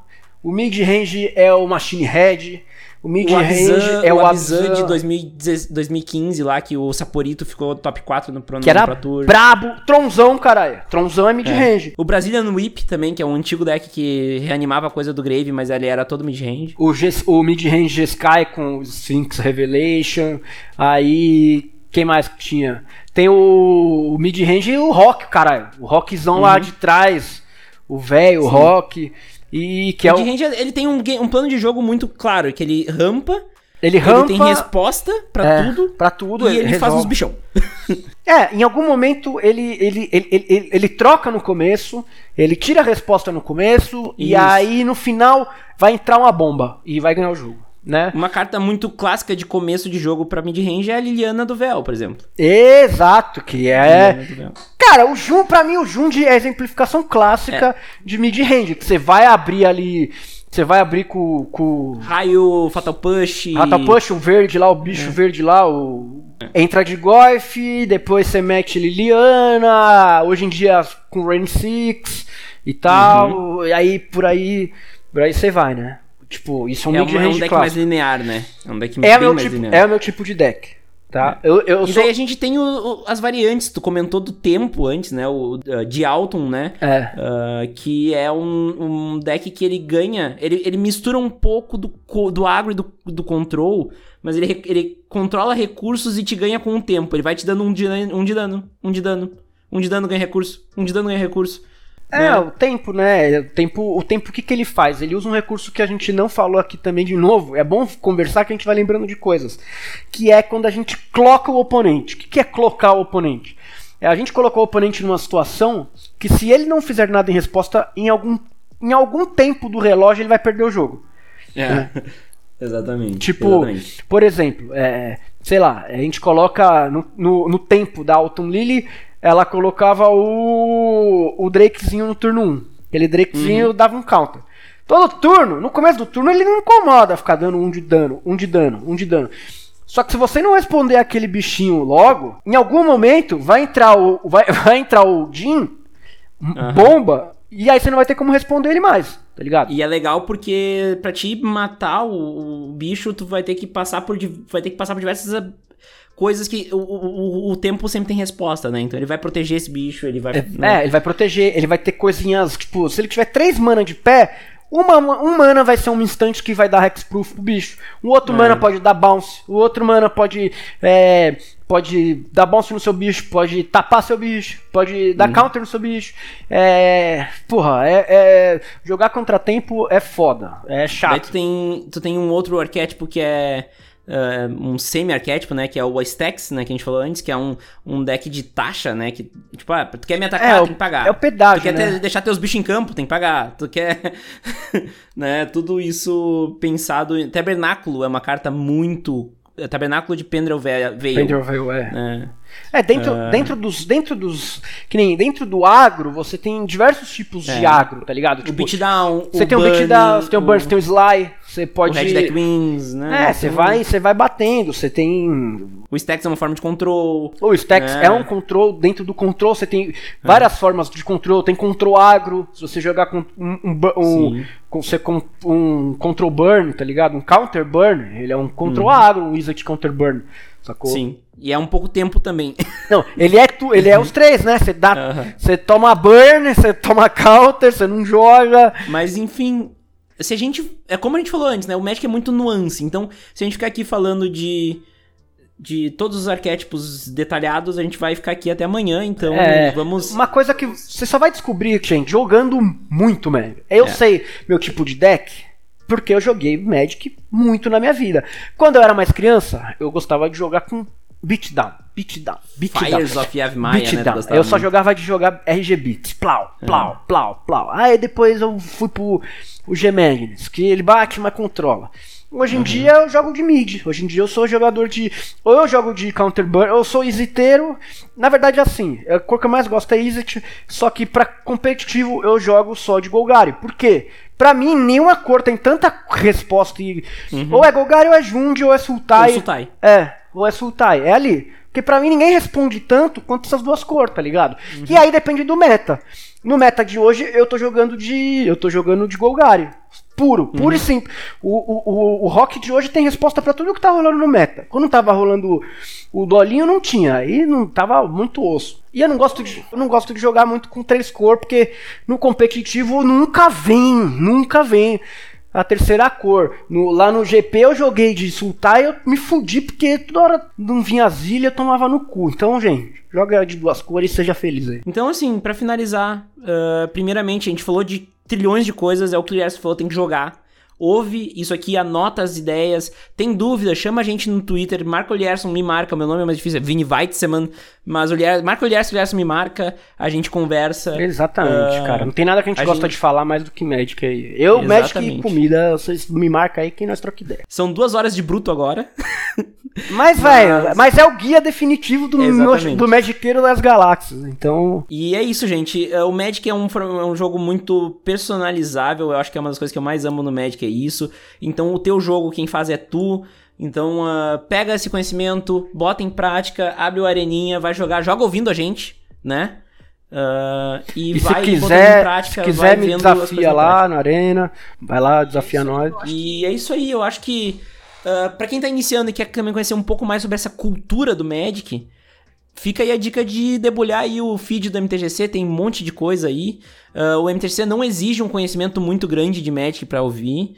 O mid-range é o Machine Head. O mid-range é o, o Abzan de 2015 lá, que o Saporito ficou top 4 no Pro Que era Tour. brabo. Tronzão, caralho. Tronzão é mid-range. É. O Brazilian Whip também, que é um antigo deck que reanimava a coisa do Grave, mas ele era todo mid-range. O, o mid-range Sky com Sphinx Revelation. Aí quem mais que tinha? Tem o, o mid-range e o rock, caralho. O rockzão uhum. lá de trás. O velho, o rock. E que o é o mid-range, ele tem um, um plano de jogo muito claro, que ele rampa ele rampa. Ele tem resposta para é, tudo. Para tudo. E ele, ele faz uns bichão. é, em algum momento ele, ele, ele, ele, ele troca no começo, ele tira a resposta no começo, Isso. e aí no final vai entrar uma bomba e vai ganhar o jogo né? Uma carta muito clássica de começo de jogo para mid-range é a Liliana do Véu, por exemplo. Exato, que é... Cara, o Jun, pra mim, o Jun é a exemplificação clássica é. de mid-range, que você vai abrir ali... Você vai abrir com, com. Raio, Fatal Push. Fatal Push, o verde lá, o bicho é. verde lá, o. É. Entra de Goif, depois você mete Liliana, hoje em dia com Rain Six e tal. Uhum. E aí por aí. Por aí você vai, né? Tipo, isso é um é É um deck clássico. mais linear, né? É um deck é bem mais tipo, linear. É o meu tipo de deck. Tá? É. Eu, eu e sou... daí a gente tem o, o, as variantes, tu comentou do tempo antes, né? O uh, de Alton, né? É. Uh, que é um, um, deck que ele ganha. Ele, ele mistura um pouco do, do agro e do, do control, mas ele, ele controla recursos e te ganha com o tempo. Ele vai te dando um de, um de dano, um de dano, um de dano ganha recurso, um de dano ganha recurso. É, né? o tempo, né? O tempo, o tempo, o que, que ele faz? Ele usa um recurso que a gente não falou aqui também de novo. É bom conversar que a gente vai lembrando de coisas. Que é quando a gente cloca o oponente. O que, que é clocar o oponente? É, a gente colocou o oponente numa situação que se ele não fizer nada em resposta, em algum, em algum tempo do relógio ele vai perder o jogo. É. Né? exatamente. Tipo, exatamente. por exemplo, é, sei lá, a gente coloca no, no, no tempo da Autumn Lily, ela colocava o, o Drakezinho no turno 1. Aquele Drakezinho dava um counter. Todo turno, no começo do turno, ele não incomoda ficar dando um de dano, um de dano, um de dano. Só que se você não responder aquele bichinho logo, em algum momento vai entrar o vai, vai entrar o Jin, Aham. bomba, e aí você não vai ter como responder ele mais, tá ligado? E é legal porque pra te matar o, o bicho, tu vai ter que passar por vai ter que passar por diversas coisas que o, o, o tempo sempre tem resposta, né? Então ele vai proteger esse bicho, ele vai né? É, ele vai proteger, ele vai ter coisinhas, tipo, se ele tiver três mana de pé, uma, um mana vai ser um instante que vai dar hexproof pro bicho. O outro É. mana pode dar bounce. O outro mana pode. é, pode dar bounce no seu bicho, pode tapar seu bicho, pode Uhum. dar counter no seu bicho. É. Porra, é, é- Jogar contratempo é foda. É Daí chato. tu tem, tu tem um outro arquétipo que é ah, um semi-arquétipo, né? Que é o Stax, né? Que a gente falou antes, que é um, um deck de taxa, né? Que, tipo, ah, tu quer me atacar, É, o- tem que pagar. é o pedágio, Tu quer né? ter- deixar teus bichos em campo, tem que pagar. Tu quer... né? Tudo isso pensado... em- Tabernáculo é uma carta muito... é Tabernáculo de Pendrel Ve- Veil. Pendrel Veil, é. né? É, dentro, Ah. dentro dos. Dentro dos. Que nem dentro do agro, você tem diversos tipos de É. agro, tá ligado? O Tipo, beatdown, Você o tem o beatdown, você tem o burn, você tem o sly, você o pode. Red Deck Wings, né? É, você vai, você vai batendo, você tem. O Stax é uma forma de control. O Stacks É. é. um control, dentro do control você tem várias formas de control, tem control agro, se você jogar com um, um, um, com um control burn, tá ligado? Um counter burn, ele é um control agro, um wizard counter burn, sacou? Sim. E é um pouco tempo também. Não, ele é tu, ele é os três, né? Você dá, você toma burn, você toma counter, você não joga. Mas enfim, se a gente. É como a gente falou antes, né? O Magic é muito nuance. Então, se a gente ficar aqui falando de. De todos os arquétipos detalhados, a gente vai ficar aqui até amanhã, então É, vamos. Uma coisa que você só vai descobrir, gente, jogando muito Magic. Eu É. sei meu tipo de deck porque eu joguei Magic muito na minha vida. Quando eu era mais criança, eu gostava de jogar com beatdown, beatdown, beatdown. Fires of Yavimaya, né? Beatdown. gostava Eu só jogava de jogar RG Beats. Plau, plau, plau, plau. Aí depois eu fui pro o G-Magnus, que ele bate, mas controla. Hoje em dia eu jogo de mid. Hoje em dia eu sou jogador de. Ou eu jogo de counter burn, ou eu sou easyteiro. Na verdade, assim, a cor que eu mais gosto é easy, só que pra competitivo eu jogo só de Golgari. Por quê? Pra mim, nenhuma cor tem tanta resposta. E... Ou é Golgari, ou é Jund, ou é Sultai. Ou Sultai. É, ou é Sultai, é ali. Porque pra mim ninguém responde tanto quanto essas duas cores, tá ligado? E aí depende do meta. No meta de hoje eu tô jogando de. Eu tô jogando de Golgari. Puro, puro e simples. O, o, o, o Rock de hoje tem resposta pra tudo que tá rolando no meta. Quando tava rolando o Dolinho, não tinha. Aí não tava muito osso. E eu não gosto de, eu não gosto de jogar muito com três cor, porque no competitivo nunca vem, nunca vem a terceira cor. No- lá no GP eu joguei de sultar e eu me fudi porque toda hora não vinha zilha eu tomava no cu. Então, gente, joga de duas cores e seja feliz aí. Então, assim, pra finalizar, ah, primeiramente, a gente falou de trilhões de coisas, é o que o Lierson falou, tem que jogar. Ouve isso aqui, anota as ideias. Tem dúvida, chama a gente no Twitter. Marca o Lierson, me marca. Meu nome é mais difícil, é Vini Weitzman. Mas o Lier, marca o Lierson, Lierson me marca. A gente conversa. Exatamente, Ah, cara. Não tem nada que a gente a gosta gente- de falar mais do que Magic aí. Eu, Magic Exatamente. e comida, vocês me marcam aí que nós troca ideia. São duas horas de bruto agora. Mas, velho, mas é o guia definitivo do, Exatamente. do Magiqueiro das Galáxias. Então, E é isso, gente. É, O Magic é um, é um jogo muito personalizável. Eu acho que é uma das coisas que eu mais amo no Magic, é isso. Então, o teu jogo, quem faz é tu. Então, ah, pega esse conhecimento, bota em prática, abre o Areninha, vai jogar, joga ouvindo a gente, né? Ah, e, e se vai em quiser, prática, se vai quiser me desafia lá na arena, vai lá, desafia nós. e é isso aí, eu acho que ah, pra quem tá iniciando e quer também conhecer um pouco mais sobre essa cultura do Magic, fica aí a dica de debulhar aí o feed do MTGC, tem um monte de coisa aí. Ah, o MTGC não exige um conhecimento muito grande de Magic pra ouvir,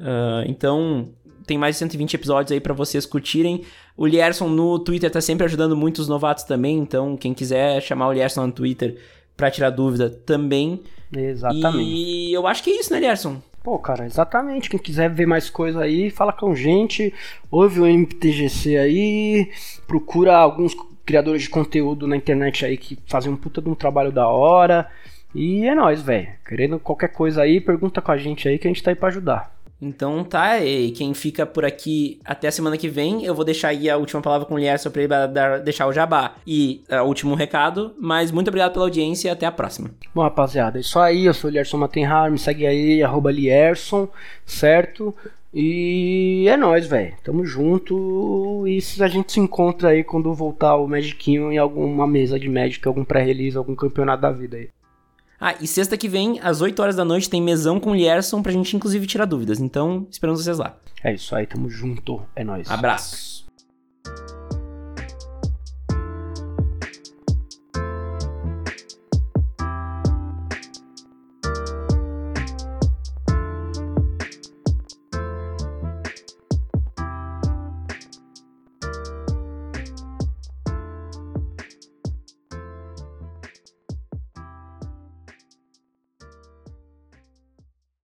Ah, então tem mais de 120 episódios aí pra vocês curtirem. O Lierson no Twitter tá sempre ajudando muitos novatos também, então quem quiser chamar o Lierson no Twitter pra tirar dúvida também. Exatamente. E eu acho que é isso, né, Lierson? Pô, cara, exatamente. Quem quiser ver mais coisa aí, fala com gente, ouve o MTGC aí, procura alguns criadores de conteúdo na internet aí que fazem um puta de um trabalho da hora. E é nóis, velho. Querendo qualquer coisa aí, pergunta com a gente aí que a gente tá aí pra ajudar. Então tá, e quem fica por aqui até a semana que vem, eu vou deixar aí a última palavra com o Lierson pra ele dar, deixar o jabá e uh, o último recado, mas muito obrigado pela audiência e até a próxima. Bom, rapaziada, é isso aí, eu sou o Lierson Matenhar, me segue aí, arroba Lierson, certo? E é nóis, velho. Tamo junto. E se a gente se encontra aí quando voltar o Magicinho em alguma mesa de Magic, algum pré-release, algum campeonato da vida aí. Ah, e sexta que vem, às 8 horas da noite, tem mesão com o Lierson pra gente inclusive tirar dúvidas. Então, esperamos vocês lá. É isso aí, tamo junto. É nóis. Abraço.